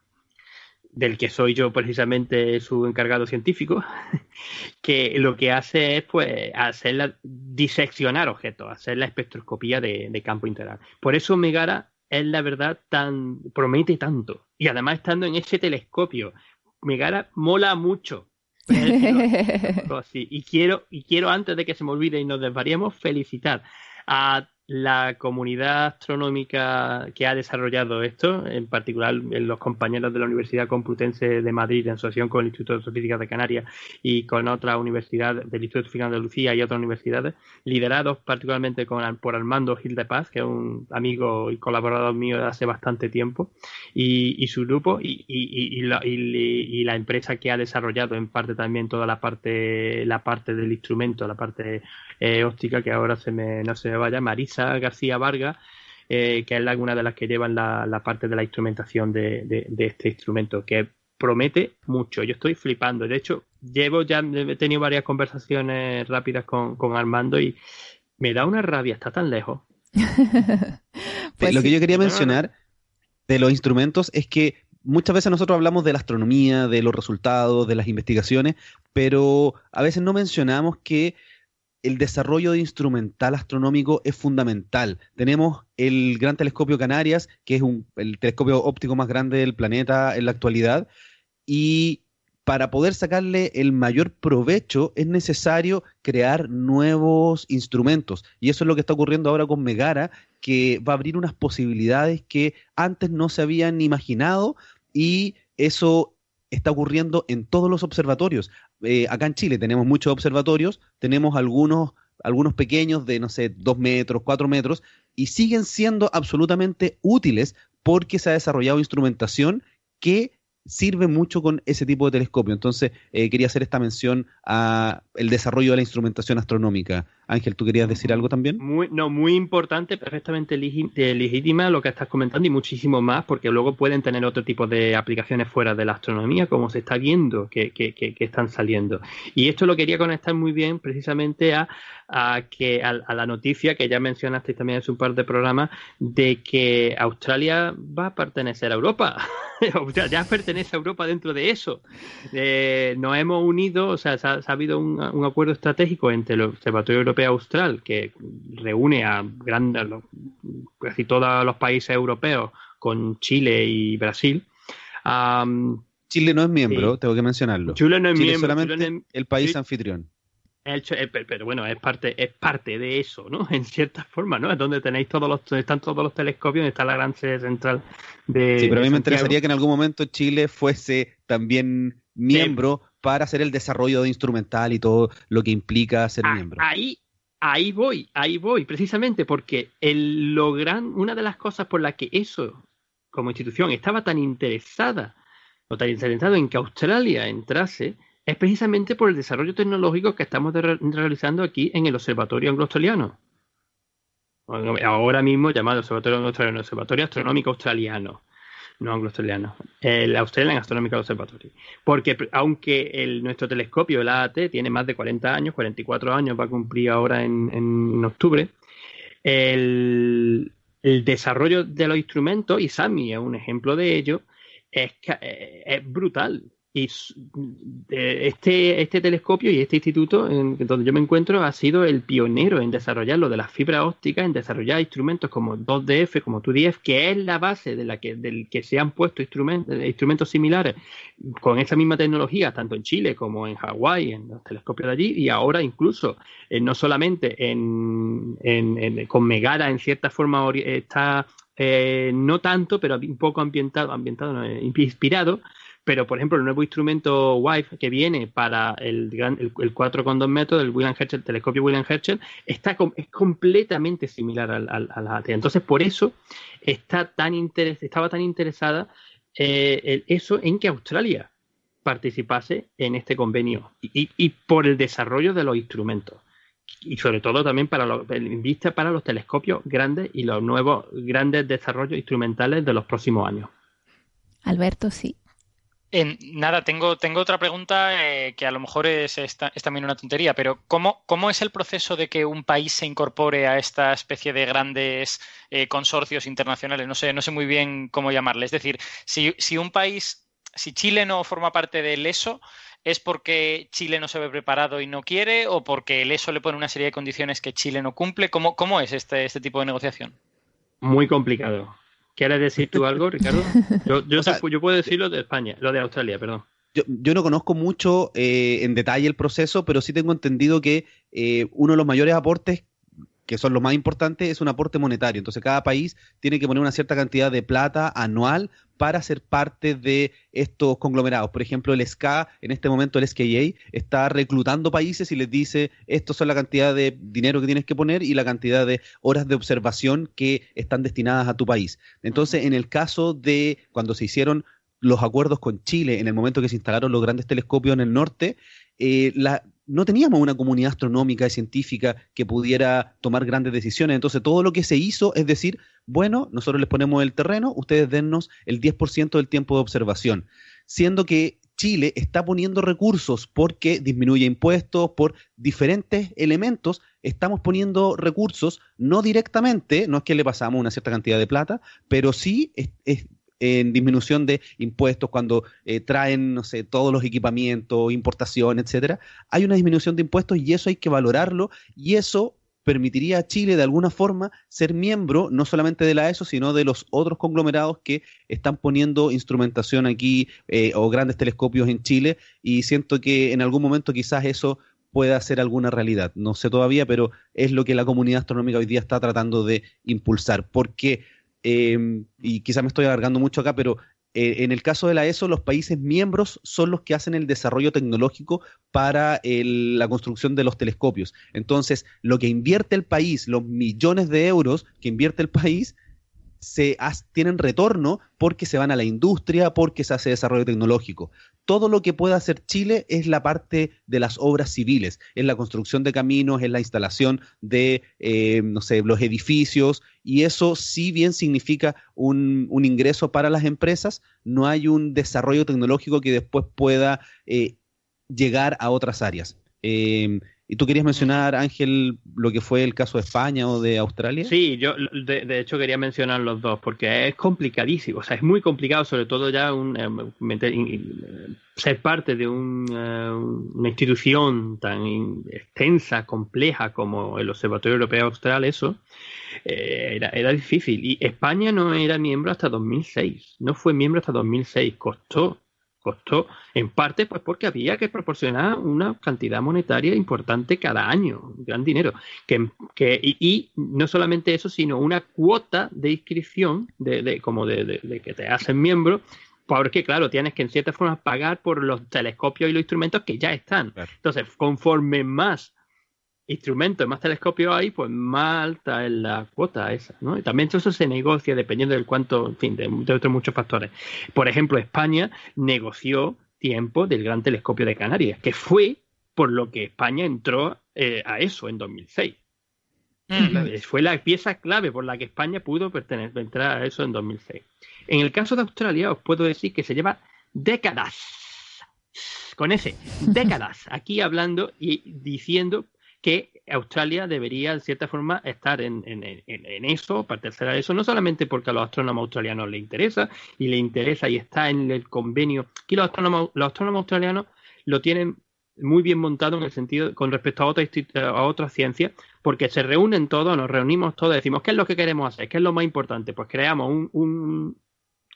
del que soy yo precisamente su encargado científico, (laughs) que lo que hace es pues hacer diseccionar objetos, hacer la espectroscopía de, campo integral. Por eso Megara es la verdad tan promete tanto y además estando en ese telescopio, Megara mola mucho (laughs) y quiero, y quiero antes de que se me olvide y nos desvariemos, felicitar a la comunidad astronómica que ha desarrollado esto, en particular los compañeros de la Universidad Complutense de Madrid en asociación con el Instituto de Astrofísica de Canarias y con otra universidad del Instituto de Física de Andalucía y otras universidades, liderados particularmente por Armando Gil de Paz, que es un amigo y colaborador mío de hace bastante tiempo, y, su grupo, y, la, empresa que ha desarrollado en parte también toda la parte, la parte del instrumento, la parte eh, óptica, que ahora se me, no se me vaya, Marisa García Vargas, eh, que es una de las que llevan la, parte de la instrumentación de, este instrumento, que promete mucho. Yo estoy flipando. De hecho, llevo ya, he tenido varias conversaciones rápidas con, Armando y me da una rabia, está tan lejos. (laughs) pues Lo que yo quería mencionar de los instrumentos es que muchas veces nosotros hablamos de la astronomía, de los resultados, de las investigaciones, pero a veces no mencionamos que el desarrollo de instrumental astronómico es fundamental. Tenemos el Gran Telescopio Canarias, que es el telescopio óptico más grande del planeta en la actualidad, y para poder sacarle el mayor provecho es necesario crear nuevos instrumentos. Y eso es lo que está ocurriendo ahora con Megara, que va a abrir unas posibilidades que antes no se habían imaginado y eso está ocurriendo en todos los observatorios. Eh, acá en Chile tenemos muchos observatorios, tenemos algunos, algunos pequeños de, no sé, dos metros, cuatro metros, y siguen siendo absolutamente útiles porque se ha desarrollado instrumentación que sirve mucho con ese tipo de telescopio. Entonces, eh, quería hacer esta mención a el desarrollo de la instrumentación astronómica. Ángel, ¿tú querías decir algo también? Muy, no, muy importante, perfectamente legítima lo que estás comentando y muchísimo más, porque luego pueden tener otro tipo de aplicaciones fuera de la astronomía, como se está viendo que, que, que, están saliendo. Y esto lo quería conectar muy bien precisamente a, a que a, la noticia que ya mencionaste también hace un par de programas de que Australia va a pertenecer a Europa. (laughs) ya pertenece a Europa dentro de eso. Eh, nos hemos unido, o sea, se ha, habido un, acuerdo estratégico entre el Observatorio Europeo Austral, que reúne a grandes, casi todos los países europeos, con Chile y Brasil. Chile no es miembro, tengo que mencionarlo. Chile no es miembro. solamente el país anfitrión. Eh, pero bueno, es parte, es parte de eso, ¿no? (laughs) En cierta forma, ¿no? Es donde tenéis todos los, están todos los telescopios, está la gran sede central de. Sí, pero a mí me interesaría que en algún momento Chile fuese también miembro para hacer el desarrollo de instrumental y todo lo que implica ser miembro. Ahí, ahí voy, ahí voy, precisamente porque el, lo una de las cosas por las que eso, como institución, estaba tan interesada o tan interesado en que Australia entrase es precisamente por el desarrollo tecnológico que estamos realizando aquí en el Observatorio Anglo-Australiano. Ahora mismo llamado Observatorio Anglo-Australiano, Observatorio Astronómico Australiano, no anglo-australiano, el Australian Astronomical Observatory. Porque aunque nuestro telescopio, el AAT, tiene más de 40 años, 44 años, va a cumplir ahora en, octubre, el, desarrollo de los instrumentos, y SAMI es un ejemplo de ello, es, eh, es brutal. Y este, este telescopio y este instituto en donde yo me encuentro ha sido el pionero en desarrollar lo de las fibras ópticas, en desarrollar instrumentos como 2DF, como 2DF, que es la base de la que, del que se han puesto instrumentos, instrumentos similares con esa misma tecnología, tanto en Chile como en Hawái, en los telescopios de allí, y ahora incluso eh, no solamente en, con Megara en cierta forma está eh, no tanto, pero un poco ambientado, ambientado inspirado pero por ejemplo el nuevo instrumento WIFE que viene para el, el, 4,2 metros del William Herschel, telescopio William Herschel, está es completamente similar al, al, AT. Entonces por eso está tan estaba tan interesada eh, eso en que Australia participase en este convenio y, por el desarrollo de los instrumentos y sobre todo también para en vista para los telescopios grandes y los nuevos grandes desarrollos instrumentales de los próximos años. Alberto, sí nada, tengo, tengo otra pregunta eh, que a lo mejor es, también una tontería, pero ¿cómo, ¿cómo, es el proceso de que un país se incorpore a esta especie de grandes eh, consorcios internacionales? No sé, no sé muy bien cómo llamarle. Es decir, si, si un país, si Chile no forma parte del ESO, ¿es porque Chile no se ve preparado y no quiere o porque el ESO le pone una serie de condiciones que Chile no cumple? ¿Cómo, cómo es este, este tipo de negociación? Muy complicado. ¿Quieres decir tú algo, Ricardo? (laughs) Yo, yo, puedo decir lo de España, lo de Australia, perdón. Yo, no conozco mucho eh, en detalle el proceso, pero sí tengo entendido que eh, uno de los mayores aportes que son los más importantes, es un aporte monetario. Entonces, cada país tiene que poner una cierta cantidad de plata anual para ser parte de estos conglomerados. Por ejemplo, el SCA, en este momento el SKA, está reclutando países y les dice, esto son la cantidad de dinero que tienes que poner y la cantidad de horas de observación que están destinadas a tu país. Entonces, en el caso de cuando se hicieron los acuerdos con Chile, en el momento que se instalaron los grandes telescopios en el norte, eh, no teníamos una comunidad astronómica y científica que pudiera tomar grandes decisiones. Entonces, todo lo que se hizo es decir, bueno, nosotros les ponemos el terreno, ustedes dennos el 10% del tiempo de observación. Siendo que Chile está poniendo recursos porque disminuye impuestos, por diferentes elementos, estamos poniendo recursos, no directamente, no es que le pasamos una cierta cantidad de plata, pero sí es, en disminución de impuestos cuando eh, traen, no sé, todos los equipamientos, importación, etcétera, hay una disminución de impuestos y eso hay que valorarlo y eso permitiría a Chile de alguna forma ser miembro no solamente de la ESO, sino de los otros conglomerados que están poniendo instrumentación aquí eh, o grandes telescopios en Chile y siento que en algún momento quizás eso pueda ser alguna realidad. No sé todavía, pero es lo que la comunidad astronómica hoy día está tratando de impulsar. Porque Em, y quizás me estoy alargando mucho acá, pero eh, en el caso de la ESO, los países miembros son los que hacen el desarrollo tecnológico para la construcción de los telescopios. Entonces, lo que invierte el país, los millones de euros que invierte el país, se tienen retorno porque se van a la industria, porque se hace desarrollo tecnológico. Todo lo que puede hacer Chile es la parte de las obras civiles, es la construcción de caminos, es la instalación de, eh, no sé, los edificios, y eso si bien significa un, ingreso para las empresas, no hay un desarrollo tecnológico que después pueda eh, llegar a otras áreas. Eh, ¿Y tú querías mencionar, Ángel, lo que fue el caso de España o de Australia? Sí, yo de, hecho quería mencionar los dos, porque es complicadísimo, o sea, es muy complicado, sobre todo ya un, eh, ser parte de un, eh, una institución tan extensa, compleja como el Observatorio Europeo Austral, eso, eh, era, era difícil. Y España no era miembro hasta 2006, no fue miembro hasta 2006, costó costó en parte pues porque había que proporcionar una cantidad monetaria importante cada año, gran dinero. Que, que y, no solamente eso, sino una cuota de inscripción, de, como de, que te hacen miembro, porque claro, tienes que en cierta forma pagar por los telescopios y los instrumentos que ya están. Entonces, conforme más instrumentos, más telescopios hay, pues más alta es la cuota esa, ¿no? Y también eso se negocia dependiendo del cuánto, en fin, de, otros muchos factores. Por ejemplo, España negoció tiempo del Gran Telescopio de Canarias, que fue por lo que España entró eh, a eso en 2006. Fue la pieza clave por la que España pudo pertenecer, entrar a eso en 2006. En el caso de Australia, os puedo decir que se lleva décadas, con ese, décadas, aquí hablando y diciendo que Australia debería, en cierta forma, estar en, eso, pertenecer a eso, no solamente porque a los astrónomos australianos les interesa y le interesa y está en el convenio. Aquí los astrónomos, los astrónomos australianos lo tienen muy bien montado en el sentido con respecto a otras a otras ciencias, porque se reúnen todos, nos reunimos todos, decimos qué es lo que queremos hacer, qué es lo más importante, pues creamos un,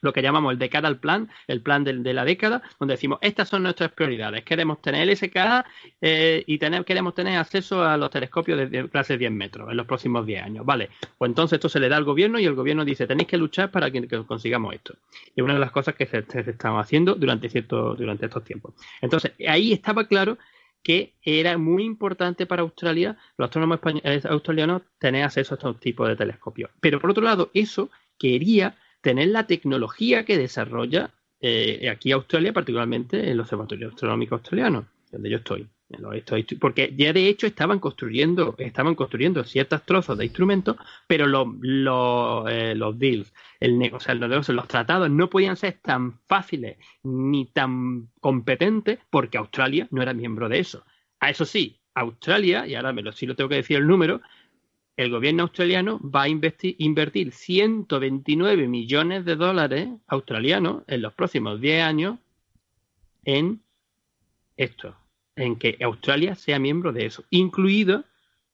lo que llamamos el Decadal Plan, el plan de, la década, donde decimos, estas son nuestras prioridades. Queremos tener LSK eh, y tener, queremos tener acceso a los telescopios de, clase 10 metros en los próximos 10 años. Vale, pues entonces esto se le da al gobierno y el gobierno dice, tenéis que luchar para que, consigamos esto. Y una de las cosas que se, se, estaban haciendo durante, cierto, durante estos tiempos. Entonces, ahí estaba claro que era muy importante para Australia, los astrónomos eh, australianos, tener acceso a estos tipos de telescopios. Pero por otro lado, eso quería tener la tecnología que desarrolla eh, aquí Australia, particularmente el Observatorio Astronómico Australiano, donde yo estoy. porque ya de hecho estaban construyendo, estaban construyendo ciertos trozos de instrumentos, pero los, los, eh, deals, el, o sea, los, los tratados no podían ser tan fáciles ni tan competentes porque Australia no era miembro de eso. A eso sí, Australia, y ahora me lo, sí lo tengo que decir el número, el gobierno australiano va a invertir 129 millones de dólares australianos en los próximos 10 años en esto, en que Australia sea miembro de eso, incluido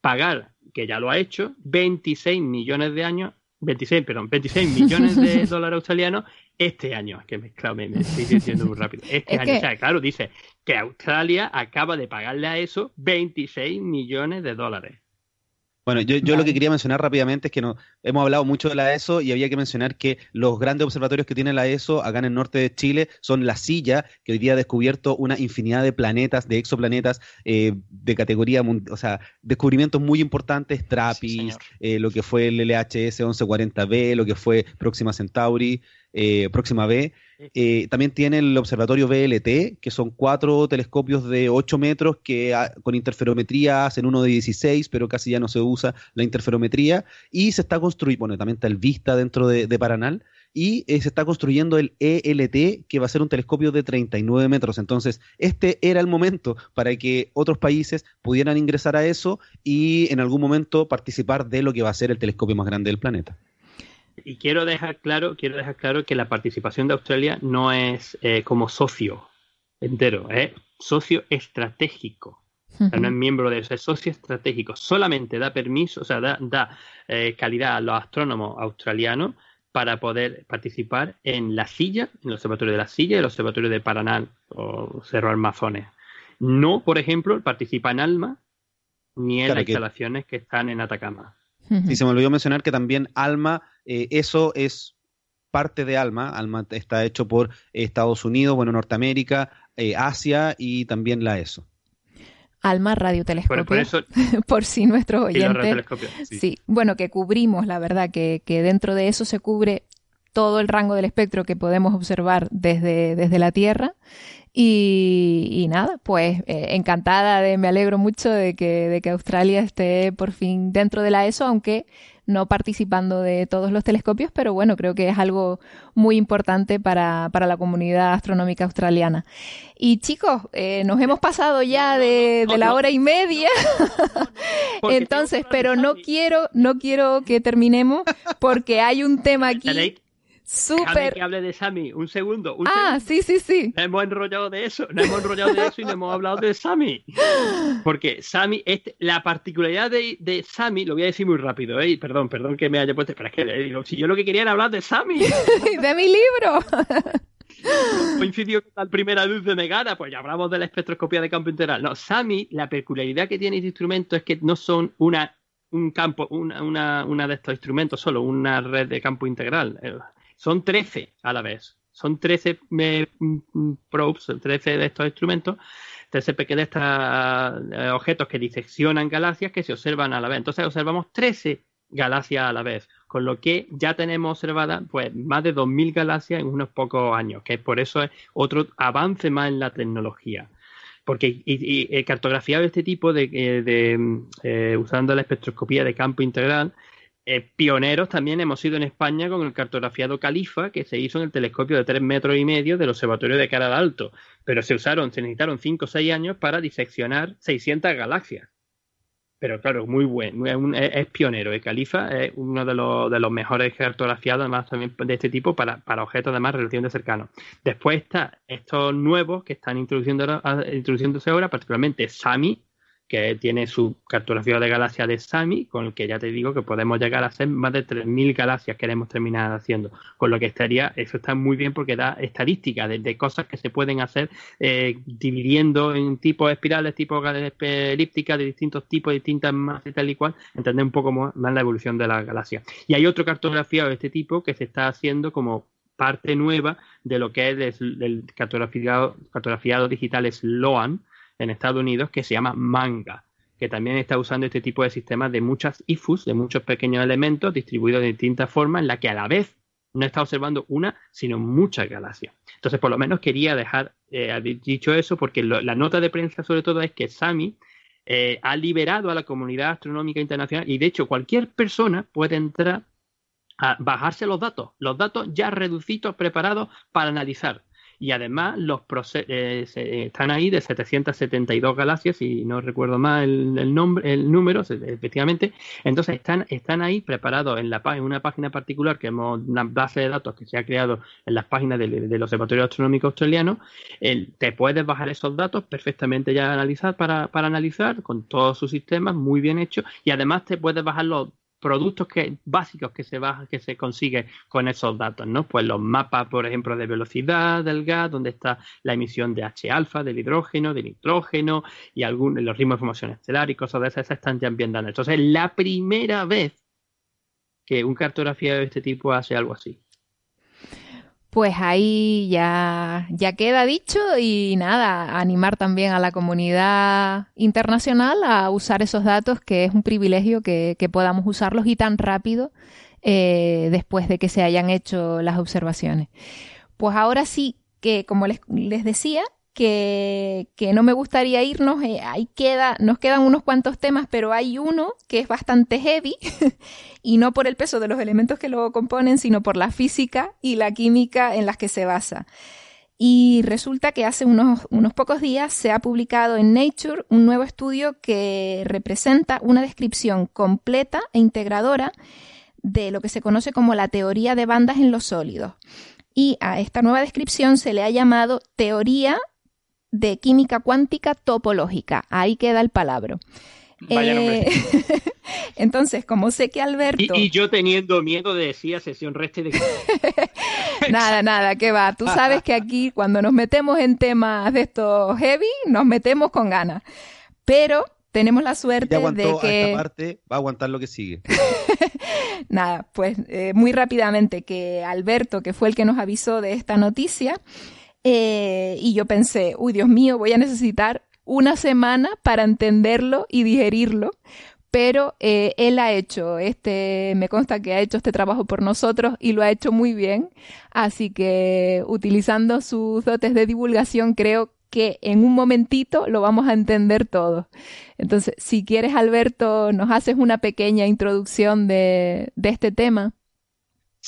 pagar, que ya lo ha hecho, 26 millones de años, 26, perdón, 26 millones de (laughs) dólares australianos este año, que me, me, estoy diciendo muy rápido. Este año, o sea, claro, dice que Australia acaba de pagarle a eso 26 millones de dólares. Bueno, yo, lo que quería mencionar rápidamente es que no, hemos hablado mucho de la ESO y había que mencionar que los grandes observatorios que tiene la ESO acá en el norte de Chile son la Silla, que hoy día ha descubierto una infinidad de planetas, de exoplanetas eh, de categoría, o sea, descubrimientos muy importantes, TRAPPIST, eh, lo que fue el LHS 1140b, lo que fue Próxima Centauri, eh, Próxima B. Eh, también tiene el observatorio BLT, que son cuatro telescopios de 8 metros que ah, con interferometría hacen uno de 16, pero casi ya no se usa la interferometría. Y se está construyendo, bueno, también está el Vista dentro de, Paranal. Y eh, se está construyendo el ELT, que va a ser un telescopio de 39 metros. Entonces, este era el momento para que otros países pudieran ingresar a eso y en algún momento participar de lo que va a ser el telescopio más grande del planeta y quiero dejar claro, quiero dejar claro que la participación de Australia no es eh, como socio entero, es socio estratégico. no es miembro de eso, es socio estratégico. Solamente da permiso, o sea, da, eh, calidad a los astrónomos australianos para poder participar en la silla, en el observatorio de la silla y el observatorio de Paranal o Cerro Almazones. No, por ejemplo, participa en ALMA ni en las instalaciones que están en Atacama. Y se me olvidó mencionar que también ALMA, eh, eso es parte de ALMA. ALMA está hecho por Estados Unidos, bueno, Norteamérica, eh, Asia y también la ESO. Alma Radiotelescopio, por, (laughs) por si nuestros oyentes. Sí. sí. bueno, que cubrimos, la verdad, que, que, dentro de eso se cubre todo el rango del espectro que podemos observar desde, desde la Tierra. Y, nada, pues eh, encantada de, me alegro mucho de que, de que Australia esté por fin dentro de la ESO, aunque no participando de todos los telescopios, pero bueno, creo que es algo muy importante para, para la comunidad astronómica australiana. Y chicos, eh, nos hemos pasado ya de, de la hora y media, entonces, pero no quiero, no quiero que terminemos porque hay un tema aquí Súper. que hable de Sammy, un segundo. ah, sí, sí, sí. Hemos enrollado de eso, no hemos enrollado de eso y no hemos hablado de Sammy. Porque Sammy, este, la particularidad de, de Sammy, lo voy a decir muy rápido, ¿eh? perdón, perdón que me haya puesto, pero es que eh, si yo lo que quería era hablar de Sammy. (laughs) de mi libro. Coincidió con la primera luz de Megara, pues ya hablamos de la espectroscopía de campo integral. No, Sammy, la peculiaridad que tiene este instrumento es que no son una un campo, una, una, una de estos instrumentos solo, una red de campo integral. Eh, son 13 a la vez. Son 13 eh, probes, 13 de estos instrumentos, 13 pequeños estos, eh, objetos que diseccionan galaxias que se observan a la vez. Entonces observamos 13 galaxias a la vez, con lo que ya tenemos observadas pues, más de 2.000 galaxias en unos pocos años, que por eso es otro avance más en la tecnología porque y, y, cartografiado este tipo de, eh, de usando la espectroscopía de campo integral eh, pioneros también hemos sido en España con el cartografiado Califa, que se hizo en el telescopio de tres metros y medio del Observatorio de Cara de Alto, pero se usaron, se necesitaron cinco o seis años para diseccionar 600 galaxias. Pero claro, muy bueno, es, pionero. El Califa es uno de los, mejores cartografiados, además también de este tipo, para, para objetos de más relación de cercano. Después está estos nuevos que están introduciendo, introduciéndose ahora, particularmente SAMI, que tiene su cartografía de galaxias de SAMI, con el que ya te digo que podemos llegar a hacer más de 3.000 galaxias que queremos terminar haciendo. Con lo que estaría, eso está muy bien porque da estadísticas de, cosas que se pueden hacer eh, dividiendo en tipos espirales, tipos elípticas de distintos tipos, distintas masas y tal y cual, entender un poco más, la evolución de las galaxias. Y hay otro cartografiado de este tipo que se está haciendo como parte nueva de lo que es el, cartografiado, cartografiado digital SLOAN, en Estados Unidos que se llama Manga, que también está usando este tipo de sistemas de muchas IFUs, de muchos pequeños elementos distribuidos de distintas formas, en la que a la vez no está observando una, sino muchas galaxias. Entonces, por lo menos quería dejar eh, dicho eso, porque la nota de prensa sobre todo es que SAMI eh, ha liberado a la comunidad astronómica internacional y de hecho cualquier persona puede entrar a bajarse los datos, los datos ya reducidos, preparados para analizar y además los eh, están ahí de 772 galaxias, si no recuerdo mal el, nombre, el número, efectivamente. Entonces están, están ahí preparados en, la, en una página particular que hemos, una base de datos que se ha creado en las páginas del, Observatorio Astronómico Australiano. te puedes bajar esos datos perfectamente ya analizar para, para analizar con todos sus sistemas muy bien hechos y además te puedes bajar los productos que, básicos que se baja, que se consigue con esos datos, ¿no? Pues los mapas, por ejemplo, de velocidad del gas, donde está la emisión de H alfa, del hidrógeno, del nitrógeno y algún, los ritmos de formación estelar y cosas de esas, están ya bien dadas. Entonces, la primera vez que un cartografiado de este tipo hace algo así. Pues ahí ya, ya queda dicho y nada, animar también a la comunidad internacional a usar esos datos, que es un privilegio que, podamos usarlos y tan rápido eh, después de que se hayan hecho las observaciones. Pues ahora sí que, como les, les decía, que, no me gustaría irnos. Eh, ahí queda, nos quedan unos cuantos temas, pero hay uno que es bastante heavy (laughs) y no por el peso de los elementos que lo componen, sino por la física y la química en las que se basa. Y resulta que hace unos, unos pocos días se ha publicado en Nature un nuevo estudio que representa una descripción completa e integradora de lo que se conoce como la teoría de bandas en los sólidos. Y a esta nueva descripción se le ha llamado teoría de química cuántica topológica. Ahí queda el palabra. Eh, (laughs) entonces, como sé que Alberto. Y, yo teniendo miedo de decir sesión reste de. (laughs) nada, nada, que va. Tú sabes que aquí, cuando nos metemos en temas de estos heavy, nos metemos con ganas. Pero tenemos la suerte de que... esta parte, va a aguantar lo que sigue. (laughs) Nada, pues eh, muy rápidamente que Alberto, que fue el que nos avisó de esta noticia, eh, y yo pensé, uy, Dios mío, voy a necesitar una semana para entenderlo y digerirlo, pero eh, él ha hecho este, me consta que ha hecho este trabajo por nosotros y lo ha hecho muy bien, así que utilizando sus dotes de divulgación creo que en un momentito lo vamos a entender todo. Entonces, si quieres, Alberto, nos haces una pequeña introducción de, de este tema.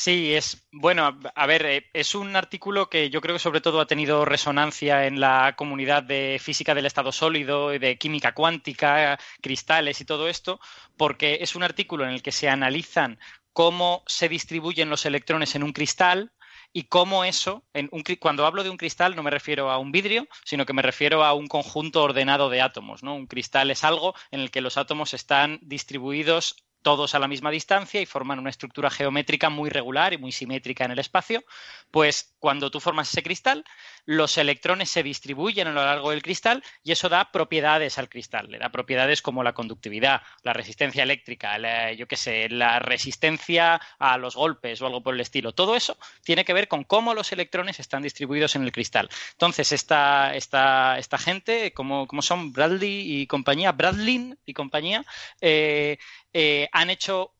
Sí, es bueno, a ver, eh, es un artículo que yo creo que sobre todo ha tenido resonancia en la comunidad de física del estado sólido, de química cuántica, cristales y todo esto, porque es un artículo en el que se analizan cómo se distribuyen los electrones en un cristal, y cómo eso, en un, cuando hablo de un cristal no me refiero a un vidrio, sino que me refiero a un conjunto ordenado de átomos. ¿no? Un cristal es algo en el que los átomos están distribuidos todos a la misma distancia y forman una estructura geométrica muy regular y muy simétrica en el espacio, pues cuando tú formas ese cristal, los electrones se distribuyen a lo largo del cristal y eso da propiedades al cristal. Le da propiedades como la conductividad, la resistencia eléctrica, yo qué sé, la resistencia a los golpes o algo por el estilo. Todo eso tiene que ver con cómo los electrones están distribuidos en el cristal. Entonces, esta, esta, esta gente, como, como son Bradley y compañía, Bradley y compañía, eh, eh, han hecho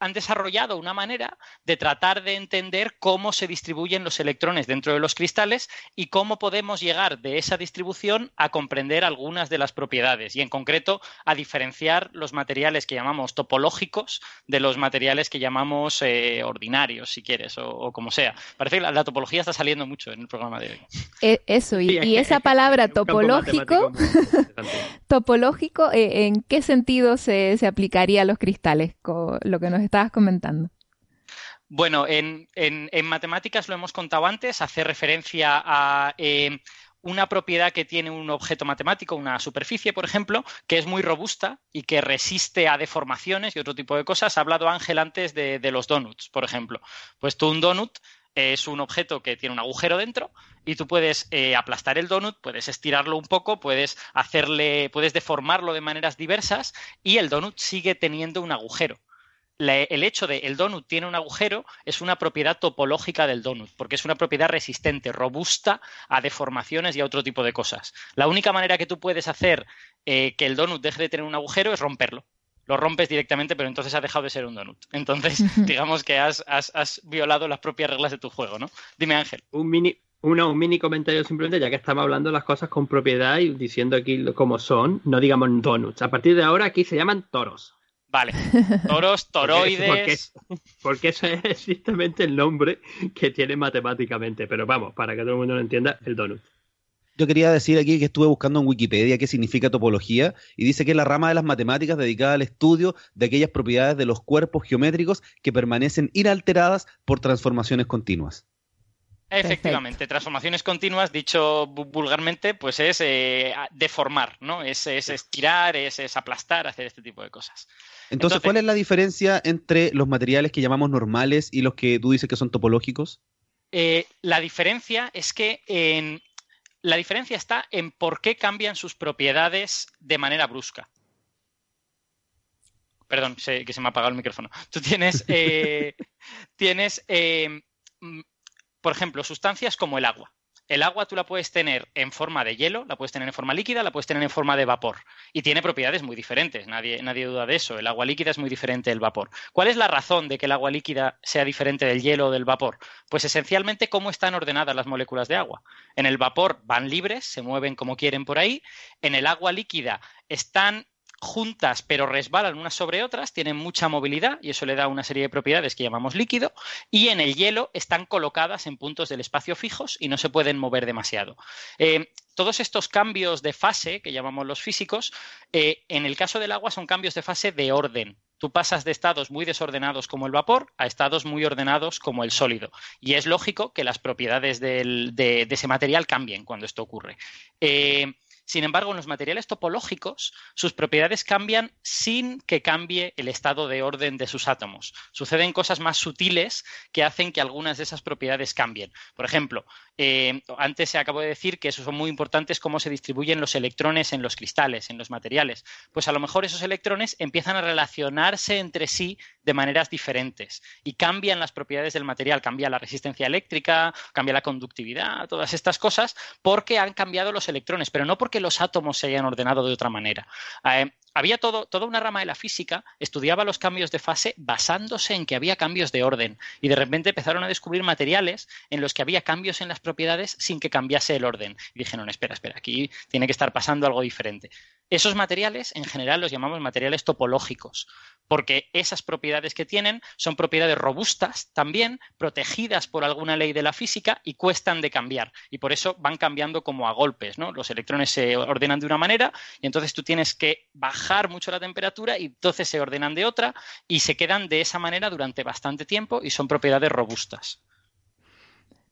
han desarrollado una manera de tratar de entender cómo se distribuyen los electrones dentro de los cristales y cómo podemos llegar de esa distribución a comprender algunas de las propiedades y en concreto a diferenciar los materiales que llamamos topológicos de los materiales que llamamos eh, ordinarios, si quieres, o, como sea. Parece que la, topología está saliendo mucho en el programa de hoy. Eh, eso, y, esa palabra topológico, (laughs) topológico, eh, ¿en qué sentido se, se aplicaría a los cristales? Con lo que nos estabas comentando. Bueno, en, matemáticas lo hemos contado antes, hace referencia a eh, una propiedad que tiene un objeto matemático, una superficie, por ejemplo, que es muy robusta y que resiste a deformaciones y otro tipo de cosas. Ha hablado Ángel antes de, los donuts, por ejemplo. Pues tú un donut es un objeto que tiene un agujero dentro y tú puedes eh, aplastar el donut, puedes estirarlo un poco, puedes hacerle, puedes deformarlo de maneras diversas y el donut sigue teniendo un agujero el hecho de el donut tiene un agujero es una propiedad topológica del donut, porque es una propiedad resistente, robusta a deformaciones y a otro tipo de cosas. La única manera que tú puedes hacer eh, que el donut deje de tener un agujero es romperlo. Lo rompes directamente, pero entonces ha dejado de ser un donut. Entonces, (laughs) digamos que has, violado las propias reglas de tu juego, ¿no? Dime, Ángel. Un mini, un mini comentario simplemente, ya que estamos hablando las cosas con propiedad y diciendo aquí cómo son, no digamos donuts. A partir de ahora aquí se llaman toros. Vale, (laughs) toros, toroides. Porque, eso es estrictamente el nombre que tiene matemáticamente. Pero vamos, para que todo el mundo lo entienda, el donut. Yo quería decir aquí que estuve buscando en Wikipedia qué significa topología y dice que es la rama de las matemáticas dedicada al estudio de aquellas propiedades de los cuerpos geométricos que permanecen inalteradas por transformaciones continuas. Efectivamente, transformaciones continuas, dicho vulgarmente, pues es eh, deformar, ¿no? Es, estirar, es, aplastar, hacer este tipo de cosas. Entonces, ¿cuál es la diferencia entre los materiales que llamamos normales y los que tú dices que son topológicos? Eh, la diferencia es que en, la diferencia está en por qué cambian sus propiedades de manera brusca. Perdón, que se me ha apagado el micrófono. Tú tienes, (laughs) eh, tienes por ejemplo, sustancias como el agua. El agua tú la puedes tener en forma de hielo, la puedes tener en forma líquida, la puedes tener en forma de vapor. Y tiene propiedades muy diferentes, nadie, nadie duda de eso. El agua líquida es muy diferente del vapor. ¿Cuál es la razón de que el agua líquida sea diferente del hielo o del vapor? Pues esencialmente cómo están ordenadas las moléculas de agua. En el vapor van libres, se mueven como quieren por ahí. En el agua líquida están juntas pero resbalan unas sobre otras, tienen mucha movilidad y eso le da una serie de propiedades que llamamos líquido y en el hielo están colocadas en puntos del espacio fijos y no se pueden mover demasiado. Eh, todos estos cambios de fase que llamamos los físicos, eh, en el caso del agua son cambios de fase de orden. Tú pasas de estados muy desordenados como el vapor a estados muy ordenados como el sólido. Y es lógico que las propiedades de, ese material cambien cuando esto ocurre. Eh, Sin embargo, en los materiales topológicos, sus propiedades cambian sin que cambie el estado de orden de sus átomos. Suceden cosas más sutiles que hacen que algunas de esas propiedades cambien. Por ejemplo, eh, antes se acabó de decir que eso son muy importantes cómo se distribuyen los electrones en los cristales, en los materiales. Pues a lo mejor esos electrones empiezan a relacionarse entre sí de maneras diferentes y cambian las propiedades del material, cambia la resistencia eléctrica, cambia la conductividad, todas estas cosas, porque han cambiado los electrones, pero no porque los átomos se hayan ordenado de otra manera. Eh, había todo, toda una rama de la física, estudiaba los cambios de fase basándose en que había cambios de orden y de repente empezaron a descubrir materiales en los que había cambios en las propiedades sin que cambiase el orden. Y dijeron, espera, espera, aquí tiene que estar pasando algo diferente. Esos materiales en general los llamamos materiales topológicos, porque esas propiedades que tienen son propiedades robustas también, protegidas por alguna ley de la física y cuestan de cambiar. Y por eso van cambiando como a golpes, ¿no? Los electrones se ordenan de una manera y entonces tú tienes que bajar mucho la temperatura y entonces se ordenan de otra y se quedan de esa manera durante bastante tiempo y son propiedades robustas.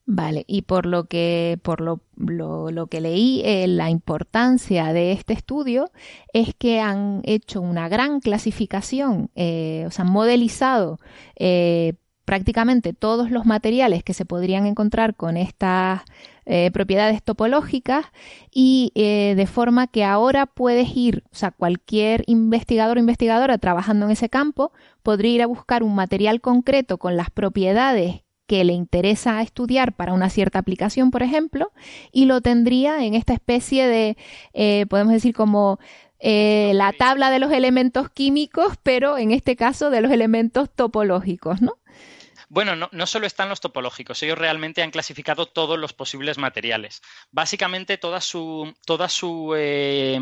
Vale, y por lo que, por lo, lo, que leí, eh, la importancia de este estudio es que han hecho una gran clasificación, eh, o sea, han modelizado eh, prácticamente todos los materiales que se podrían encontrar con estas propiedades topológicas y de forma que ahora puedes ir, o sea, cualquier investigador o investigadora trabajando en ese campo podría ir a buscar un material concreto con las propiedades que le interesa estudiar para una cierta aplicación, por ejemplo, y lo tendría en esta especie de, eh, podemos decir, como eh, la tabla de los elementos químicos, pero en este caso de los elementos topológicos, ¿no? Bueno, no, solo están los topológicos, ellos realmente han clasificado todos los posibles materiales. Básicamente toda su, toda su eh,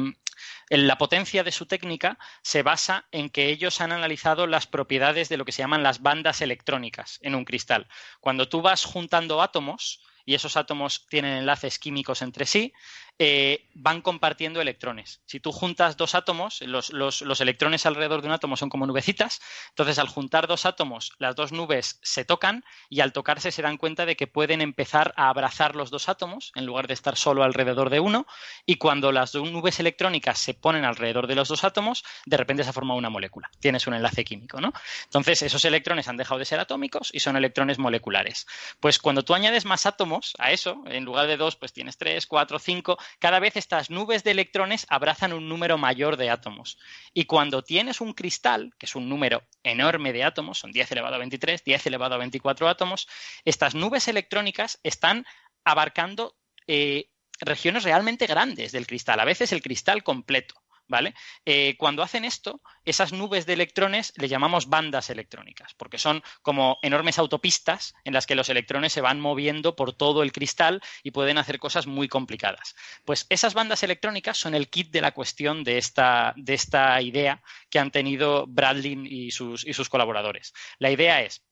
la potencia de su técnica se basa en que ellos han analizado las propiedades de lo que se llaman las bandas electrónicas en un cristal. Cuando tú vas juntando átomos, y esos átomos tienen enlaces químicos entre sí, eh, van compartiendo electrones. Si tú juntas dos átomos, los, los, electrones alrededor de un átomo son como nubecitas, entonces al juntar dos átomos, las dos nubes se tocan y al tocarse se dan cuenta de que pueden empezar a abrazar los dos átomos en lugar de estar solo alrededor de uno y cuando las dos nubes electrónicas se ponen alrededor de los dos átomos, de repente se forma una molécula. Tienes un enlace químico, ¿no? Entonces esos electrones han dejado de ser atómicos y son electrones moleculares. Pues cuando tú añades más átomos a eso, en lugar de dos, pues tienes tres, cuatro, cinco, cada vez estas nubes de electrones abrazan un número mayor de átomos. Y cuando tienes un cristal, que es un número enorme de átomos, son 10 elevado a 23, 10 elevado a 24 átomos, estas nubes electrónicas están abarcando eh, regiones realmente grandes del cristal, a veces el cristal completo. ¿Vale? Eh, cuando hacen esto, esas nubes de electrones le llamamos bandas electrónicas, porque son como enormes autopistas en las que los electrones se van moviendo por todo el cristal y pueden hacer cosas muy complicadas. Pues esas bandas electrónicas son el kit de la cuestión de esta, de esta idea que han tenido Bradley y sus, y sus colaboradores. La idea es,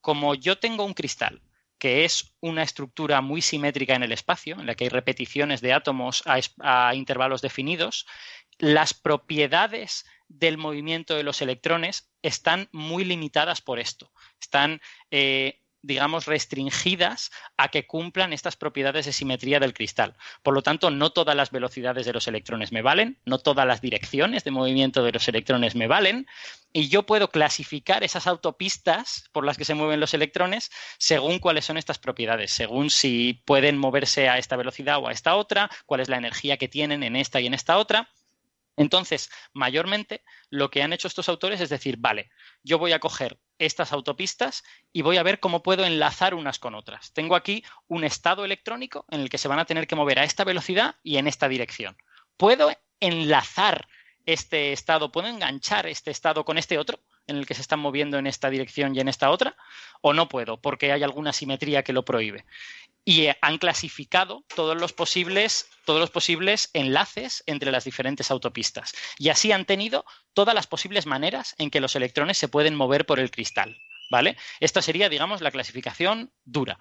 como yo tengo un cristal que es una estructura muy simétrica en el espacio, en la que hay repeticiones de átomos a intervalos definidos, las propiedades del movimiento de los electrones están muy limitadas por esto. Están, eh, digamos, restringidas a que cumplan estas propiedades de simetría del cristal. Por lo tanto, no todas las velocidades de los electrones me valen, no todas las direcciones de movimiento de los electrones me valen, y yo puedo clasificar esas autopistas por las que se mueven los electrones según cuáles son estas propiedades, según si pueden moverse a esta velocidad o a esta otra, cuál es la energía que tienen en esta y en esta otra. Entonces, mayormente lo que han hecho estos autores es decir, vale, yo voy a coger estas autopistas y voy a ver cómo puedo enlazar unas con otras. Tengo aquí un estado electrónico en el que se van a tener que mover a esta velocidad y en esta dirección. ¿Puedo enlazar este estado, puedo enganchar este estado con este otro en el que se están moviendo en esta dirección y en esta otra? ¿O no puedo porque hay alguna simetría que lo prohíbe? Y eh, han clasificado todos los posibles todos los posibles enlaces entre las diferentes autopistas y así han tenido todas las posibles maneras en que los electrones se pueden mover por el cristal, ¿vale? Esta sería, digamos, la clasificación dura.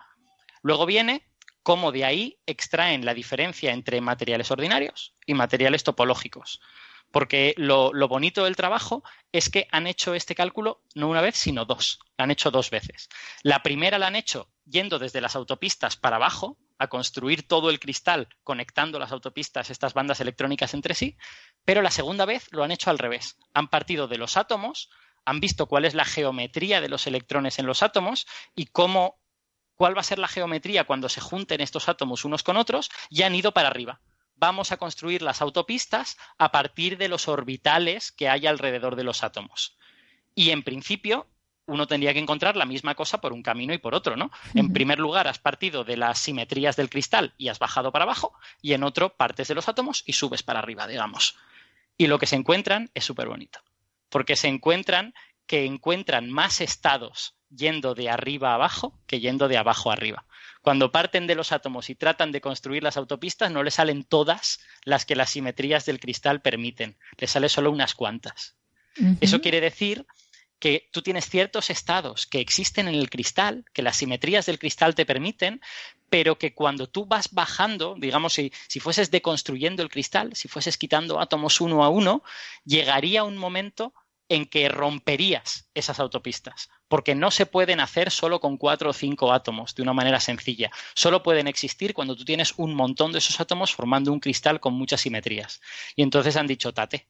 Luego viene cómo de ahí extraen la diferencia entre materiales ordinarios y materiales topológicos. Porque lo, bonito del trabajo es que han hecho este cálculo no una vez, sino dos. Han hecho dos veces. La primera la han hecho yendo desde las autopistas para abajo, a construir todo el cristal conectando las autopistas, estas bandas electrónicas entre sí, pero la segunda vez lo han hecho al revés. Han partido de los átomos, han visto cuál es la geometría de los electrones en los átomos y cómo cuál va a ser la geometría cuando se junten estos átomos unos con otros y han ido para arriba. Vamos a construir las autopistas a partir de los orbitales que hay alrededor de los átomos. Y en principio, uno tendría que encontrar la misma cosa por un camino y por otro, ¿no? En primer lugar, has partido de las simetrías del cristal y has bajado para abajo, y en otro partes de los átomos y subes para arriba, digamos. Y lo que se encuentran es súper bonito, porque se encuentran que encuentran más estados yendo de arriba a abajo que yendo de abajo a arriba. Cuando parten de los átomos y tratan de construir las autopistas, no les salen todas las que las simetrías del cristal permiten, les sale solo unas cuantas. Eso quiere decir que tú tienes ciertos estados que existen en el cristal, que las simetrías del cristal te permiten, pero que cuando tú vas bajando, digamos, si, si fueses deconstruyendo el cristal, si fueses quitando átomos uno a uno, llegaría un momento en que romperías esas autopistas, porque no se pueden hacer solo con cuatro o cinco átomos de una manera sencilla. Solo pueden existir cuando tú tienes un montón de esos átomos formando un cristal con muchas simetrías. Y entonces han dicho, tate,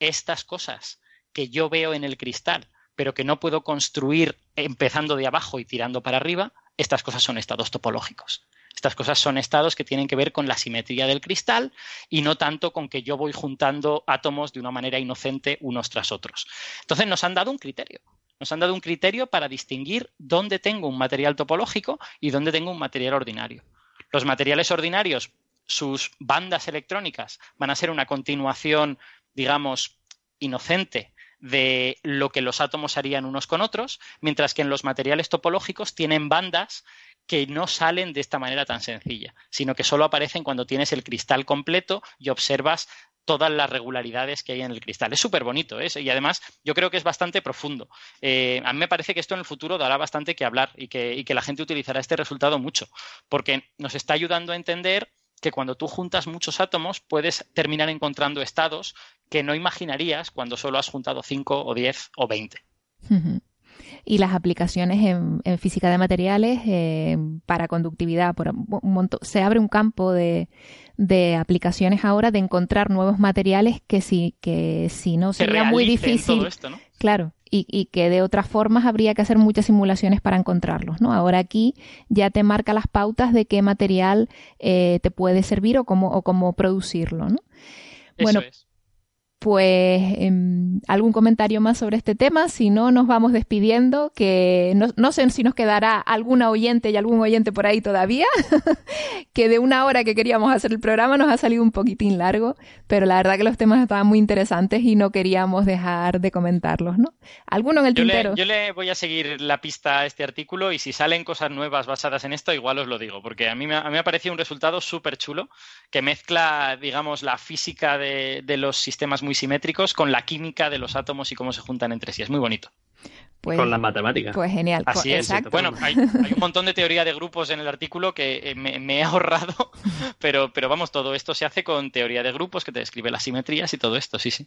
estas cosas que yo veo en el cristal pero que no puedo construir empezando de abajo y tirando para arriba, estas cosas son estados topológicos. Estas cosas son estados que tienen que ver con la simetría del cristal y no tanto con que yo voy juntando átomos de una manera inocente unos tras otros. Entonces nos han dado un criterio. Nos han dado un criterio para distinguir dónde tengo un material topológico y dónde tengo un material ordinario. Los materiales ordinarios, sus bandas electrónicas van a ser una continuación, digamos, inocente de lo que los átomos harían unos con otros, mientras que en los materiales topológicos tienen bandas que no salen de esta manera tan sencilla, sino que solo aparecen cuando tienes el cristal completo y observas todas las regularidades que hay en el cristal. Es súper bonito ¿eh? y además yo creo que es bastante profundo. Eh, a mí me parece que esto en el futuro dará bastante que hablar y que, la gente utilizará este resultado mucho, porque nos está ayudando a entender que cuando tú juntas muchos átomos puedes terminar encontrando estados que no imaginarías cuando solo has juntado 5 o 10 o 20. Y las aplicaciones en, física de materiales eh, para conductividad, por un se abre un campo de, aplicaciones ahora de encontrar nuevos materiales que si, que si no sería muy difícil. Claro, y, que de otras formas habría que hacer muchas simulaciones para encontrarlos, ¿no? Ahora aquí ya te marca las pautas de qué material eh, te puede servir o cómo, o cómo producirlo, ¿no? bueno, pues em, algún comentario más sobre este tema, si no nos vamos despidiendo, que no, sé si nos quedará alguna oyente y algún oyente por ahí todavía, (laughs) que de una hora que queríamos hacer el programa nos ha salido un poquitín largo, pero la verdad que los temas estaban muy interesantes y no queríamos dejar de comentarlos, ¿no? ¿Alguno en el tintero? yo le voy a seguir la pista a este artículo y si salen cosas nuevas basadas en esto, igual os lo digo, porque a mí me, a mí me ha parecido un resultado súper chulo que mezcla, digamos, la física de, de los sistemas muy simétricos con la química de los átomos y cómo se juntan entre sí. Es muy bonito. Pues, con la matemática. Pues genial. Así es. Bueno, hay, un montón de teoría de grupos en el artículo que eh, me, he ahorrado, (laughs) pero, pero vamos, todo esto se hace con teoría de grupos que te describe las simetrías y todo esto, sí, sí.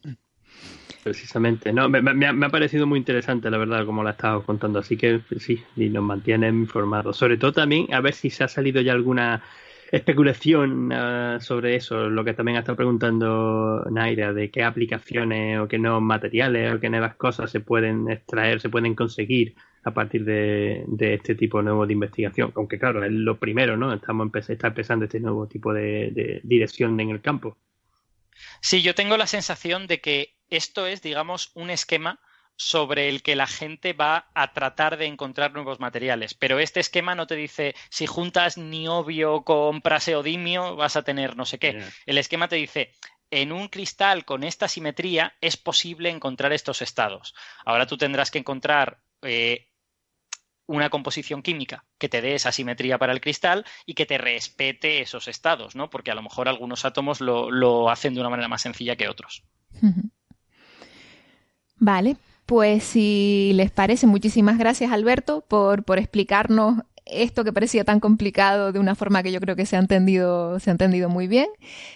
Precisamente, no, me, ha, parecido muy interesante, la verdad, como la estado contando, así que sí, y nos mantienen informados. Sobre todo también, a ver si se ha salido ya alguna especulación uh, sobre eso, lo que también ha estado preguntando Naira, de qué aplicaciones o qué nuevos materiales o qué nuevas cosas se pueden extraer, se pueden conseguir a partir de, este tipo nuevo de investigación. Aunque claro, es lo primero, ¿no? Estamos está empezando este nuevo tipo de dirección en el campo. Sí, yo tengo la sensación de que esto es, digamos, un esquema sobre el que la gente va a tratar de encontrar nuevos materiales. Pero este esquema no te dice si juntas niobio con praseodimio vas a tener no sé qué. El esquema te dice en un cristal con esta simetría es posible encontrar estos estados. Ahora tú tendrás que encontrar eh, una composición química que te dé esa simetría para el cristal y que te respete esos estados, ¿no? Porque a lo mejor algunos átomos lo, lo hacen de una manera más sencilla que otros. Vale, pues si les parece, muchísimas gracias Alberto por, por explicarnos esto que parecía tan complicado de una forma que yo creo que se ha entendido, se ha entendido muy bien.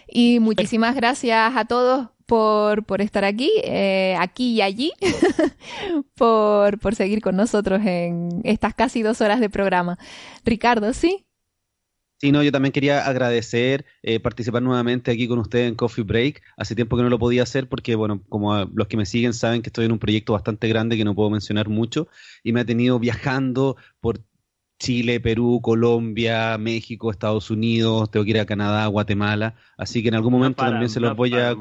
Y muchísimas gracias a todos por, por estar aquí, eh, aquí y allí, (laughs) por, por seguir con nosotros en estas casi dos horas de programa. Ricardo, ¿sí? Sí, no, yo también quería agradecer eh, participar nuevamente aquí con ustedes en Coffee Break. Hace tiempo que no lo podía hacer porque, bueno, como los que me siguen saben que estoy en un proyecto bastante grande que no puedo mencionar mucho y me ha tenido viajando por Chile, Perú, Colombia, México, Estados Unidos, tengo que ir a Canadá, Guatemala, así que en algún momento también se los voy a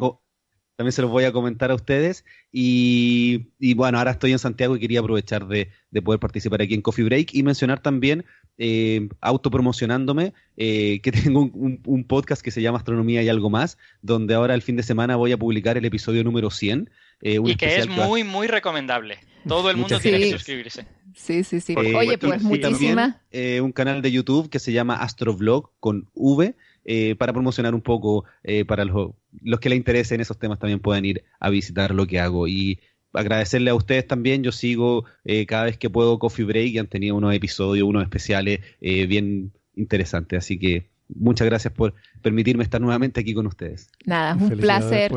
también se los voy a comentar a ustedes. Y, bueno, ahora estoy en Santiago y quería aprovechar de, poder participar aquí en Coffee Break y mencionar también, eh, autopromocionándome, eh, que (laughs) tengo un, podcast que se llama Astronomía y algo más, donde ahora el fin de semana voy a publicar el episodio número 100. Eh, y que es muy, muy recomendable. Todo el mundo tiene que suscribirse. Sí, sí, sí. Eh, Oye, pues muchísimas. un canal de YouTube que se llama Astrovlog con V eh, para promocionar un poco eh, para los, los que les interesen esos temas también puedan ir a visitar lo que hago y agradecerle a ustedes también. Yo sigo eh, cada vez que puedo Coffee Break y han tenido unos episodios, unos especiales bien interesantes. Así que muchas gracias por permitirme estar nuevamente aquí con ustedes. Nada, es un placer,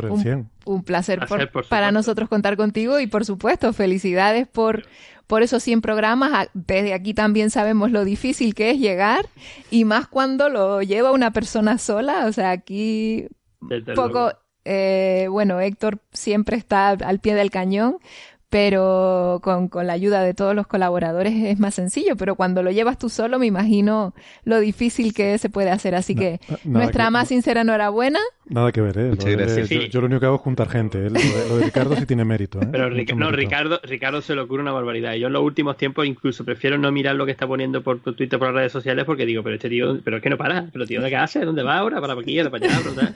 un, placer, para nosotros contar contigo y por supuesto felicidades por por esos 100 programas. Desde aquí también sabemos lo difícil que es llegar y más cuando lo lleva una persona sola. O sea, aquí poco, eh, bueno, Héctor siempre está al pie del cañón, pero con, con, la ayuda de todos los colaboradores es más sencillo, pero cuando lo llevas tú solo me imagino lo difícil que se puede hacer. Así que nuestra más sincera enhorabuena. Nada que ver, ¿eh? Muchas gracias. yo, lo único que hago es juntar gente. ¿eh? Lo, de, Ricardo sí tiene mérito. ¿eh? Pero no, Ricardo, Ricardo se le ocurre una barbaridad. Yo en los últimos tiempos incluso prefiero no mirar lo que está poniendo por Twitter, por las redes sociales, porque digo, pero este tío, pero es que no para. Pero tío, ¿de qué hace? ¿Dónde va ahora? ¿Para aquí? ¿Para allá?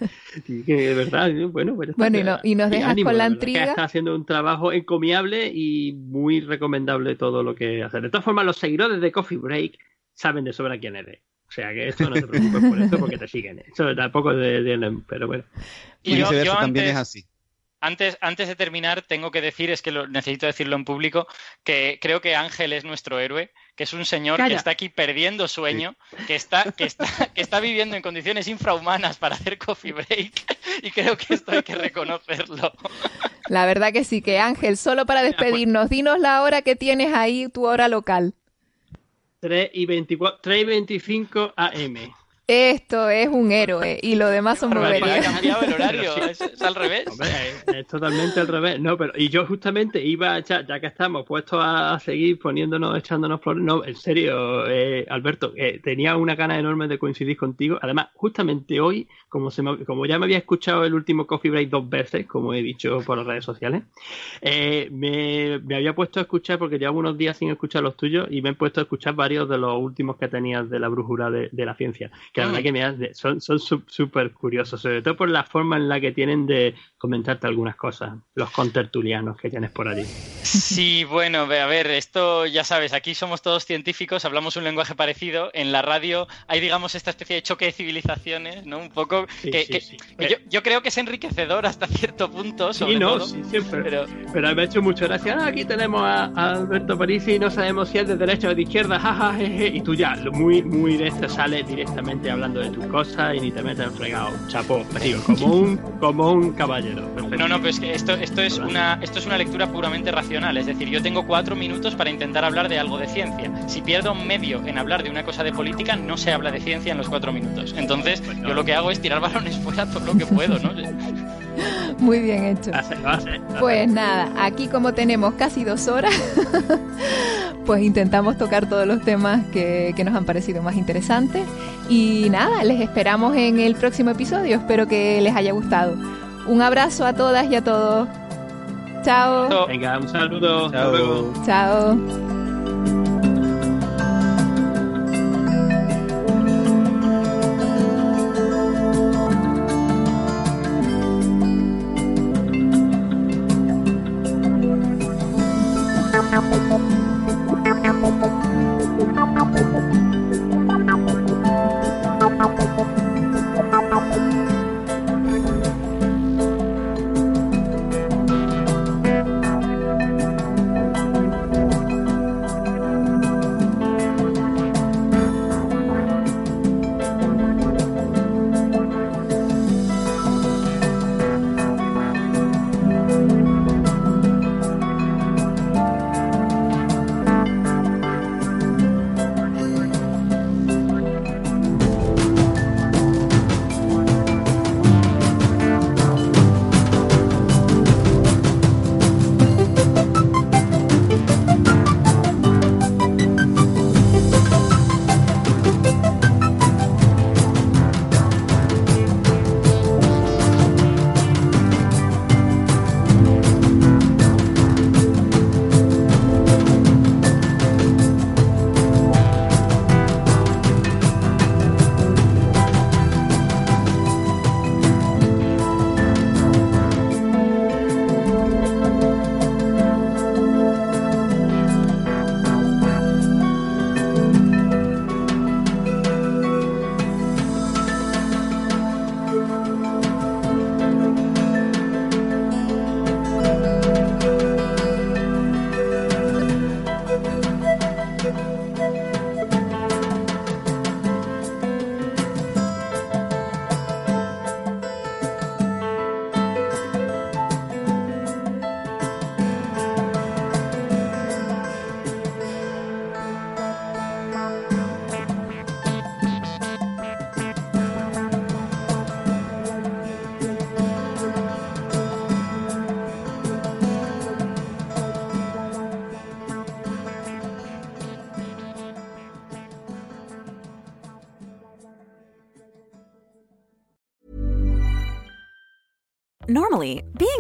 y (laughs) que de verdad, bueno, pues bueno y, nos dejas con la intriga. Está haciendo un trabajo encomiable y muy recomendable todo lo que hace. De todas formas, los seguidores de Coffee Break saben de sobra quién eres. O sea que esto no te preocupes por eso porque te siguen. Eso tampoco de, de, pero bueno. Y, yo, también es así. Antes, antes de terminar, tengo que decir, es que lo, necesito decirlo en público, que creo que Ángel es nuestro héroe, que es un señor que está aquí perdiendo sueño, que, está, que, está, que está viviendo en condiciones infrahumanas para hacer coffee break, y creo que esto hay que reconocerlo. La verdad que sí, que Ángel, solo para pues. despedirnos, dinos la hora que tienes ahí, tu hora local. 3 y, 24, 3 y 25 AM. Esto es un héroe y lo demás son boberías. Ha cambiado el horario, (laughs) es, al revés. es, totalmente al revés. No, pero y yo justamente iba, ya, ya que estamos puestos a, seguir poniéndonos, echándonos flores. No, en serio, eh, Alberto, eh, tenía una gana enorme de coincidir contigo. Además, justamente hoy, como, se como ya me había escuchado el último Coffee Break dos veces, como he dicho por las redes sociales, eh, me, me, había puesto a escuchar, porque llevo unos días sin escuchar los tuyos, y me he puesto a escuchar varios de los últimos que tenías de la brújula de, de la ciencia la verdad que me son súper curiosos, sobre todo por la forma en la que tienen de comentarte algunas cosas, los contertulianos que tienes por allí. Sí, bueno, a ver, esto ya sabes, aquí somos todos científicos, hablamos un lenguaje parecido, en la radio hay, digamos, esta especie de choque de civilizaciones, ¿no? Un poco que, yo, creo que es enriquecedor hasta cierto punto, sobre sí, no, Sí, siempre. Pero... pero me ha hecho mucho gracia. Ah, aquí tenemos a, Alberto Parisi, no sabemos si es de derecha o de izquierda, jaja, y tú ya, muy, muy de esto sales directamente hablando de tus cosas y ni te metes fregado. Chapo, digo, como un, como un caballero. No, no, pero es que esto, esto, es una, esto es una lectura puramente racional. Es decir, yo tengo cuatro minutos para intentar hablar de algo de ciencia. Si pierdo medio en hablar de una cosa de política, no se habla de ciencia en los cuatro minutos. Entonces, pues yo lo que hago es tirar balones fuera todo lo que puedo, ¿no? (laughs) Muy bien hecho. Pues nada, aquí como tenemos casi dos horas, (laughs) pues intentamos tocar todos los temas que, que, nos han parecido más interesantes. Y nada, les esperamos en el próximo episodio. Espero que les haya gustado. Un abrazo a todas y a todos. Chao. Venga, un saludo. Chao. Chao.